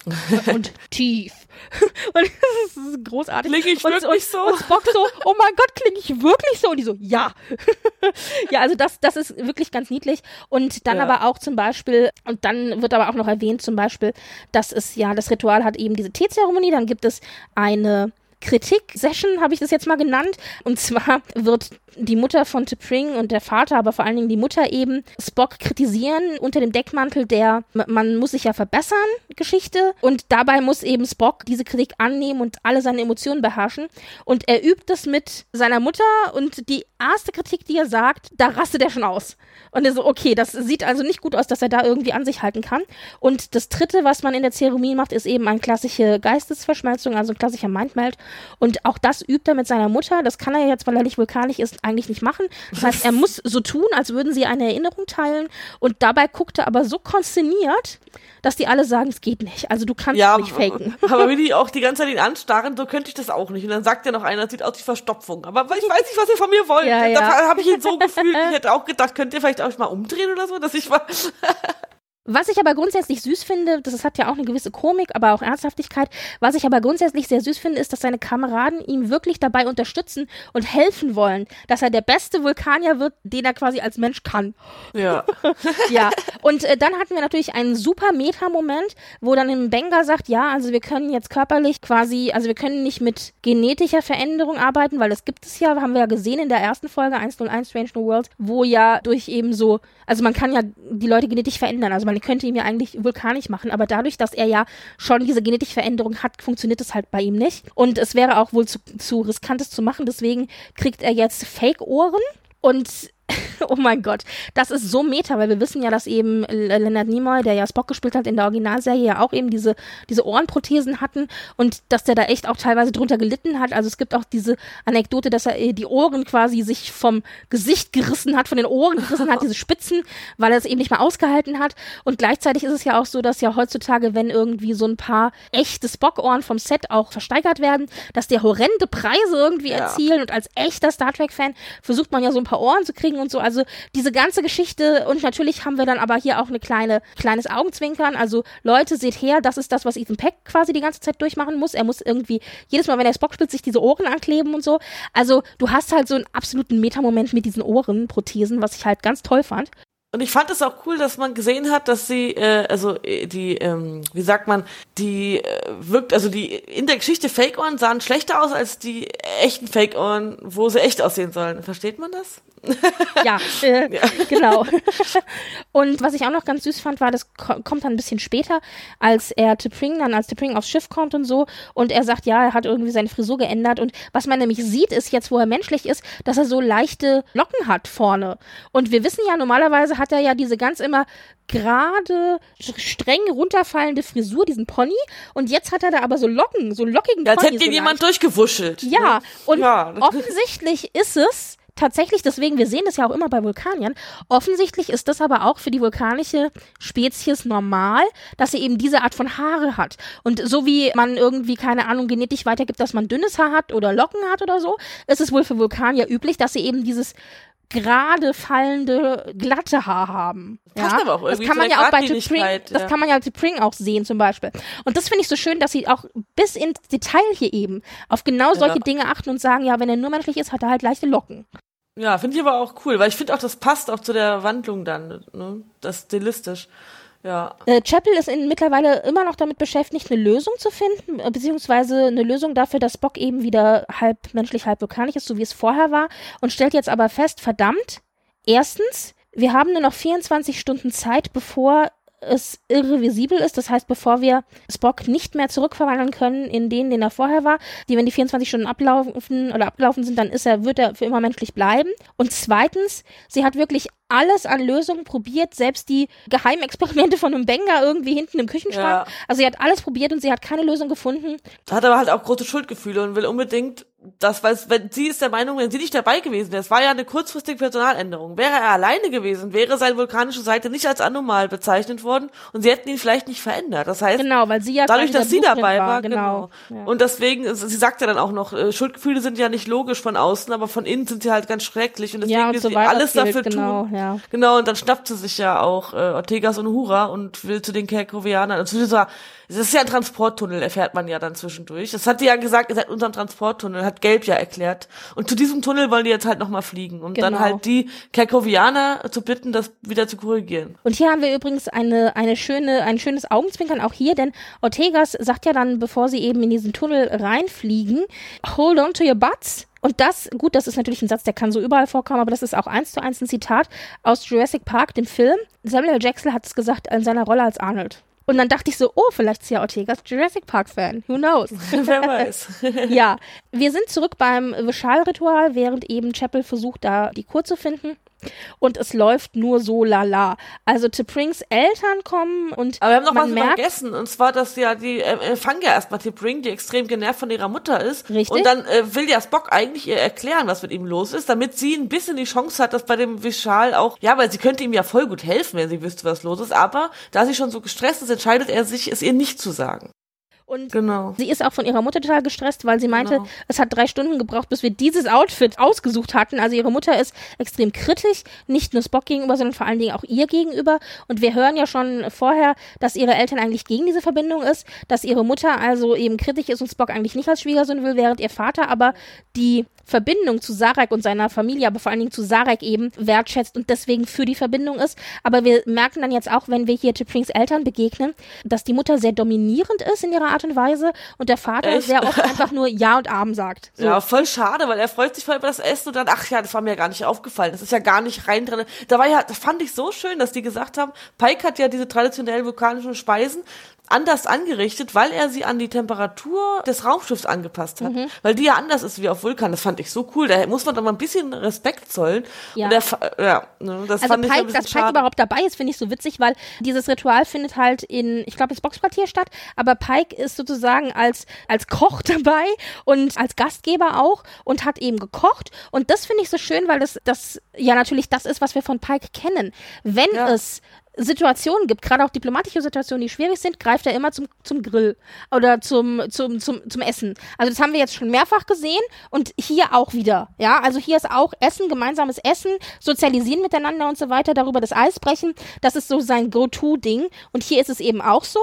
und tief. Und das ist großartig. Kling ich und, wirklich und, so? Und Spock so, oh mein Gott, klinge ich wirklich so? Und die so, ja. ja, also das, das ist wirklich ganz niedlich. Und dann Ja. aber auch zum Beispiel, und dann wird aber auch noch erwähnt zum Beispiel, dass es ja, das Ritual hat eben diese Teezeremonie, dann gibt es eine Kritik-Session, habe ich das jetzt mal genannt. Und zwar wird die Mutter von T'Pring und der Vater, aber vor allen Dingen die Mutter eben, Spock kritisieren unter dem Deckmantel der "M- man muss sich ja verbessern Geschichte. Und dabei muss eben Spock diese Kritik annehmen und alle seine Emotionen beherrschen. Und er übt das mit seiner Mutter und die erste Kritik, die er sagt, da rastet er schon aus. Und er so, okay, das sieht also nicht gut aus, dass er da irgendwie an sich halten kann. Und das dritte, was man in der Zeremonie macht, ist eben eine klassische Geistesverschmelzung, also ein klassischer Mindmeld. Und auch das übt er mit seiner Mutter. Das kann er jetzt, weil er nicht vulkanisch ist, eigentlich nicht machen. Das heißt, er muss so tun, als würden sie eine Erinnerung teilen. Und dabei guckt er aber so konszeniert, dass die alle sagen, es geht nicht. Also du kannst Ja, nicht faken. aber wie die auch die ganze Zeit ihn anstarren, so könnte ich das auch nicht. Und dann sagt ja noch einer, das sieht aus wie Verstopfung. Aber ich weiß nicht, was ihr von mir wollt. Ja, ja. Da habe ich ihn so gefühlt. Ich hätte auch gedacht, könnt ihr vielleicht auch mal umdrehen oder so, dass ich mal. Was ich aber grundsätzlich süß finde, das hat ja auch eine gewisse Komik, aber auch Ernsthaftigkeit. Was ich aber grundsätzlich sehr süß finde, ist, dass seine Kameraden ihm wirklich dabei unterstützen und helfen wollen, dass er der beste Vulkanier wird, den er quasi als Mensch kann. Ja. ja. Und äh, dann hatten wir natürlich einen super Meta-Moment, wo dann im Benga sagt, ja, also wir können jetzt körperlich quasi, also wir können nicht mit genetischer Veränderung arbeiten, weil das gibt es ja, haben wir ja gesehen in der ersten Folge 101 Strange New Worlds, wo ja durch eben so, also man kann ja die Leute genetisch verändern, also man könnte ihn ja eigentlich vulkanisch machen, aber dadurch, dass er ja schon diese genetische Veränderung hat, funktioniert es halt bei ihm nicht. Und es wäre auch wohl zu, zu riskantes zu machen, deswegen kriegt er jetzt Fake-Ohren und oh mein Gott, das ist so meta, weil wir wissen ja, dass eben Leonard Nimoy, der ja Spock gespielt hat in der Originalserie, ja auch eben diese, diese Ohrenprothesen hatten und dass der da echt auch teilweise drunter gelitten hat. Also es gibt auch diese Anekdote, dass er äh, die Ohren quasi sich vom Gesicht gerissen hat, von den Ohren gerissen hat, diese Spitzen, weil er es eben nicht mehr ausgehalten hat. Und gleichzeitig ist es ja auch so, dass ja heutzutage, wenn irgendwie so ein paar echte Spock-Ohren vom Set auch versteigert werden, dass die horrende Preise irgendwie ja. erzielen und als echter Star Trek-Fan versucht man ja so ein paar Ohren zu kriegen und so. Also diese ganze Geschichte und natürlich haben wir dann aber hier auch eine kleine, kleines Augenzwinkern. Also Leute, seht her, das ist das, was Ethan Peck quasi die ganze Zeit durchmachen muss. Er muss irgendwie jedes Mal, wenn er Spock spielt, sich diese Ohren ankleben und so. Also du hast halt so einen absoluten Metamoment mit diesen Ohrenprothesen, was ich halt ganz toll fand. Und ich fand es auch cool, dass man gesehen hat, dass sie, äh, also äh, die, ähm, wie sagt man, die äh, wirkt, also die in der Geschichte Fake-Ohren sahen schlechter aus als die echten Fake-Ohren, wo sie echt aussehen sollen. Versteht man das? ja, äh, ja, genau. Und was ich auch noch ganz süß fand, war, das kommt dann ein bisschen später, als er T'Pring dann, als T'Pring aufs Schiff kommt und so, und er sagt, ja, er hat irgendwie seine Frisur geändert. Und was man nämlich sieht, ist jetzt, wo er menschlich ist, dass er so leichte Locken hat vorne. Und wir wissen ja, normalerweise hat er ja diese ganz immer gerade streng runterfallende Frisur, diesen Pony. Und jetzt hat er da aber so Locken, so lockigen ja, Als Pony. hätte ihn so jemand durchgewuschelt. Ja, und ja. offensichtlich ist es, tatsächlich, deswegen, wir sehen das ja auch immer bei Vulkaniern, offensichtlich ist das aber auch für die vulkanische Spezies normal, dass sie eben diese Art von Haare hat. Und so wie man irgendwie, keine Ahnung, genetisch weitergibt, dass man dünnes Haar hat oder Locken hat oder so, ist es wohl für Vulkanier üblich, dass sie eben dieses gerade fallende glatte Haar haben. Das ja? aber auch irgendwie das kann man ja auch bei T'Pring, ja. das kann man ja bei auch sehen zum Beispiel. Und das finde ich so schön, dass sie auch bis ins Detail hier eben auf genau solche ja. Dinge achten und sagen, ja, wenn er nur menschlich ist, hat er halt leichte Locken. Ja, finde ich aber auch cool, weil ich finde auch, das passt auch zu der Wandlung dann, ne? Das stilistisch. Ja. Äh, Chapel ist in, mittlerweile immer noch damit beschäftigt, eine Lösung zu finden, äh, beziehungsweise eine Lösung dafür, dass Spock eben wieder halb menschlich, halb vulkanisch ist, so wie es vorher war, und stellt jetzt aber fest, verdammt, erstens, wir haben nur noch 24 Stunden Zeit, bevor es irrevisibel ist. Das heißt, bevor wir Spock nicht mehr zurückverwandeln können in den, den er vorher war, die, wenn die 24 Stunden ablaufen oder abgelaufen sind, dann ist er, wird er für immer menschlich bleiben. Und zweitens, sie hat wirklich alles an Lösungen probiert, selbst die Geheimexperimente von einem Benga irgendwie hinten im Küchenschrank. Ja. Also sie hat alles probiert und sie hat keine Lösung gefunden. Hat aber halt auch große Schuldgefühle und will unbedingt das, weil wenn sie ist der Meinung, wenn sie nicht dabei gewesen wäre, es war ja eine kurzfristige Personaländerung, wäre er alleine gewesen, wäre seine vulkanische Seite nicht als anormal bezeichnet worden und sie hätten ihn vielleicht nicht verändert. Das heißt, genau, weil sie ja dadurch, dass sie dabei war, genau. genau. Ja. Und deswegen, sie sagt ja dann auch noch, äh, Schuldgefühle sind ja nicht logisch von außen, aber von innen sind sie halt ganz schrecklich und deswegen ja, und will so sie alles gilt, dafür genau, tun. Ja. Genau, und dann schnappt sie sich ja auch äh, Ortegas und Hura und will zu den Kerkovianern, also so, es ist ja ein Transporttunnel, erfährt man ja dann zwischendurch. Das hat die ja gesagt, ihr seid unserem Transporttunnel, hat Gelb ja erklärt. Und zu diesem Tunnel wollen die jetzt halt nochmal fliegen, um genau. dann halt die Kerkovianer zu bitten, das wieder zu korrigieren. Und hier haben wir übrigens eine, eine schöne, ein schönes Augenzwinkern auch hier, denn Ortegas sagt ja dann, bevor sie eben in diesen Tunnel reinfliegen, hold on to your butts. Und das, gut, das ist natürlich ein Satz, der kann so überall vorkommen, aber das ist auch eins zu eins ein Zitat aus Jurassic Park, dem Film. Samuel Jackson hat es gesagt in seiner Rolle als Arnold. Und dann dachte ich so, oh, vielleicht ist ja Ortegas Jurassic Park Fan. Who knows? Wer weiß. ja, wir sind zurück beim Vishal-Ritual, während eben Chapel versucht, da die Kur zu finden und es läuft nur so lala. Also T'Prings Eltern kommen und Aber wir haben noch was merkt, vergessen und zwar, dass ja die äh, empfangen ja erstmal T'Pring, die extrem genervt von ihrer Mutter ist Richtig. und dann äh, will ja Spock eigentlich ihr erklären, was mit ihm los ist, damit sie ein bisschen die Chance hat, dass bei dem Vishal auch, ja, weil sie könnte ihm ja voll gut helfen, wenn sie wüsste, was los ist, aber da sie schon so gestresst ist, entscheidet er sich, es ihr nicht zu sagen. Und Genau. sie ist auch von ihrer Mutter total gestresst, weil sie meinte, Genau. es hat drei Stunden gebraucht, bis wir dieses Outfit ausgesucht hatten. Also ihre Mutter ist extrem kritisch, nicht nur Spock gegenüber, sondern vor allen Dingen auch ihr gegenüber. Und wir hören ja schon vorher, dass ihre Eltern eigentlich gegen diese Verbindung ist, dass ihre Mutter also eben kritisch ist und Spock eigentlich nicht als Schwiegersohn will, während ihr Vater aber die Verbindung zu Sarek und seiner Familie, aber vor allen Dingen zu Sarek eben wertschätzt und deswegen für die Verbindung ist. Aber wir merken dann jetzt auch, wenn wir hier Tiprings Eltern begegnen, dass die Mutter sehr dominierend ist in ihrer Art und Weise und der Vater Echt? sehr oft einfach nur Ja und Abend sagt. So. Ja, voll schade, weil er freut sich voll über das Essen und dann, ach ja, das war mir ja gar nicht aufgefallen. Das ist ja gar nicht rein drin. Da war ja, das fand ich so schön, dass die gesagt haben, Pike hat ja diese traditionellen vulkanischen Speisen anders angerichtet, weil er sie an die Temperatur des Raumschiffs angepasst hat. Mhm. Weil die ja anders ist wie auf Vulkan. Das fand ich so cool. Da muss man doch mal ein bisschen Respekt zollen. Ja. Und der, ja, ne, das Also fand ich ein Pike, bisschen dass Pike überhaupt dabei ist, finde ich so witzig, weil dieses Ritual findet halt in, ich glaube, das Boxquartier statt, aber Pike ist sozusagen als, als Koch dabei und als Gastgeber auch und hat eben gekocht. Und das finde ich so schön, weil das, das ja natürlich das ist, was wir von Pike kennen. Wenn Ja. es Situationen gibt, gerade auch diplomatische Situationen, die schwierig sind, greift er immer zum, zum Grill oder zum, zum, zum, zum Essen. Also das haben wir jetzt schon mehrfach gesehen und hier auch wieder. Ja, also hier ist auch Essen, gemeinsames Essen, sozialisieren miteinander und so weiter, darüber das Eis brechen. Das ist so sein Go-To-Ding. Und hier ist es eben auch so.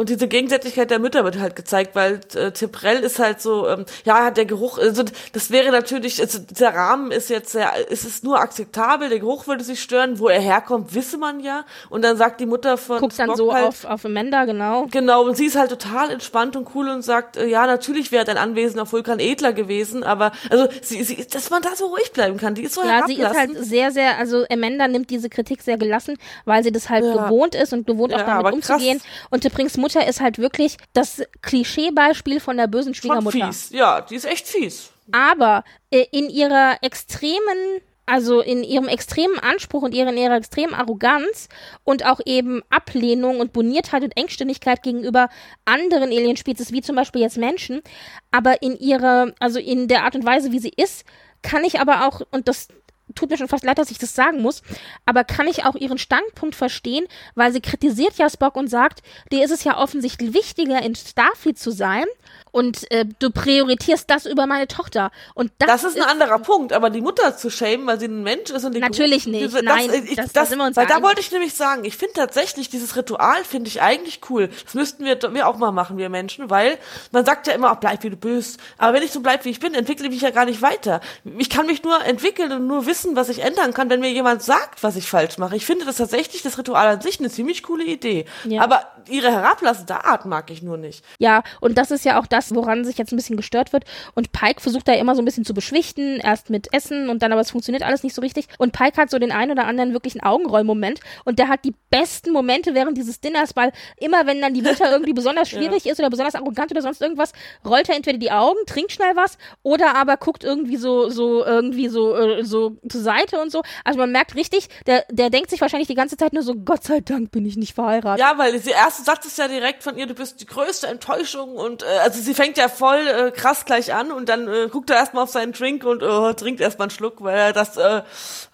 Und diese Gegensätzlichkeit der Mütter wird halt gezeigt, weil äh, Tiprell ist halt so, ähm, ja, der Geruch, also das wäre natürlich, also der Rahmen ist jetzt sehr, es ist nur akzeptabel, der Geruch würde sich stören, wo er herkommt, wisse man ja. Und dann sagt die Mutter von Guckt dann Spock so halt, auf, auf Amanda, genau. Genau, und sie ist halt total entspannt und cool und sagt, äh, ja, natürlich wäre dein Anwesen auf Vulkan edler gewesen, aber also sie, sie, dass man da so ruhig bleiben kann, die ist so Ja, sie ist halt sehr, sehr, also Amanda nimmt diese Kritik sehr gelassen, weil sie das halt Ja. gewohnt ist und gewohnt auch Ja, damit aber umzugehen. Und Tiprings Mutter ist halt wirklich das Klischeebeispiel von der bösen Schon Schwiegermutter. fies. Ja, die ist echt fies. Aber äh, in ihrer extremen, also in ihrem extremen Anspruch und ihrer, in ihrer extremen Arroganz und auch eben Ablehnung und Boniertheit und Engständigkeit gegenüber anderen Alienspezies, wie zum Beispiel jetzt Menschen, aber in ihrer, also in der Art und Weise, wie sie ist, kann ich aber auch, und das tut mir schon fast leid, dass ich das sagen muss, aber kann ich auch ihren Standpunkt verstehen, weil sie kritisiert ja Spock und sagt, dir ist es ja offensichtlich wichtiger, in Starfleet zu sein und äh, du priorisierst das über meine Tochter. Und das, Das ist ein anderer Punkt, aber die Mutter zu schämen, weil sie ein Mensch ist und die Natürlich nicht. Diese, Nein, das, ich, das- da das, sind wir uns weil da wollte ich nämlich sagen, ich finde tatsächlich dieses Ritual finde ich eigentlich cool. Das müssten wir, wir auch mal machen, wir Menschen, weil man sagt ja immer, auch bleib wie du bist. Aber wenn ich so bleib wie ich bin, entwickle ich mich ja gar nicht weiter. Ich kann mich nur entwickeln und nur wissen, was ich ändern kann, wenn mir jemand sagt, was ich falsch mache. Ich finde das tatsächlich das Ritual an sich eine ziemlich coole Idee. Ja. Aber ihre herablassende Art mag ich nur nicht. Ja, und das ist ja auch das, woran sich jetzt ein bisschen gestört wird. Und Pike versucht da immer so ein bisschen zu beschwichten, erst mit Essen und dann aber es funktioniert alles nicht so richtig. Und Pike hat so den einen oder anderen wirklichen Augenrollmoment und der hat die besten Momente während dieses Dinners, weil immer wenn dann die Mutter irgendwie besonders schwierig ist oder besonders arrogant oder sonst irgendwas, rollt er entweder die Augen, trinkt schnell was oder aber guckt irgendwie so, so, irgendwie so, äh, so zur Seite und so. Also man merkt richtig, der, der denkt sich wahrscheinlich die ganze Zeit nur so, Gott sei Dank bin ich nicht verheiratet. Ja, weil sie erste Satz ist ja direkt von ihr, du bist die größte Enttäuschung und äh, also sie fängt ja voll äh, krass gleich an und dann äh, guckt er erstmal auf seinen Drink und äh, trinkt erstmal einen Schluck, weil er das äh,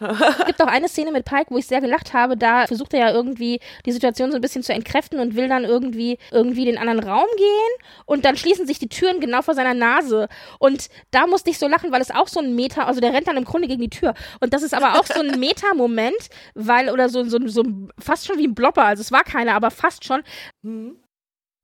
Es gibt auch eine Szene mit Pike, wo ich sehr gelacht habe. Da versucht er ja irgendwie die Situation so ein bisschen zu entkräften und will dann irgendwie irgendwie in den anderen Raum gehen und dann schließen sich die Türen genau vor seiner Nase und da musste ich so lachen, weil es auch so ein Meta, also der rennt dann im Grunde gegen die Tür und das ist aber auch so ein Meta-Moment, weil oder so so so fast schon wie ein Blopper, also es war keiner, aber fast schon.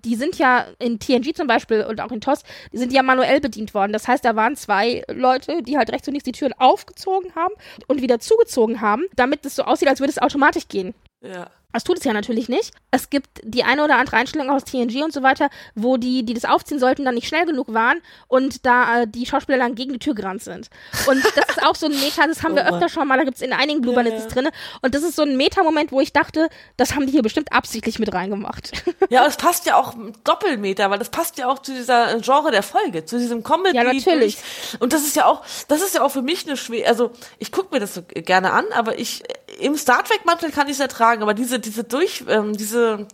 Die sind ja in TNG zum Beispiel und auch in TOS, die sind ja manuell bedient worden. Das heißt, da waren zwei Leute, die halt rechts und links die Türen aufgezogen haben und wieder zugezogen haben, damit es so aussieht, als würde es automatisch gehen. ja. Das tut es ja natürlich nicht. Es gibt die eine oder andere Einstellung aus TNG und so weiter, wo die, die das aufziehen sollten, dann nicht schnell genug waren und da äh, die Schauspieler dann gegen die Tür gerannt sind. Und das ist auch so ein Meta, das haben Oh wir öfter schon mal, da gibt's in einigen Bluebernitzes drinne. Und das ist so ein Meta-Moment, wo ich dachte, das haben die hier bestimmt absichtlich mit reingemacht. Ja, es passt ja auch Doppelmeter, weil das passt ja auch zu dieser Genre der Folge, zu diesem Comedy. Ja, natürlich. Und das ist ja auch, das ist ja auch für mich eine schwer, also ich gucke mir das so gerne an, aber ich im Star Trek Mantel kann ich es ertragen, aber diese diese durch ähm, diese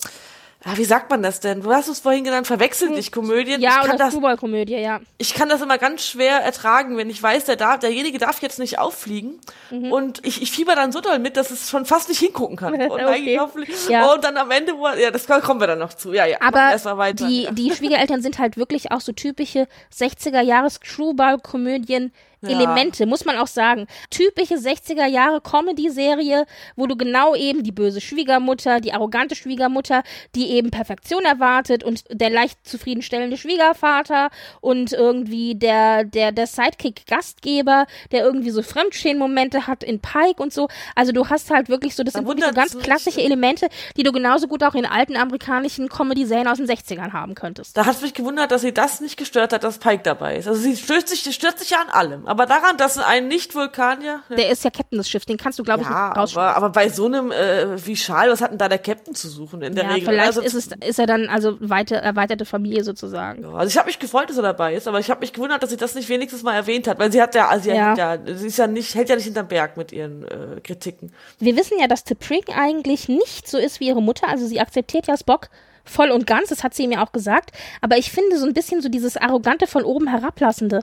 ja, wie sagt man das denn? Du hast es vorhin genannt, verwechseln dich Komödien. Ja, ich kann oder das, Screwball-Komödie, ja. ich kann das immer ganz schwer ertragen, wenn ich weiß, der darf, derjenige darf jetzt nicht auffliegen. Mhm. Und ich, ich fieber dann so doll mit, dass es schon fast nicht hingucken kann. Und, Okay. Ja. und dann am Ende, wo- ja, das kommen wir dann noch zu. Ja, ja. Aber weiter. die, ja. die Schwiegereltern sind halt wirklich auch so typische 60er Jahre Screwball-Komödien. Elemente, muss man auch sagen. Typische 60er Jahre Comedy-Serie, wo du genau eben die böse Schwiegermutter, die arrogante Schwiegermutter, die eben Perfektion erwartet und der leicht zufriedenstellende Schwiegervater und irgendwie der, der, der Sidekick-Gastgeber, der irgendwie so Fremdschämen-Momente hat in Pike und so. Also du hast halt wirklich so, das Da sind wirklich so ganz klassische Elemente, die du genauso gut auch in alten amerikanischen Comedy-Serien aus den 60ern haben könntest. Da hat mich gewundert, dass sie das nicht gestört hat, dass Pike dabei ist. Also sie stört sich, sie stört sich ja an allem. Aber daran, dass ein Nicht-Vulkanier. Ja, Der ist ja Captain des Schiffs, den kannst du, glaube ich, ja nicht rausschmeißen. aber, aber bei so einem äh, wie Schal, was hat denn da der Captain zu suchen in der Ja, Regel? vielleicht also, ist, es, ist er dann also weite, erweiterte Familie sozusagen. Also ich habe mich gefreut, dass er dabei ist, aber ich habe mich gewundert, dass sie das nicht wenigstens mal erwähnt hat, weil sie hat ja, also sie, Ja. Ja, sie ist ja nicht, hält ja nicht hinterm Berg mit ihren äh, Kritiken. Wir wissen ja, dass T'Pring eigentlich nicht so ist wie ihre Mutter, also sie akzeptiert ja Spock voll und ganz, das hat sie mir auch gesagt, aber ich finde so ein bisschen so dieses arrogante von oben herablassende,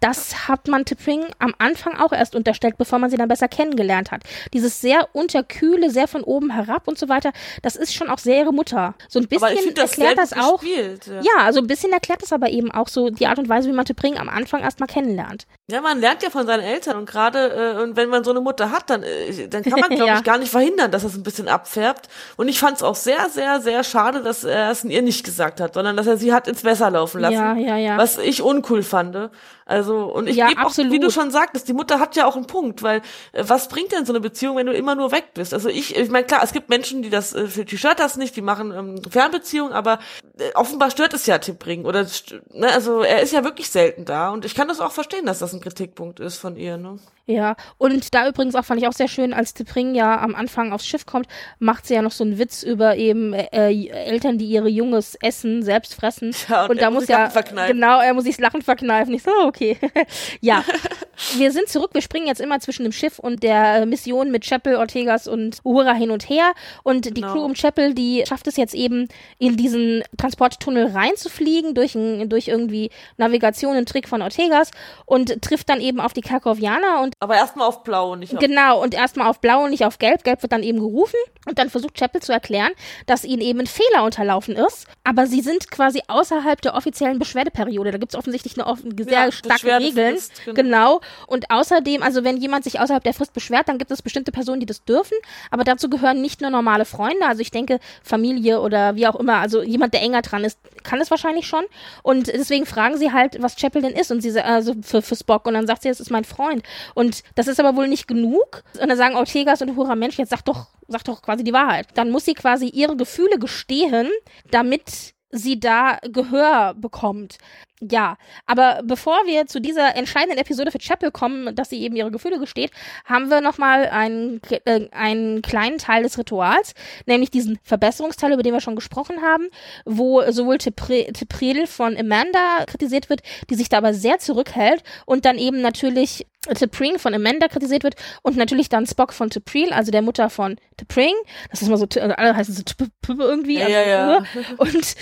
das hat man T'Pring am Anfang auch erst unterstellt, bevor man sie dann besser kennengelernt hat. Dieses sehr unterkühle, sehr von oben herab und so weiter, das ist schon auch sehr ihre Mutter. So ein bisschen finde das erklärt das auch. gespielt. Ja. Ja, also ein bisschen erklärt das aber eben auch so die Art und Weise, wie man T'Pring am Anfang erstmal kennenlernt. ja, man lernt ja von seinen Eltern und gerade äh, und wenn man so eine Mutter hat, dann äh, dann kann man glaube Ja. ich gar nicht verhindern, dass es ein bisschen abfärbt. Und ich fand es auch sehr, sehr, sehr schade, dass er es ihr nicht gesagt hat, sondern dass er sie hat ins Messer laufen lassen. Ja, ja, ja. Was ich uncool fand. Also und ich Ja, gebe auch, wie du schon sagtest, die Mutter hat ja auch einen Punkt, weil äh, was bringt denn so eine Beziehung, wenn du immer nur weg bist? Also ich, ich meine klar, es gibt Menschen, die das, äh, die stört das nicht, die machen ähm, Fernbeziehungen, aber äh, offenbar stört es ja Tippring oder st- ne, also er ist ja wirklich selten da und ich kann das auch verstehen, dass das ein Kritikpunkt ist von ihr. Ne? Ja, und da übrigens auch fand ich auch sehr schön, als T'Pring ja am Anfang aufs Schiff kommt, macht sie ja noch so einen Witz über eben äh, Eltern, die ihre Junges essen, selbst fressen. Ja, und und, da muss ja genau, er muss sich das Lachen verkneifen. Ich so, okay. ja, wir sind zurück. Wir springen jetzt immer zwischen dem Schiff und der äh, Mission mit Chapel, Ortegas und Uhura hin und her. Und die Genau. Crew um Chapel, die schafft es jetzt eben in diesen Transporttunnel reinzufliegen durch, ein, durch irgendwie Navigation, einen Trick von Ortegas und trifft dann eben auf die Karkovianer und Aber erstmal auf Blau, nicht auf Genau, und erstmal auf Blau und nicht auf Gelb. Gelb wird dann eben gerufen und dann versucht Chapel zu erklären, dass ihnen eben ein Fehler unterlaufen ist. Aber sie sind quasi außerhalb der offiziellen Beschwerdeperiode. Da gibt es offensichtlich eine offen, sehr Ja, starke Regeln. genau. Genau. Und außerdem, also wenn jemand sich außerhalb der Frist beschwert, dann gibt es bestimmte Personen, die das dürfen. Aber dazu gehören nicht nur normale Freunde. Also ich denke, Familie oder wie auch immer. Also jemand, der enger dran ist, kann es wahrscheinlich schon. Und deswegen fragen sie halt, was Chapel denn ist. Und sie also für, für Spock. Und dann sagt sie, es ist mein Freund. Und das ist aber wohl nicht genug. Und dann sagen Ortegas und Hura Mensch, jetzt sag doch, sag doch quasi die Wahrheit. Dann muss sie quasi ihre Gefühle gestehen, damit sie da Gehör bekommt. Ja, aber bevor wir zu dieser entscheidenden Episode für Chapel kommen, dass sie eben ihre Gefühle gesteht, haben wir nochmal einen, äh, einen kleinen Teil des Rituals, nämlich diesen Verbesserungsteil, über den wir schon gesprochen haben, wo sowohl Tepril von Amanda kritisiert wird, die sich da aber sehr zurückhält und dann eben natürlich T'Pring von Amanda kritisiert wird und natürlich dann Spock von T'Pril, also der Mutter von T'Pring. Das ist immer so, alle heißen so irgendwie. Ja, ja, ja. Und,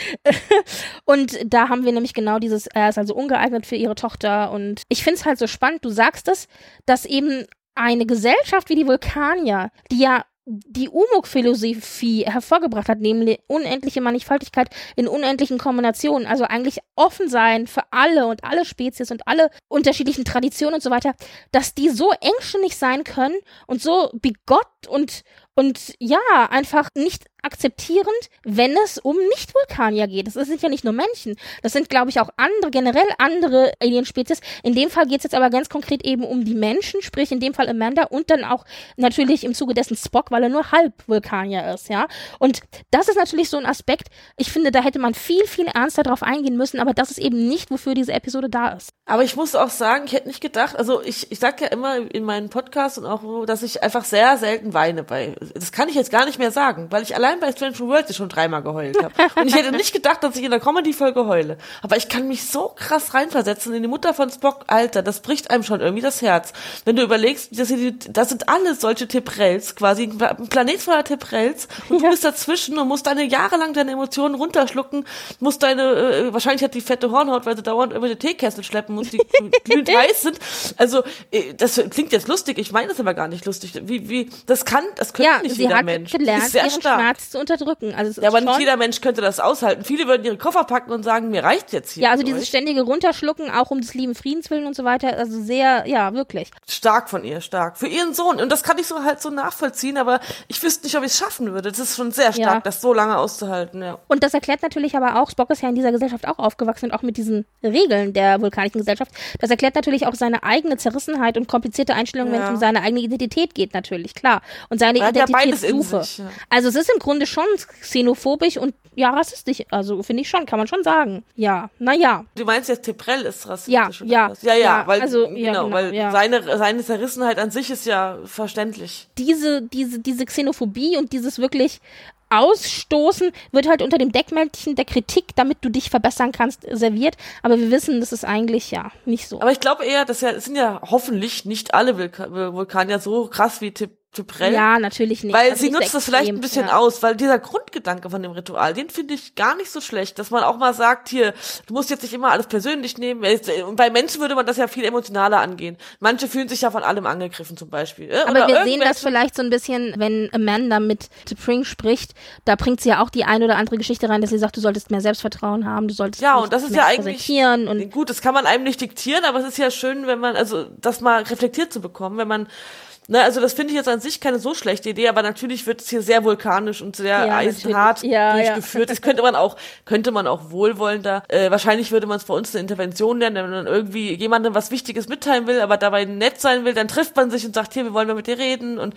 und da haben wir nämlich genau dieses, er ist also ungeeignet für ihre Tochter. Und ich finde es halt so spannend, du sagst es, dass eben eine Gesellschaft wie die Vulkanier, die ja die Umuk-Philosophie hervorgebracht hat, nämlich unendliche Mannigfaltigkeit in unendlichen Kombinationen, also eigentlich offen sein für alle und alle Spezies und alle unterschiedlichen Traditionen und so weiter, dass die so engständig sein können und so bigott und und ja, einfach nicht akzeptierend, wenn es um Nicht-Vulkanier geht. Das sind ja nicht nur Menschen. Das sind, glaube ich, auch andere, generell andere Alien-Spezies. In dem Fall geht es jetzt aber ganz konkret eben um die Menschen, sprich in dem Fall Amanda und dann auch natürlich im Zuge dessen Spock, weil er nur halb Vulkanier ist, ja. Und das ist natürlich so ein Aspekt, ich finde, da hätte man viel, viel ernster drauf eingehen müssen, aber das ist eben nicht, wofür diese Episode da ist. Aber ich muss auch sagen, ich hätte nicht gedacht, also ich, ich sag ja immer in meinen Podcasts und auch dass ich einfach sehr selten weine bei. Das kann ich jetzt gar nicht mehr sagen, weil ich allein allein bei Strange New Worlds schon dreimal geheult habe. Und ich hätte nicht gedacht, dass ich in der Comedy-Folge heule. Aber ich kann mich so krass reinversetzen in die Mutter von Spock. Alter, das bricht einem schon irgendwie das Herz. Wenn du überlegst, das sind, das sind alle solche Teprells, quasi ein Planet voller Teprells und ja. du bist dazwischen und musst deine jahrelang deine Emotionen runterschlucken, musst deine, äh, wahrscheinlich hat die fette Hornhaut, weil sie dauernd irgendwelche Teekessel schleppen muss, die glühend heiß sind. Also, äh, das klingt jetzt lustig, ich meine das aber gar nicht lustig. Wie, wie, das kann, das könnte ja, nicht jeder Mensch. Gelernt, sehr stark. Schmerz zu unterdrücken. Also ja, aber nicht jeder Mensch könnte das aushalten. Viele würden ihre Koffer packen und sagen, mir reicht jetzt hier. Ja, also dieses euch. ständige Runterschlucken, auch um des lieben Friedens willen und so weiter, also sehr, ja, wirklich. Stark von ihr, stark. Für ihren Sohn. Und das kann ich so halt so nachvollziehen, aber ich wüsste nicht, ob ich es schaffen würde. Das ist schon sehr stark, ja. das so lange auszuhalten, ja. Und das erklärt natürlich aber auch, Spock ist ja in dieser Gesellschaft auch aufgewachsen und auch mit diesen Regeln der vulkanischen Gesellschaft. Das erklärt natürlich auch seine eigene Zerrissenheit und komplizierte Einstellung, ja. wenn es um seine eigene Identität geht, natürlich, klar. Und seine Identitätssuche. Ja also es ist im Grunde schon xenophobisch und ja, rassistisch. Also finde ich schon, kann man schon sagen. Ja, naja. Du meinst jetzt Teprell ist rassistisch? Ja, ja, ja, ja, weil, also, genau, genau, weil ja. seine, seine Zerrissenheit an sich ist ja verständlich. Diese, diese, diese Xenophobie und dieses wirklich Ausstoßen wird halt unter dem Deckmäntelchen der Kritik, damit du dich verbessern kannst, serviert. Aber wir wissen, das ist eigentlich ja nicht so. Aber ich glaube eher, dass ja, es sind ja hoffentlich nicht alle Vulkanier so krass wie Tip Duprell. Ja, natürlich nicht. Weil das sie nutzt das vielleicht ein bisschen ja. aus, weil dieser Grundgedanke von dem Ritual, den finde ich gar nicht so schlecht, dass man auch mal sagt, hier, du musst jetzt nicht immer alles persönlich nehmen. Und bei Menschen würde man das ja viel emotionaler angehen. Manche fühlen sich ja von allem angegriffen zum Beispiel. Oder Aber wir sehen das vielleicht so ein bisschen, wenn Amanda mit T'Pring spricht, da bringt sie ja auch die eine oder andere Geschichte rein, dass sie sagt, du solltest mehr Selbstvertrauen haben, du solltest ja und das ist ja eigentlich und gut, das kann man einem nicht diktieren, aber es ist ja schön, wenn man also das mal reflektiert zu bekommen, wenn man Ne, also das finde ich jetzt an sich keine so schlechte Idee, aber natürlich wird es hier sehr vulkanisch und sehr ja, eisenhart ja, durchgeführt. Ja. Das könnte man auch, könnte man auch wohlwollender. Äh, wahrscheinlich würde man es bei uns eine Intervention nennen, wenn man irgendwie jemandem was Wichtiges mitteilen will, aber dabei nett sein will, dann trifft man sich und sagt, hier, wir wollen mal mit dir reden und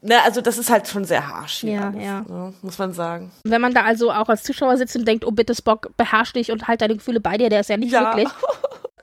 ne, also das ist halt schon sehr harsch. Ja, alles, ja. Ne, muss man sagen. Wenn man da also auch als Zuschauer sitzt und denkt, oh bitte Spock, beherrsch dich und halt deine Gefühle bei dir, der ist ja nicht wirklich.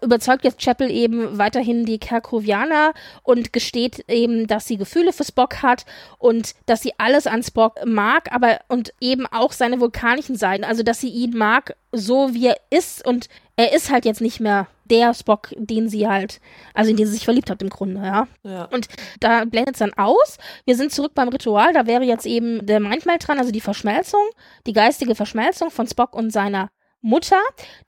überzeugt jetzt Chapel eben weiterhin die Kerkovianer und gesteht eben, dass sie Gefühle für Spock hat und dass sie alles an Spock mag, aber und eben auch seine vulkanischen Seiten, also dass sie ihn mag, so wie er ist und er ist halt jetzt nicht mehr der Spock, den sie halt, also in den sie sich verliebt hat im Grunde, ja. ja. Und da blendet es dann aus. Wir sind zurück beim Ritual, da wäre jetzt eben der Mindmeld dran, also die Verschmelzung, die geistige Verschmelzung von Spock und seiner Mutter,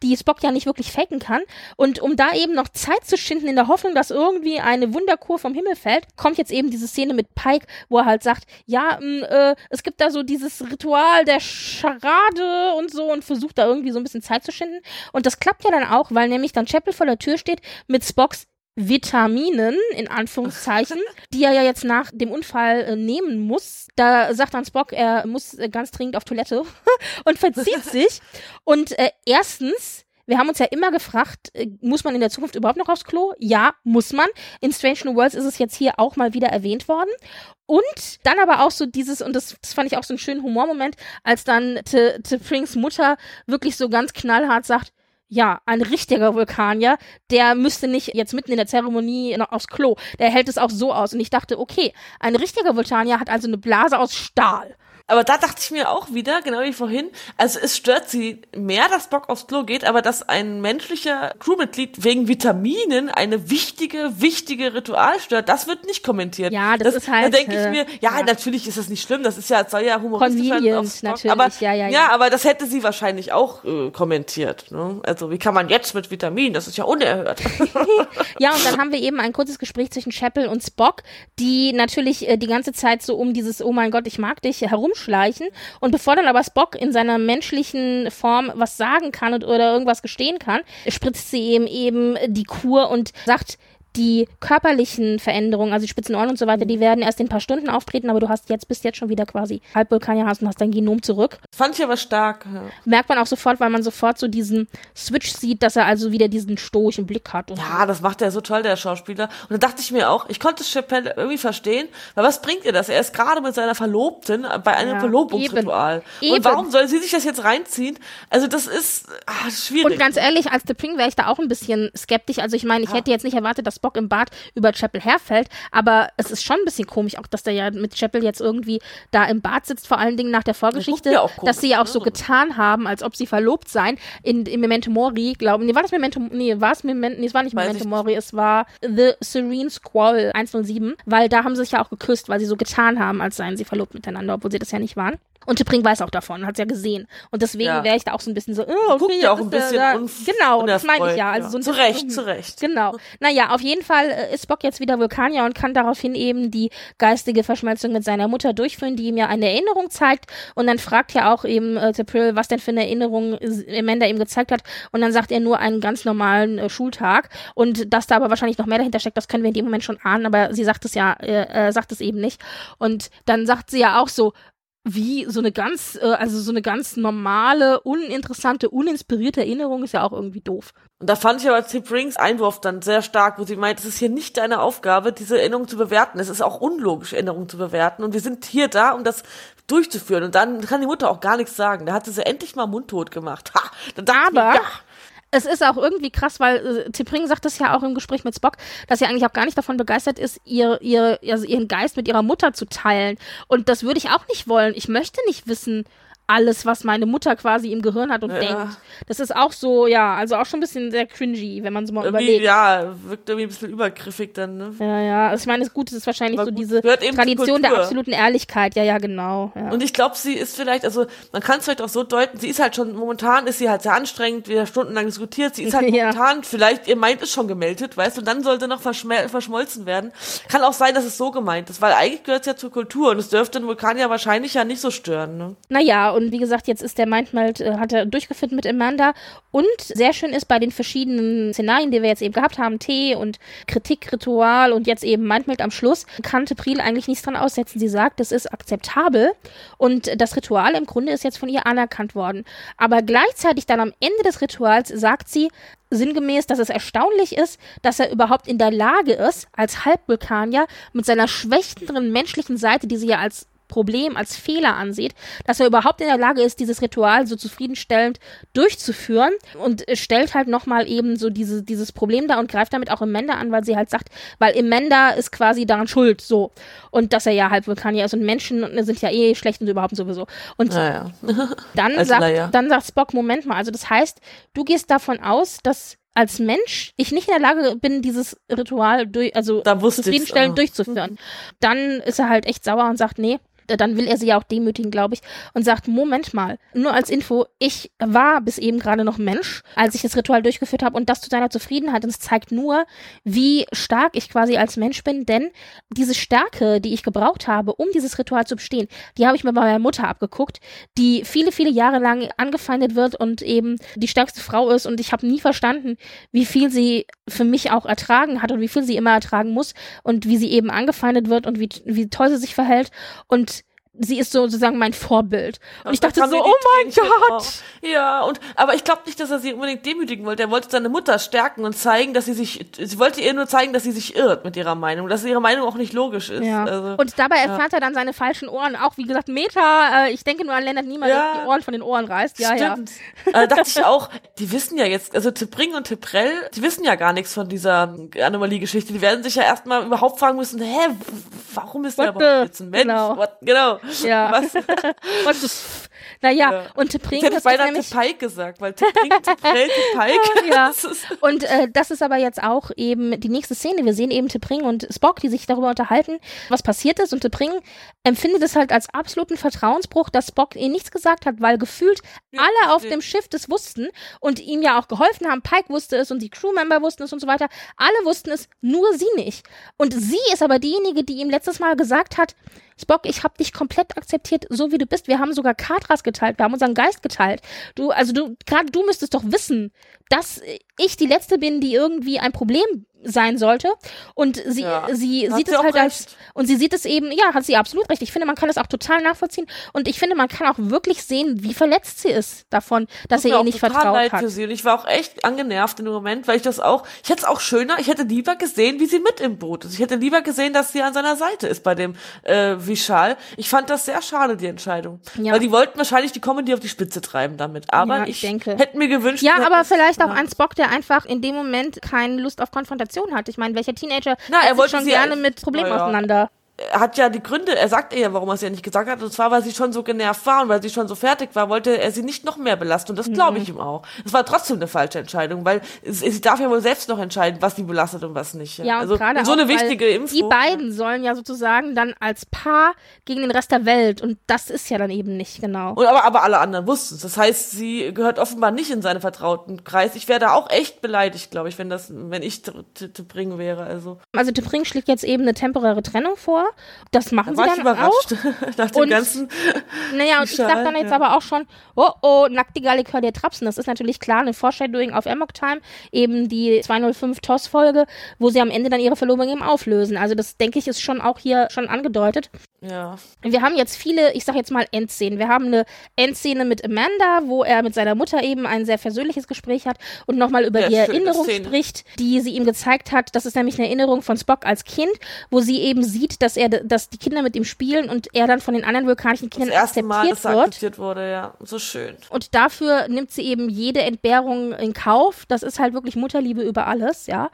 die Spock ja nicht wirklich faken kann. Und um da eben noch Zeit zu schinden in der Hoffnung, dass irgendwie eine Wunderkur vom Himmel fällt, kommt jetzt eben diese Szene mit Pike, wo er halt sagt, ja, mh, mm, äh, es gibt da so dieses Ritual der Charade und so und versucht da irgendwie so ein bisschen Zeit zu schinden. Und das klappt ja dann auch, weil nämlich dann Chapel vor der Tür steht mit Spocks Vitaminen, in Anführungszeichen, die er ja jetzt nach dem Unfall äh, nehmen muss. Da sagt dann Spock, er muss äh, ganz dringend auf Toilette und verzieht sich. Und äh, erstens, wir haben uns ja immer gefragt, äh, muss man in der Zukunft überhaupt noch aufs Klo? Ja, muss man. In Strange New Worlds ist es jetzt hier auch mal wieder erwähnt worden. Und dann aber auch so dieses, und das, das fand ich auch so einen schönen Humormoment, als dann T'Prings Mutter wirklich so ganz knallhart sagt, ja, ein richtiger Vulkanier, der müsste nicht jetzt mitten in der Zeremonie noch aufs Klo. Der hält es auch so aus. Und ich dachte, okay, ein richtiger Vulkanier hat also eine Blase aus Stahl. Aber da dachte ich mir auch wieder, genau wie vorhin, also es stört sie mehr, dass Bock aufs Klo geht, aber dass ein menschlicher Crewmitglied wegen Vitaminen eine wichtige, wichtige Ritual stört, das wird nicht kommentiert. Ja, das, das ist halt. Da denke ich mir, ja, ja, natürlich ist das nicht schlimm, das ist ja, soll ja humoristisch sein. natürlich, aber, ja, ja, ja. Ja, aber das hätte sie wahrscheinlich auch äh, kommentiert. Ne? Also wie kann man jetzt mit Vitaminen, das ist ja unerhört. ja, und dann haben wir eben ein kurzes Gespräch zwischen Chapel und Spock, die natürlich äh, die ganze Zeit so um dieses, oh mein Gott, ich mag dich herum rumschleichen. Und bevor dann aber Spock in seiner menschlichen Form was sagen kann oder irgendwas gestehen kann, spritzt sie ihm eben die Kur und sagt, die körperlichen Veränderungen, also die Spitzenohren und so weiter, die werden erst in ein paar Stunden auftreten, aber du hast jetzt, bist jetzt schon wieder quasi hast und hast dein Genom zurück. Fand ich aber stark. Ja. Merkt man auch sofort, weil man sofort so diesen Switch sieht, dass er also wieder diesen stoischen Blick hat. ja, das macht er so toll, der Schauspieler. Und da dachte ich mir auch, ich konnte Chappelle irgendwie verstehen, weil was bringt ihr das? Er ist gerade mit seiner Verlobten bei einem ja, Verlobungsritual. Eben. Und warum soll sie sich das jetzt reinziehen? Also das ist ach, schwierig. Und ganz ehrlich, als The Pring wäre ich da auch ein bisschen skeptisch. Also ich meine, ich ja. hätte jetzt nicht erwartet, dass Spock im Bad über Chapel herfällt, aber es ist schon ein bisschen komisch, auch dass der ja mit Chapel jetzt irgendwie da im Bad sitzt, vor allen Dingen nach der Vorgeschichte, ja auch komisch, dass sie ja auch ne? so getan haben, als ob sie verlobt seien. In, in Memento Mori, glauben, nee, war das Memento, nee, war es Memento, nee, es war nicht Weiß Memento Mori, es war The Serene Squall 107, weil da haben sie sich ja auch geküsst, weil sie so getan haben, als seien sie verlobt miteinander, obwohl sie das ja nicht waren. Und Tippring weiß auch davon, hat es ja gesehen. Und deswegen Ja. wäre ich da auch so ein bisschen so, oh, okay, Guckt ja auch ein bisschen da. unf- Genau, das meine ich ja. Also so ein zu Recht, zu Recht. Genau. Naja, auf jeden Fall äh, ist Spock jetzt wieder Vulkanier und kann daraufhin eben die geistige Verschmelzung mit seiner Mutter durchführen, die ihm ja eine Erinnerung zeigt. Und dann fragt ja auch eben äh, T'Pring, was denn für eine Erinnerung äh, Amanda ihm gezeigt hat. Und dann sagt er nur einen ganz normalen äh, Schultag. Und dass da aber wahrscheinlich noch mehr dahinter steckt, das können wir in dem Moment schon ahnen, aber sie sagt es ja, äh, äh, sagt es eben nicht. Und dann sagt sie ja auch so, wie so eine ganz, äh, also so eine ganz normale, uninteressante, uninspirierte Erinnerung ist ja auch irgendwie doof. Und da fand ich aber Tip Rings Einwurf dann sehr stark, wo sie meint, es ist hier nicht deine Aufgabe, diese Erinnerung zu bewerten. Es ist auch unlogisch, Erinnerungen zu bewerten. Und wir sind hier da, um das durchzuführen. Und dann kann die Mutter auch gar nichts sagen. Da hatte sie endlich mal mundtot gemacht. Ha! Dann dachte ich Aber ja, es ist auch irgendwie krass, weil äh, T'Pring sagt das ja auch im Gespräch mit Spock, dass sie eigentlich auch gar nicht davon begeistert ist, ihr, ihr, also ihren Geist mit ihrer Mutter zu teilen. Und das würde ich auch nicht wollen. Ich möchte nicht wissen, alles, was meine Mutter quasi im Gehirn hat und Ja. denkt. Das ist auch so, ja, also auch schon ein bisschen sehr cringy, wenn man so mal irgendwie, überlegt. ja, wirkt irgendwie ein bisschen übergriffig dann, ne? Ja, ja. Also ich meine, das Gute ist wahrscheinlich Aber so diese Tradition der absoluten Ehrlichkeit. Ja, ja, genau. Ja. Und ich glaube, sie ist vielleicht, also man kann es vielleicht auch so deuten, sie ist halt schon, momentan ist sie halt sehr anstrengend, wir haben stundenlang diskutiert, sie ist halt Ja. momentan, vielleicht, ihr meint ist schon gemeldet, weißt du, und dann sollte noch verschmolzen werden. Kann auch sein, dass es so gemeint ist, weil eigentlich gehört es ja zur Kultur und es dürfte den Vulkan ja wahrscheinlich ja nicht so stören, ne? Naja, und wie gesagt, jetzt ist der Mindmeld, äh, hat er durchgeführt mit Amanda. Und sehr schön ist bei den verschiedenen Szenarien, die wir jetzt eben gehabt haben, Tee und Kritik, Ritual und jetzt eben Mindmeld am Schluss, kann Tepril eigentlich nichts dran aussetzen. Sie sagt, das ist akzeptabel und das Ritual im Grunde ist jetzt von ihr anerkannt worden. Aber gleichzeitig dann am Ende des Rituals sagt sie, sinngemäß, dass es erstaunlich ist, dass er überhaupt in der Lage ist, als Halbvulkanier mit seiner schwächenderen menschlichen Seite, die sie ja als Problem, als Fehler ansieht, dass er überhaupt in der Lage ist, dieses Ritual so zufriedenstellend durchzuführen und äh, stellt halt nochmal eben so diese, dieses Problem da und greift damit auch Amanda an, weil sie halt sagt, weil Amanda ist quasi daran schuld, so. Und dass er ja halb Vulkanier ist und Menschen sind ja eh schlecht und überhaupt sowieso. Und Naja. dann sagt, dann sagt Spock, Moment mal, also das heißt, du gehst davon aus, dass als Mensch ich nicht in der Lage bin, dieses Ritual durch, also zufriedenstellend durchzuführen. Dann ist er halt echt sauer und sagt, nee, dann will er sie ja auch demütigen, glaube ich, und sagt, Moment mal, nur als Info, ich war bis eben gerade noch Mensch, als ich das Ritual durchgeführt habe und das zu seiner Zufriedenheit. Und es zeigt nur, wie stark ich quasi als Mensch bin, denn diese Stärke, die ich gebraucht habe, um dieses Ritual zu bestehen, die habe ich mir bei meiner Mutter abgeguckt, die viele, viele Jahre lang angefeindet wird und eben die stärkste Frau ist und ich habe nie verstanden, wie viel sie für mich auch ertragen hat und wie viel sie immer ertragen muss und wie sie eben angefeindet wird und wie, wie toll sie sich verhält und sie ist so sozusagen mein Vorbild. Und, ich da dachte so, oh mein Gott! Ja, und aber ich glaube nicht, dass er sie unbedingt demütigen wollte. Er wollte seine Mutter stärken und zeigen, dass sie sich. Sie wollte ihr nur zeigen, dass sie sich irrt mit ihrer Meinung, dass ihre Meinung auch nicht logisch ist. Ja. Also, und dabei erfährt er dann seine falschen Ohren. Auch wie gesagt, Meta, äh, ich denke nur an Leonard Niemann, Ja. der die Ohren von den Ohren reißt. Ja, ja. Stimmt. Äh, dachte ich auch, die wissen ja jetzt, also Tipring und Tiprell, die wissen ja gar nichts von dieser Anomalie-Geschichte. Die werden sich ja erstmal überhaupt fragen müssen, hä, warum ist der überhaupt jetzt ein Mensch? genau. What, genau. Ja. Was? Und das, naja, Ja. und Tipring Ich hätte ist beinahe nämlich Tipike gesagt, weil Tipring, Tiprell, Tipike. Ja. das ist- Und äh, das ist aber jetzt auch eben die nächste Szene. Wir sehen eben T'Pring und Spock, die sich darüber unterhalten, was passiert ist. Und T'Pring empfindet es halt als absoluten Vertrauensbruch, dass Spock ihr nichts gesagt hat, weil gefühlt alle auf dem Schiff das wussten und ihm ja auch geholfen haben. Pike wusste es und die Crewmember wussten es und so weiter. Alle wussten es, nur sie nicht. Und sie ist aber diejenige, die ihm letztes Mal gesagt hat, Spock, ich habe dich komplett akzeptiert, so wie du bist. Wir haben sogar Katras geteilt, wir haben unseren Geist geteilt. Du, also du, gerade du müsstest doch wissen, dass ich die Letzte bin, die irgendwie ein Problem sein sollte. Und sie, Ja. sie Hat sieht sie es halt als, recht. und sie sieht es eben, ja, hat sie absolut recht. Ich finde, man kann es auch total nachvollziehen. Und ich finde, man kann auch wirklich sehen, wie verletzt sie ist davon, dass Tut er ihr nicht vertraut leid hat. Für sie. Und ich war auch echt angenervt in dem Moment, weil ich das auch, ich hätte es auch schöner, ich hätte lieber gesehen, wie sie mit im Boot ist. Ich hätte lieber gesehen, dass sie an seiner Seite ist bei dem äh, Vishal. Ich fand das sehr schade, die Entscheidung. Ja. Weil die wollten wahrscheinlich die Comedy auf die Spitze treiben damit. Aber Ja, ich, ich denke. hätte mir gewünscht, Ja, aber vielleicht auch ein Spock, der einfach in dem Moment keine Lust auf Konfrontation Reaktion hat. Ich meine, welcher Teenager Na, er wollte schon gerne mit Problemen ja. auseinander? Er hat ja die Gründe, er sagt ihr ja, warum er es ja nicht gesagt hat, und zwar, weil sie schon so genervt war und weil sie schon so fertig war, wollte er sie nicht noch mehr belasten. Und das glaube ich ihm auch. Es war trotzdem eine falsche Entscheidung, weil sie darf ja wohl selbst noch entscheiden, was sie belastet und was nicht. Ja, also gerade so eine auch, wichtige Info. Die beiden sollen ja sozusagen dann als Paar gegen den Rest der Welt und das ist ja dann eben nicht genau. Und aber, aber alle anderen wussten es. Das heißt, sie gehört offenbar nicht in seinen vertrauten Kreis. Ich wäre da auch echt beleidigt, glaube ich, wenn das, wenn ich bringen wäre. Also Also Tepring schlägt jetzt eben eine temporäre Trennung vor. Das machen da war sie ich dann auch. überrascht nach dem Und- ganzen. Naja, und ich sag Schal, dann jetzt ja. aber auch schon, oh oh, nackte Likör der Trapsen. Das ist natürlich klar eine Foreshadowing auf Amok Time, eben die 205 TOS-Folge, wo sie am Ende dann ihre Verlobung eben auflösen. Also das, denke ich, ist schon auch hier schon angedeutet. Ja. Wir haben jetzt viele, ich sag jetzt mal Endszenen. Wir haben eine Endszene mit Amanda, wo er mit seiner Mutter eben ein sehr versöhnliches Gespräch hat und nochmal über Ja, die Erinnerung Szene. spricht, die sie ihm gezeigt hat. Das ist nämlich eine Erinnerung von Spock als Kind, wo sie eben sieht, dass er, dass die Kinder mit ihm spielen und er dann von den anderen vulkanischen Das Kindern erste Mal, dass akzeptiert er wird. akzeptiert wurde, ja. So schön. Und dafür nimmt sie eben jede Entbehrung in Kauf. Das ist halt wirklich Mutterliebe über alles, ja.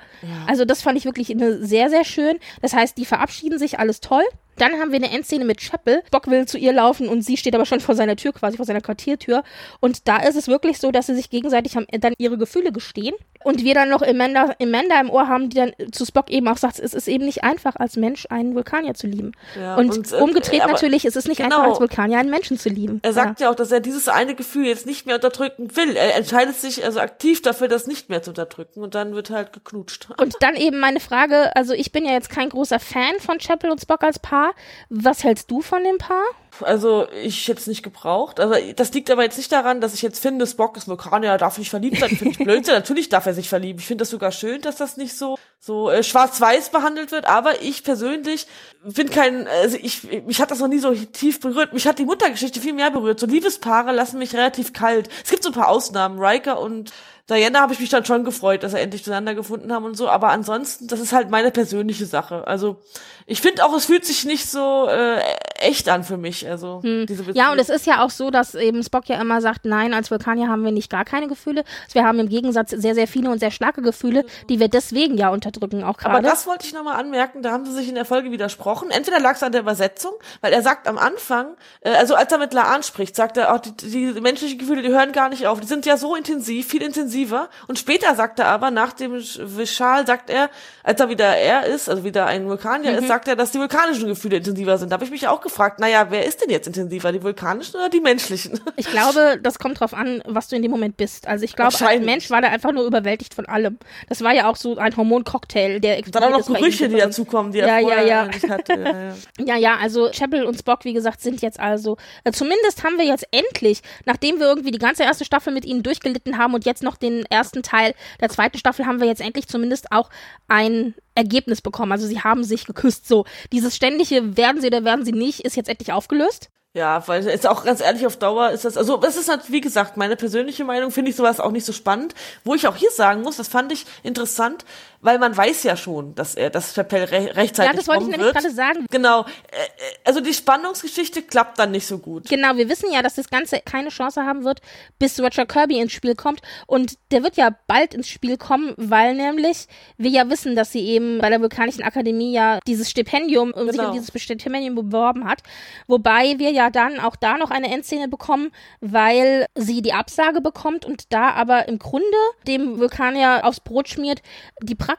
Also das fand ich wirklich eine sehr, sehr schön. Das heißt, die verabschieden sich, alles toll. Dann haben wir eine Endszene mit Chapel. Bock will zu ihr laufen und sie steht aber schon vor seiner Tür, quasi vor seiner Quartiertür. Und da ist es wirklich so, dass sie sich gegenseitig haben, dann ihre Gefühle gestehen. Und wir dann noch Amanda, Amanda im Ohr haben, die dann zu Spock eben auch sagt, es ist eben nicht einfach, als Mensch einen Vulkanier zu lieben. Ja, und, und, äh, umgedreht aber- natürlich, es ist nicht einfach, genau. als Vulkanier einen Menschen zu lieben. Er sagt ja. auch, dass er dieses eine Gefühl jetzt nicht mehr unterdrücken will. Er entscheidet sich also aktiv dafür, das nicht mehr zu unterdrücken und dann wird halt geknutscht. Und dann eben meine Frage, also ich bin ja jetzt kein großer Fan von Chapel und Spock als Paar. Was hältst du von dem Paar? Also ich jetzt nicht gebraucht. Also das liegt aber jetzt nicht daran, dass ich jetzt finde, Spock ist Vulkanier, er darf nicht verliebt sein. Finde ich Blödsinn. Natürlich darf er sich verlieben. Ich finde das sogar schön, dass das nicht so so äh, schwarz-weiß behandelt wird. Aber ich persönlich bin kein, also ich mich hat das noch nie so tief berührt. Mich hat die Muttergeschichte viel mehr berührt. So Liebespaare lassen mich relativ kalt. Es gibt so ein paar Ausnahmen. Riker und Diana habe ich mich dann schon gefreut, dass er endlich zueinander gefunden haben und so. Aber ansonsten, das ist halt meine persönliche Sache. Also ich finde auch, es fühlt sich nicht so äh, echt an für mich. Also diese Hm. Ja, und Beziehung. es ist ja auch so, dass eben Spock ja immer sagt, nein, als Vulkanier haben wir nicht gar keine Gefühle. Wir haben im Gegensatz sehr, sehr viele und sehr starke Gefühle, die wir deswegen ja unterdrücken, auch Aber gerade. das wollte ich nochmal anmerken, da haben sie sich in der Folge widersprochen. Entweder lag es an der Übersetzung, weil er sagt am Anfang, äh, also als er mit Laan spricht, sagt er, auch die, die menschlichen Gefühle, die hören gar nicht auf. Die sind ja so intensiv, viel intensiver. Und später sagt er aber, nach dem Vishal, sagt er, als er wieder er ist, also wieder ein Vulkanier Mhm. ist, sagt er, dass die vulkanischen Gefühle intensiver sind. Da habe ich mich auch gefragt, naja, wer ist denn jetzt intensiver, die vulkanischen oder die menschlichen? Ich glaube, das kommt drauf an, was du in dem Moment bist. Also ich glaube, als. Mensch war der einfach nur überwältigt von allem. Das war ja auch so ein Hormoncocktail, der Dann auch noch. Gerüche, die dazukommen, die Ja, er ja, vorher ja. nicht hatte. Ja, ja. Ja, ja, also Chapel und Spock, wie gesagt, sind jetzt also, äh, zumindest haben wir jetzt endlich, nachdem wir irgendwie die ganze erste Staffel mit ihnen durchgelitten haben und jetzt noch den ersten Teil der zweiten Staffel, haben wir jetzt endlich zumindest auch ein Ergebnis bekommen. Also sie haben sich geküsst. So, dieses ständige werden sie oder werden sie nicht, ist jetzt endlich aufgelöst. Ja, weil jetzt auch ganz ehrlich auf Dauer ist das, also das ist halt, wie gesagt, meine persönliche Meinung, finde ich sowas auch nicht so spannend. Wo ich auch hier sagen muss, das fand ich interessant, weil man weiß ja schon, dass er, dass Chappelle re rechtzeitig Ja, das wollte ich nämlich gerade sagen. Genau, äh, äh, also die Spannungsgeschichte klappt dann nicht so gut. Genau, wir wissen ja, dass das Ganze keine Chance haben wird, bis Roger Kirby ins Spiel kommt. Und der wird ja bald ins Spiel kommen, weil nämlich wir ja wissen, dass sie eben bei der Vulkanischen Akademie ja dieses Stipendium, um sich Genau. um dieses Stipendium beworben hat. Wobei wir ja dann auch da noch eine Endszene bekommen, weil sie die Absage bekommt und da aber im Grunde dem Vulkanier aufs Brot schmiert, die Praxis,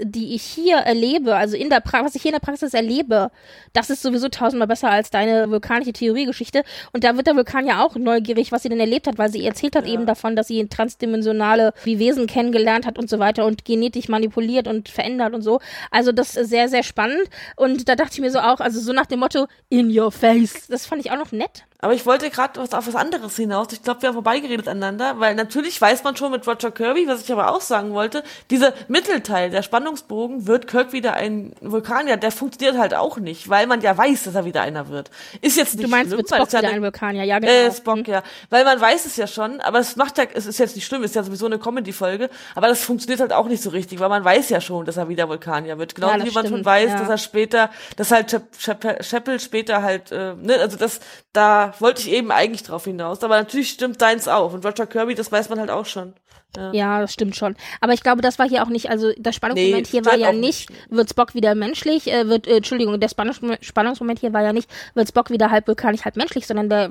die ich hier erlebe, also in der pra was ich hier in der Praxis erlebe, das ist sowieso tausendmal besser als deine vulkanische Theoriegeschichte. Und da wird der Vulkanier auch neugierig, was sie denn erlebt hat, weil sie erzählt hat eben davon, dass sie transdimensionale Wesen kennengelernt hat und so weiter und genetisch manipuliert und verändert und so. Also das ist sehr, sehr spannend. Und da dachte ich mir so auch, also so nach dem Motto, in your face. Das fand ich auch noch nett. Aber ich wollte gerade was auf was anderes hinaus. Ich glaube, wir haben vorbeigeredet aneinander, weil natürlich weiß man schon mit Roger Kirby, was ich aber auch sagen wollte, dieser Mittelteil, der Spannungsbogen, wird Kirk wieder ein Vulkanier, der funktioniert halt auch nicht, weil man ja weiß, dass er wieder einer wird. Ist jetzt nicht Du meinst schlimm, mit Spock ja wieder eine- ein Vulkanier, ja genau. Äh, Spock, ja. Weil man weiß es ja schon, aber es macht ja, es ist jetzt nicht schlimm, es ist ja sowieso eine Comedy-Folge, aber das funktioniert halt auch nicht so richtig, weil man weiß ja schon, dass er wieder Vulkanier wird. Genau Ja, wie man schon weiß, ja. dass er später, dass halt Chappell später halt, äh, ne, also das, da wollte ich eben eigentlich drauf hinaus, aber natürlich stimmt deins auch und Roger Kirby, das weiß man halt auch schon. Ja. ja. das stimmt schon. Aber ich glaube, das war hier auch nicht, also das Spannungsmoment Nee, hier war ja nicht, nicht. wird Spock wieder menschlich, äh, wird, äh, Entschuldigung, der Spannungs Spannungsmoment hier war ja nicht, wird Spock wieder halb vulkanisch, halb menschlich, sondern der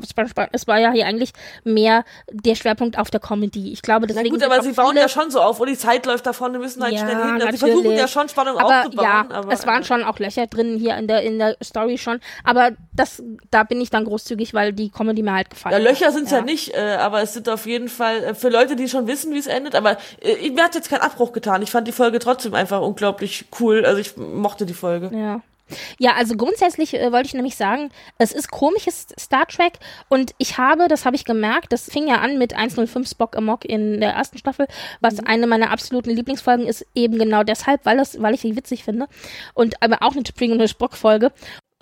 es war ja hier eigentlich mehr der Schwerpunkt auf der Comedy. Ich glaube, Na deswegen. gut, sind aber sie bauen ja schon so auf und die Zeit läuft davon, wir müssen halt Ja, schnell hin. Also sie versuchen ja schon Spannung aber aufzubauen. ja, aber, es waren äh, schon auch Löcher drin hier in der in der Story schon, aber das da bin ich dann großzügig, weil die Comedy mir halt gefallen. Ja, hat. Löcher sind's ja. nicht, äh, aber es sind auf jeden Fall äh, für Leute, die schon wissen, wie es endet. Aber äh, mir hat jetzt keinen Abbruch getan. Ich fand die Folge trotzdem einfach unglaublich cool. Also ich mochte die Folge. Ja. Ja, also grundsätzlich äh, wollte ich nämlich sagen, es ist komisches Star Trek und ich habe, das habe ich gemerkt, das fing ja an mit 105 Spock Amok in der ersten Staffel, was eine meiner absoluten Lieblingsfolgen ist, eben genau deshalb, weil, das, weil ich sie witzig finde und aber auch eine Spring- und eine Spock-Folge.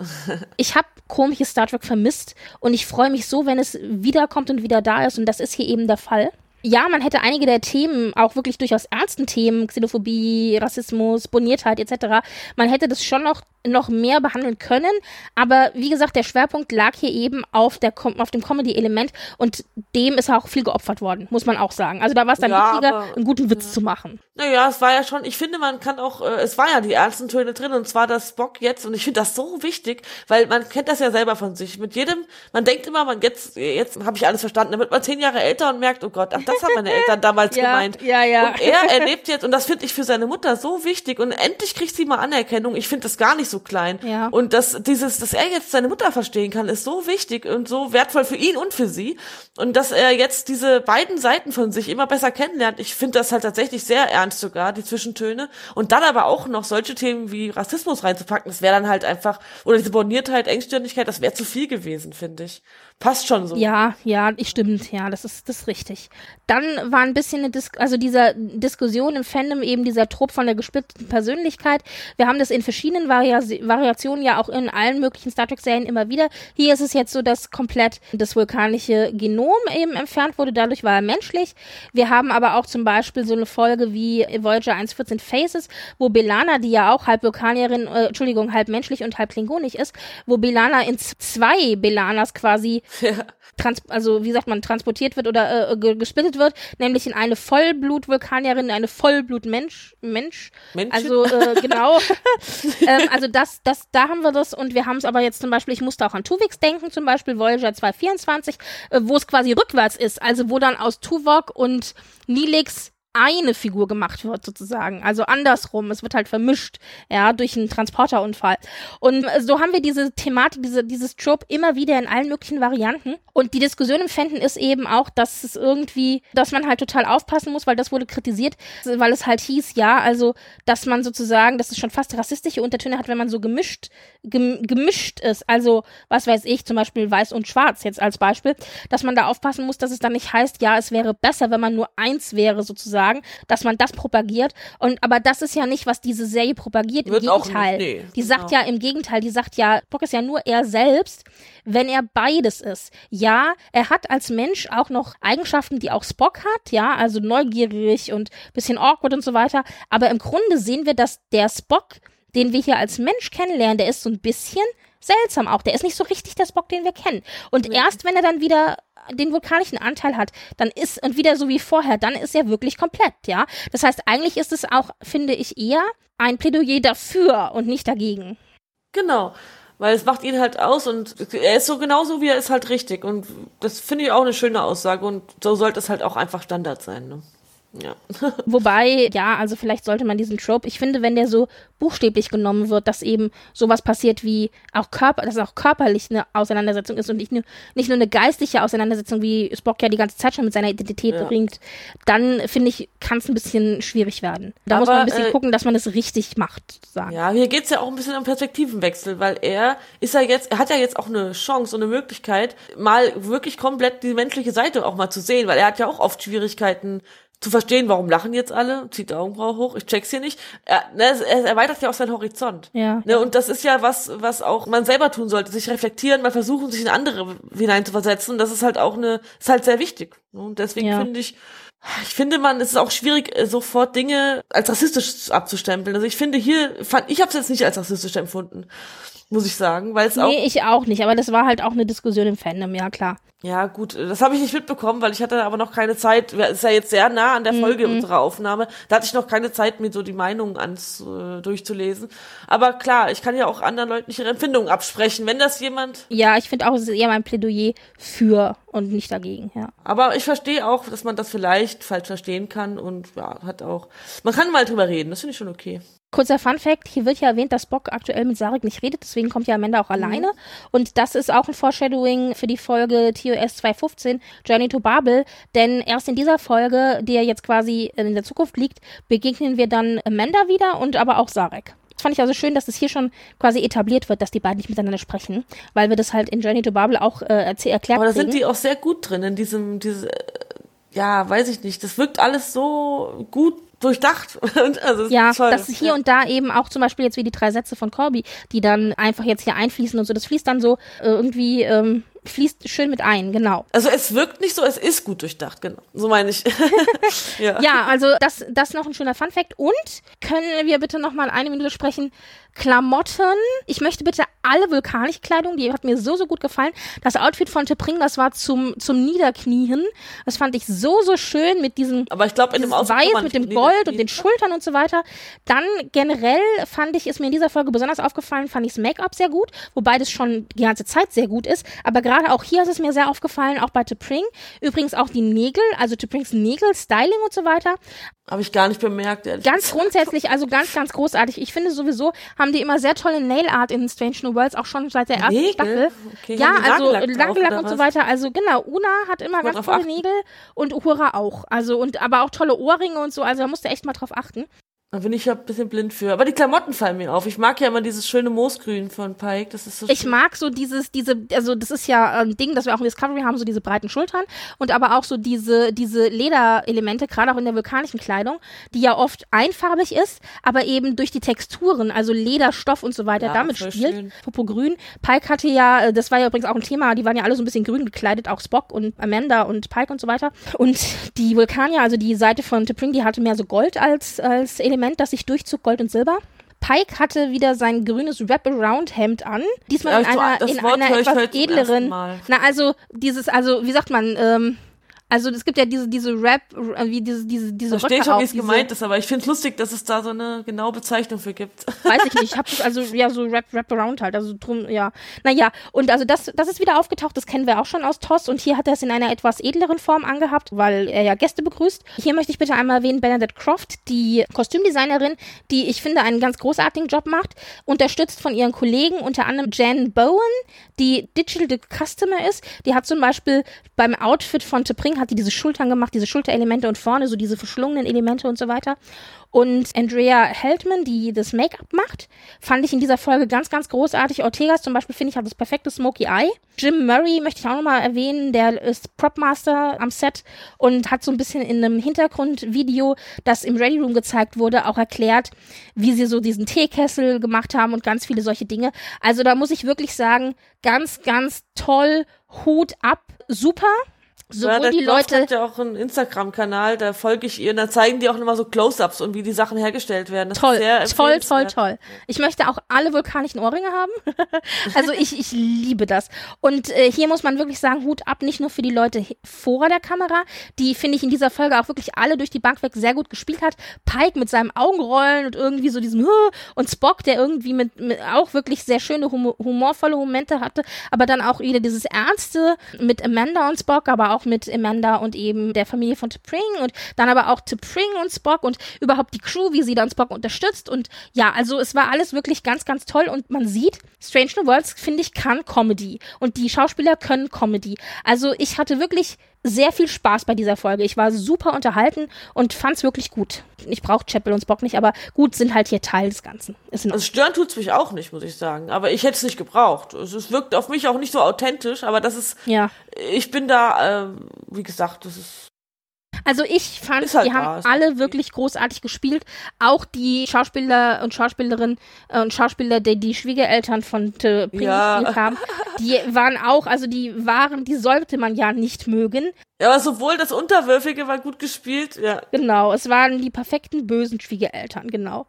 Ich habe komisches Star Trek vermisst und ich freue mich so, wenn es wiederkommt und wieder da ist und das ist hier eben der Fall. Ja, man hätte einige der Themen, auch wirklich durchaus ernsten Themen, Xenophobie, Rassismus, Boniertheit etc., man hätte das schon noch, noch mehr behandeln können, aber wie gesagt, der Schwerpunkt lag hier eben auf, der, auf dem Comedy-Element und dem ist auch viel geopfert worden, muss man auch sagen. Also da war es dann Ja, wichtiger, aber- einen guten Witz zu machen. Naja, es war ja schon, ich finde, man kann auch, äh, es war ja die ernsten Töne drin und zwar das Spock jetzt und ich finde das so wichtig, weil man kennt das ja selber von sich. Mit jedem, man denkt immer, man jetzt, jetzt habe ich alles verstanden, dann wird man zehn Jahre älter und merkt, oh Gott, ach, das haben meine Eltern damals Ja, gemeint. ja, ja. Und er erlebt jetzt, und das finde ich für seine Mutter so wichtig und endlich kriegt sie mal Anerkennung. Ich finde das gar nicht so klein. Ja. Und das, dieses, dass er jetzt seine Mutter verstehen kann, ist so wichtig und so wertvoll für ihn und für sie. Und dass er jetzt diese beiden Seiten von sich immer besser kennenlernt. Ich finde das halt tatsächlich sehr ernst sogar, die Zwischentöne. Und dann aber auch noch solche Themen wie Rassismus reinzupacken, das wäre dann halt einfach, oder diese Borniertheit, Engstirnigkeit, das wäre zu viel gewesen, finde ich. Passt schon so. Ja, ja, ich stimmt, ja, das ist das ist richtig. Dann war ein bisschen eine Dis also dieser Diskussion im Fandom eben dieser Trupp von der gesplitteten Persönlichkeit. Wir haben das in verschiedenen Varia Variationen ja auch in allen möglichen Star Trek Serien immer wieder. Hier ist es jetzt so, dass komplett das vulkanische Genom eben entfernt wurde, dadurch war er menschlich. Wir haben aber auch zum Beispiel so eine Folge wie Voyager 114 Faces, wo Belana, die ja auch halb Vulkanierin, äh, Entschuldigung, halb menschlich und halb klingonisch ist, wo Belana in zwei Belanas quasi trans also wie sagt man, transportiert wird oder äh, ge gesplittet wird, nämlich in eine Vollblut-Vulkanierin, eine Vollblut-Mensch, Mensch. Männchen? Also äh, genau. ähm, also das, das, da haben wir das und wir haben es aber jetzt zum Beispiel, ich musste auch an Tuvix denken, zum Beispiel Voyager 224, äh, wo es quasi rückwärts ist, also wo dann aus Tuvok und Nilix eine Figur gemacht wird, sozusagen. Also andersrum. Es wird halt vermischt, ja, durch einen Transporterunfall. Und äh, so haben wir diese Thematik, diese, dieses Trope immer wieder in allen möglichen Varianten. Und die Diskussion im Fandom ist eben auch, dass es irgendwie, dass man halt total aufpassen muss, weil das wurde kritisiert, weil es halt hieß, ja, also, dass man sozusagen, dass es schon fast rassistische Untertöne hat, wenn man so gemischt, gem, gemischt ist. Also, was weiß ich, zum Beispiel weiß und schwarz jetzt als Beispiel, dass man da aufpassen muss, dass es dann nicht heißt, ja, es wäre besser, wenn man nur eins wäre, sozusagen, dass man das propagiert. Und aber das ist ja nicht, was diese Serie propagiert. Im Wird auch Gegenteil. nicht, nee, die sagt genau. ja im Gegenteil, die sagt ja, Bock ist ja nur er selbst, wenn er beides ist. Ja, er hat als Mensch auch noch Eigenschaften, die auch Spock hat, ja, also neugierig und bisschen awkward und so weiter. Aber im Grunde sehen wir, dass der Spock, den wir hier als Mensch kennenlernen, der ist so ein bisschen seltsam auch. Der ist nicht so richtig der Spock, den wir kennen. Und erst wenn er dann wieder den vulkanischen Anteil hat, dann ist, und wieder so wie vorher, dann ist er wirklich komplett, ja. Das heißt, eigentlich ist es auch, finde ich, eher ein Plädoyer dafür und nicht dagegen. Genau. Weil es macht ihn halt aus und er ist so genauso, wie er ist halt richtig. Und das finde ich auch eine schöne Aussage und so sollte es halt auch einfach Standard sein. Ne? Ja. Wobei, ja, also vielleicht sollte man diesen Trope, ich finde, wenn der so buchstäblich genommen wird, dass eben sowas passiert wie auch Körper, dass auch körperlich eine Auseinandersetzung ist und nicht nur, nicht nur eine geistliche Auseinandersetzung, wie Spock ja die ganze Zeit schon mit seiner Identität Ja. ringt, dann finde ich, kann es ein bisschen schwierig werden. Da muss Aber, man ein bisschen äh, gucken, dass man es richtig macht, sozusagen. ja, hier geht's ja auch ein bisschen um Perspektivenwechsel, weil er ist ja jetzt, er hat ja jetzt auch eine Chance und eine Möglichkeit, mal wirklich komplett die menschliche Seite auch mal zu sehen, weil er hat ja auch oft Schwierigkeiten zu verstehen, warum lachen jetzt alle, zieht die Augenbraue hoch, ich check's hier nicht. Er, ne, er erweitert ja auch seinen Horizont. Ja. Ne, und das ist ja was, was auch man selber tun sollte, sich reflektieren, mal versuchen, sich in andere hineinzuversetzen. Das ist halt auch eine, ist halt sehr wichtig. Ne? Und deswegen Ja. finde ich, ich finde man, es ist auch schwierig, äh, sofort Dinge als rassistisch abzustempeln. Also ich finde hier, fand, ich habe es jetzt nicht als rassistisch empfunden. Muss ich sagen, weil es auch. Nee, ich auch nicht, aber das war halt auch eine Diskussion im Fandom, ja klar. Ja, gut, das habe ich nicht mitbekommen, weil ich hatte aber noch keine Zeit. Es ist ja jetzt sehr nah an der Folge Mhm. unserer Aufnahme. Da hatte ich noch keine Zeit, mir so die Meinungen ans, äh, durchzulesen. Aber klar, ich kann ja auch anderen Leuten nicht ihre Empfindungen absprechen. Wenn das jemand. Ja, ich finde auch, es ist eher mein Plädoyer für und nicht dagegen, ja. Aber ich verstehe auch, dass man das vielleicht falsch verstehen kann und ja, hat auch. Man kann mal drüber reden, das finde ich schon okay. Kurzer Fun Fact, hier wird ja erwähnt, dass Spock aktuell mit Sarek nicht redet, deswegen kommt ja Amanda auch alleine. Und das ist auch ein Foreshadowing für die Folge TOS 215, Journey to Babel. Denn erst in dieser Folge, die ja jetzt quasi in der Zukunft liegt, begegnen wir dann Amanda wieder und aber auch Sarek. Das fand ich also schön, dass das hier schon quasi etabliert wird, dass die beiden nicht miteinander sprechen, weil wir das halt in Journey to Babel auch äh, erklärt Aber da kriegen. sind die auch sehr gut drin in diesem, diese, ja, weiß ich nicht. Das wirkt alles so gut durchdacht. Also, Ja, ist toll. dass hier ja. und da eben auch zum Beispiel jetzt wie die drei Sätze von Corby, die dann einfach jetzt hier einfließen und so, das fließt dann so äh, irgendwie, ähm, fließt schön mit ein, genau. Also es wirkt nicht so, es ist gut durchdacht, genau. So meine ich. ja. Ja, also das, das noch ein schöner Funfact. Und können wir bitte noch mal eine Minute sprechen? Klamotten. Ich möchte bitte alle Vulkanikkleidung, die hat mir so, so gut gefallen. Das Outfit von Tepring, das war zum, zum Niederknien. Das fand ich so, so schön mit diesem Aber ich glaube, in dem Weiß mit dem Gold und den Schultern und so weiter. Dann generell fand ich, ist mir in dieser Folge besonders aufgefallen, fand ich das Make-up sehr gut, wobei das schon die ganze Zeit sehr gut ist. Aber gerade auch hier ist es mir sehr aufgefallen, auch bei Tepring. Übrigens auch die Nägel, also Teprings Nägel, Styling und so weiter. Habe ich gar nicht bemerkt, ehrlich Ganz grundsätzlich, also ganz, ganz großartig. Ich finde sowieso, haben die immer sehr tolle Nail Art in Strange New Worlds, auch schon seit der ersten Nägel? Staffel. Okay, ja, also Nagellack oder und so weiter. Also genau, Una hat immer ganz tolle achten. Nägel und Uhura auch. Also und aber auch tolle Ohrringe und so. Also da musst du echt mal drauf achten. Da bin ich ja ein bisschen blind für. Aber die Klamotten fallen mir auf. Ich mag ja immer dieses schöne Moosgrün von Pike. Das ist so Ich schön. mag so dieses, diese, also das ist ja ein Ding, das wir auch im Discovery haben, so diese breiten Schultern und aber auch so diese, diese Lederelemente, gerade auch in der vulkanischen Kleidung, die ja oft einfarbig ist, aber eben durch die Texturen, also Leder, Stoff und so weiter, Ja, damit spielt. schön. Popo grün. Pike hatte ja, äh, das war ja übrigens auch ein Thema, die waren ja alle so ein bisschen grün gekleidet, auch Spock und Amanda und Pike und so weiter. Und die Vulkanier, also die Seite von T'Pring, die hatte mehr so Gold als, als Element, das sich durchzog, Gold und Silber. Pike hatte wieder sein grünes Wraparound-Hemd an. Diesmal Ja, in ich- einer, in einer etwas edleren. Na, also dieses, also wie sagt man, ähm, also es gibt ja diese, diese Rap, äh, wie diese, diese, diese Ich verstehe Röcke schon, wie es gemeint ist, aber ich finde es lustig, dass es da so eine genaue Bezeichnung für gibt. Weiß ich nicht, ich hab das also ja so Rap Rap around halt, also drum ja. Naja, und also das das ist wieder aufgetaucht, das kennen wir auch schon aus TOS und hier hat er es in einer etwas edleren Form angehabt, weil er ja Gäste begrüßt. Hier möchte ich bitte einmal erwähnen Bernadette Croft, die Kostümdesignerin, die ich finde einen ganz großartigen Job macht, unterstützt von ihren Kollegen, unter anderem Jan Bowen, die Digital Customer ist. Die hat zum Beispiel beim Outfit von Tepring hat die diese Schultern gemacht, diese Schulterelemente und vorne so diese verschlungenen Elemente und so weiter. Und Andrea Heldman, die das Make-up macht, fand ich in dieser Folge ganz, ganz großartig. Ortegas zum Beispiel, finde ich, hat das perfekte Smoky Eye. Jim Murray möchte ich auch nochmal erwähnen, der ist Propmaster am Set und hat so ein bisschen in einem Hintergrundvideo, das im Ready Room gezeigt wurde, auch erklärt, wie sie so diesen Teekessel gemacht haben und ganz viele solche Dinge. Also da muss ich wirklich sagen, ganz, ganz toll, Hut ab, super. Sowohl der die Leute, hat ja auch einen Instagram-Kanal, da folge ich ihr und da zeigen die auch immer so Close-Ups und wie die Sachen hergestellt werden. Das Toll, toll, toll, toll. Ich möchte auch alle vulkanischen Ohrringe haben. also ich, ich liebe das. Und äh, hier muss man wirklich sagen, Hut ab, nicht nur für die Leute vor der Kamera, die finde ich in dieser Folge auch wirklich alle durch die Bank weg sehr gut gespielt hat. Pike mit seinem Augenrollen und irgendwie so diesem und Spock, der irgendwie mit, mit auch wirklich sehr schöne, humo humorvolle Momente hatte, aber dann auch wieder dieses Ernste mit Amanda und Spock, aber auch mit Amanda und eben der Familie von T'Pring und dann aber auch T'Pring und Spock und überhaupt die Crew, wie sie dann Spock unterstützt. Und ja, also es war alles wirklich ganz, ganz toll. Und man sieht, Strange New Worlds, finde ich, kann Comedy. Und die Schauspieler können Comedy. Also ich hatte wirklich sehr viel Spaß bei dieser Folge. Ich war super unterhalten und fand's wirklich gut. Ich brauche Chapel und Spock nicht, aber gut sind halt hier Teil des Ganzen. Also stören tut's mich auch nicht, muss ich sagen. Aber ich hätte es nicht gebraucht. Es, es wirkt auf mich auch nicht so authentisch, aber das ist, ja. ich bin da, ähm, wie gesagt, das ist, Also ich fand, halt die haben ist alle wirklich großartig gespielt. Auch die Schauspieler und Schauspielerinnen und Schauspieler, die die Schwiegereltern von Te Pring Ja. gespielt haben, die waren auch, also die waren, die sollte man ja nicht mögen. ja, aber sowohl das Unterwürfige war gut gespielt, ja. Genau, es waren die perfekten bösen Schwiegereltern, genau.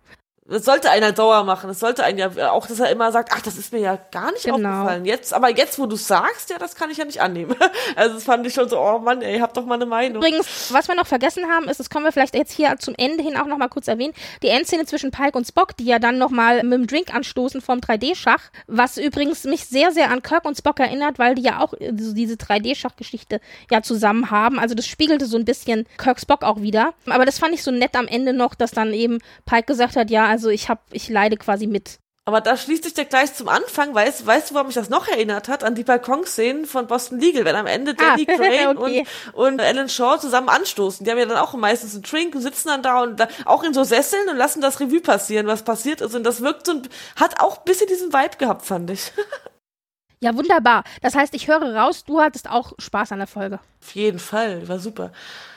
Das sollte einer sauer machen. Das sollte einen ja auch, dass er immer sagt, ach, das ist mir ja gar nicht Genau. aufgefallen. Jetzt, aber jetzt, wo du sagst, ja, das kann ich ja nicht annehmen. Also das fand ich schon so, oh Mann, ey, habt doch mal eine Meinung. Übrigens, was wir noch vergessen haben, ist, das können wir vielleicht jetzt hier zum Ende hin auch noch mal kurz erwähnen, die Endszene zwischen Pike und Spock, die ja dann noch mal mit dem Drink anstoßen vom 3D-Schach, was übrigens mich sehr, sehr an Kirk und Spock erinnert, weil die ja auch äh, so diese 3D-Schachgeschichte ja zusammen haben. Also das spiegelte so ein bisschen Kirk Spock auch wieder. Aber das fand ich so nett am Ende noch, dass dann eben Pike gesagt hat, ja, also ich hab, ich leide quasi mit. Aber da schließt sich der gleich zum Anfang, weißt, weißt du, warum mich das noch erinnert hat? An die Balkonszenen von Boston Legal, wenn am Ende Danny Ah, Crane okay. und, und Alan Shaw zusammen anstoßen. Die haben ja dann auch meistens einen Drink und sitzen dann da und da, auch in so Sesseln und lassen das Revue passieren, was passiert ist. Und das wirkt so, ein- hat auch ein bisschen diesen Vibe gehabt, fand ich. Ja, wunderbar. Das heißt, ich höre raus, du hattest auch Spaß an der Folge. Auf jeden Fall, war super.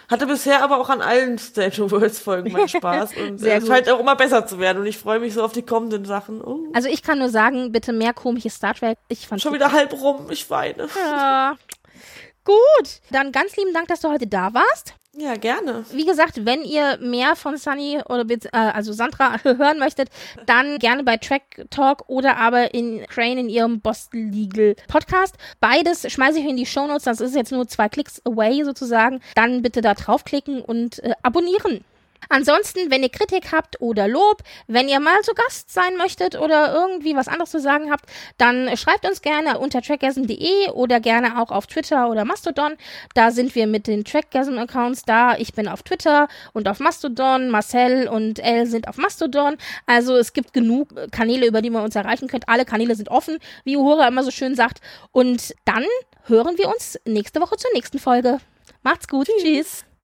Hatte bisher aber auch an allen Stage of Worlds Folgen meinen Spaß und Sehr es gut. scheint auch immer besser zu werden und ich freue mich so auf die kommenden Sachen. Oh, Also ich kann nur sagen, bitte mehr komisches Star Trek. Ich fand's schon wieder halb rum, ich weine. Ja. Gut, dann ganz lieben Dank, dass du heute da warst. Ja, gerne. Wie gesagt, wenn ihr mehr von Sunny oder äh, also Sandra hören möchtet, dann gerne bei Track Talk oder aber in Crane in ihrem Boston Legal Podcast. Beides schmeiße ich in die Shownotes, das ist jetzt nur zwei Klicks away sozusagen. Dann bitte da draufklicken und äh, abonnieren. Ansonsten, wenn ihr Kritik habt oder Lob, wenn ihr mal zu Gast sein möchtet oder irgendwie was anderes zu sagen habt, dann schreibt uns gerne unter trackgasm.de oder gerne auch auf Twitter oder Mastodon. Da sind wir mit den Trackgasm-Accounts da. Ich bin auf Twitter und auf Mastodon. Marcel und Elle sind auf Mastodon. Also es gibt genug Kanäle, über die man uns erreichen könnt. Alle Kanäle sind offen, wie Uhura immer so schön sagt. Und dann hören wir uns nächste Woche zur nächsten Folge. Macht's gut. Tschüss.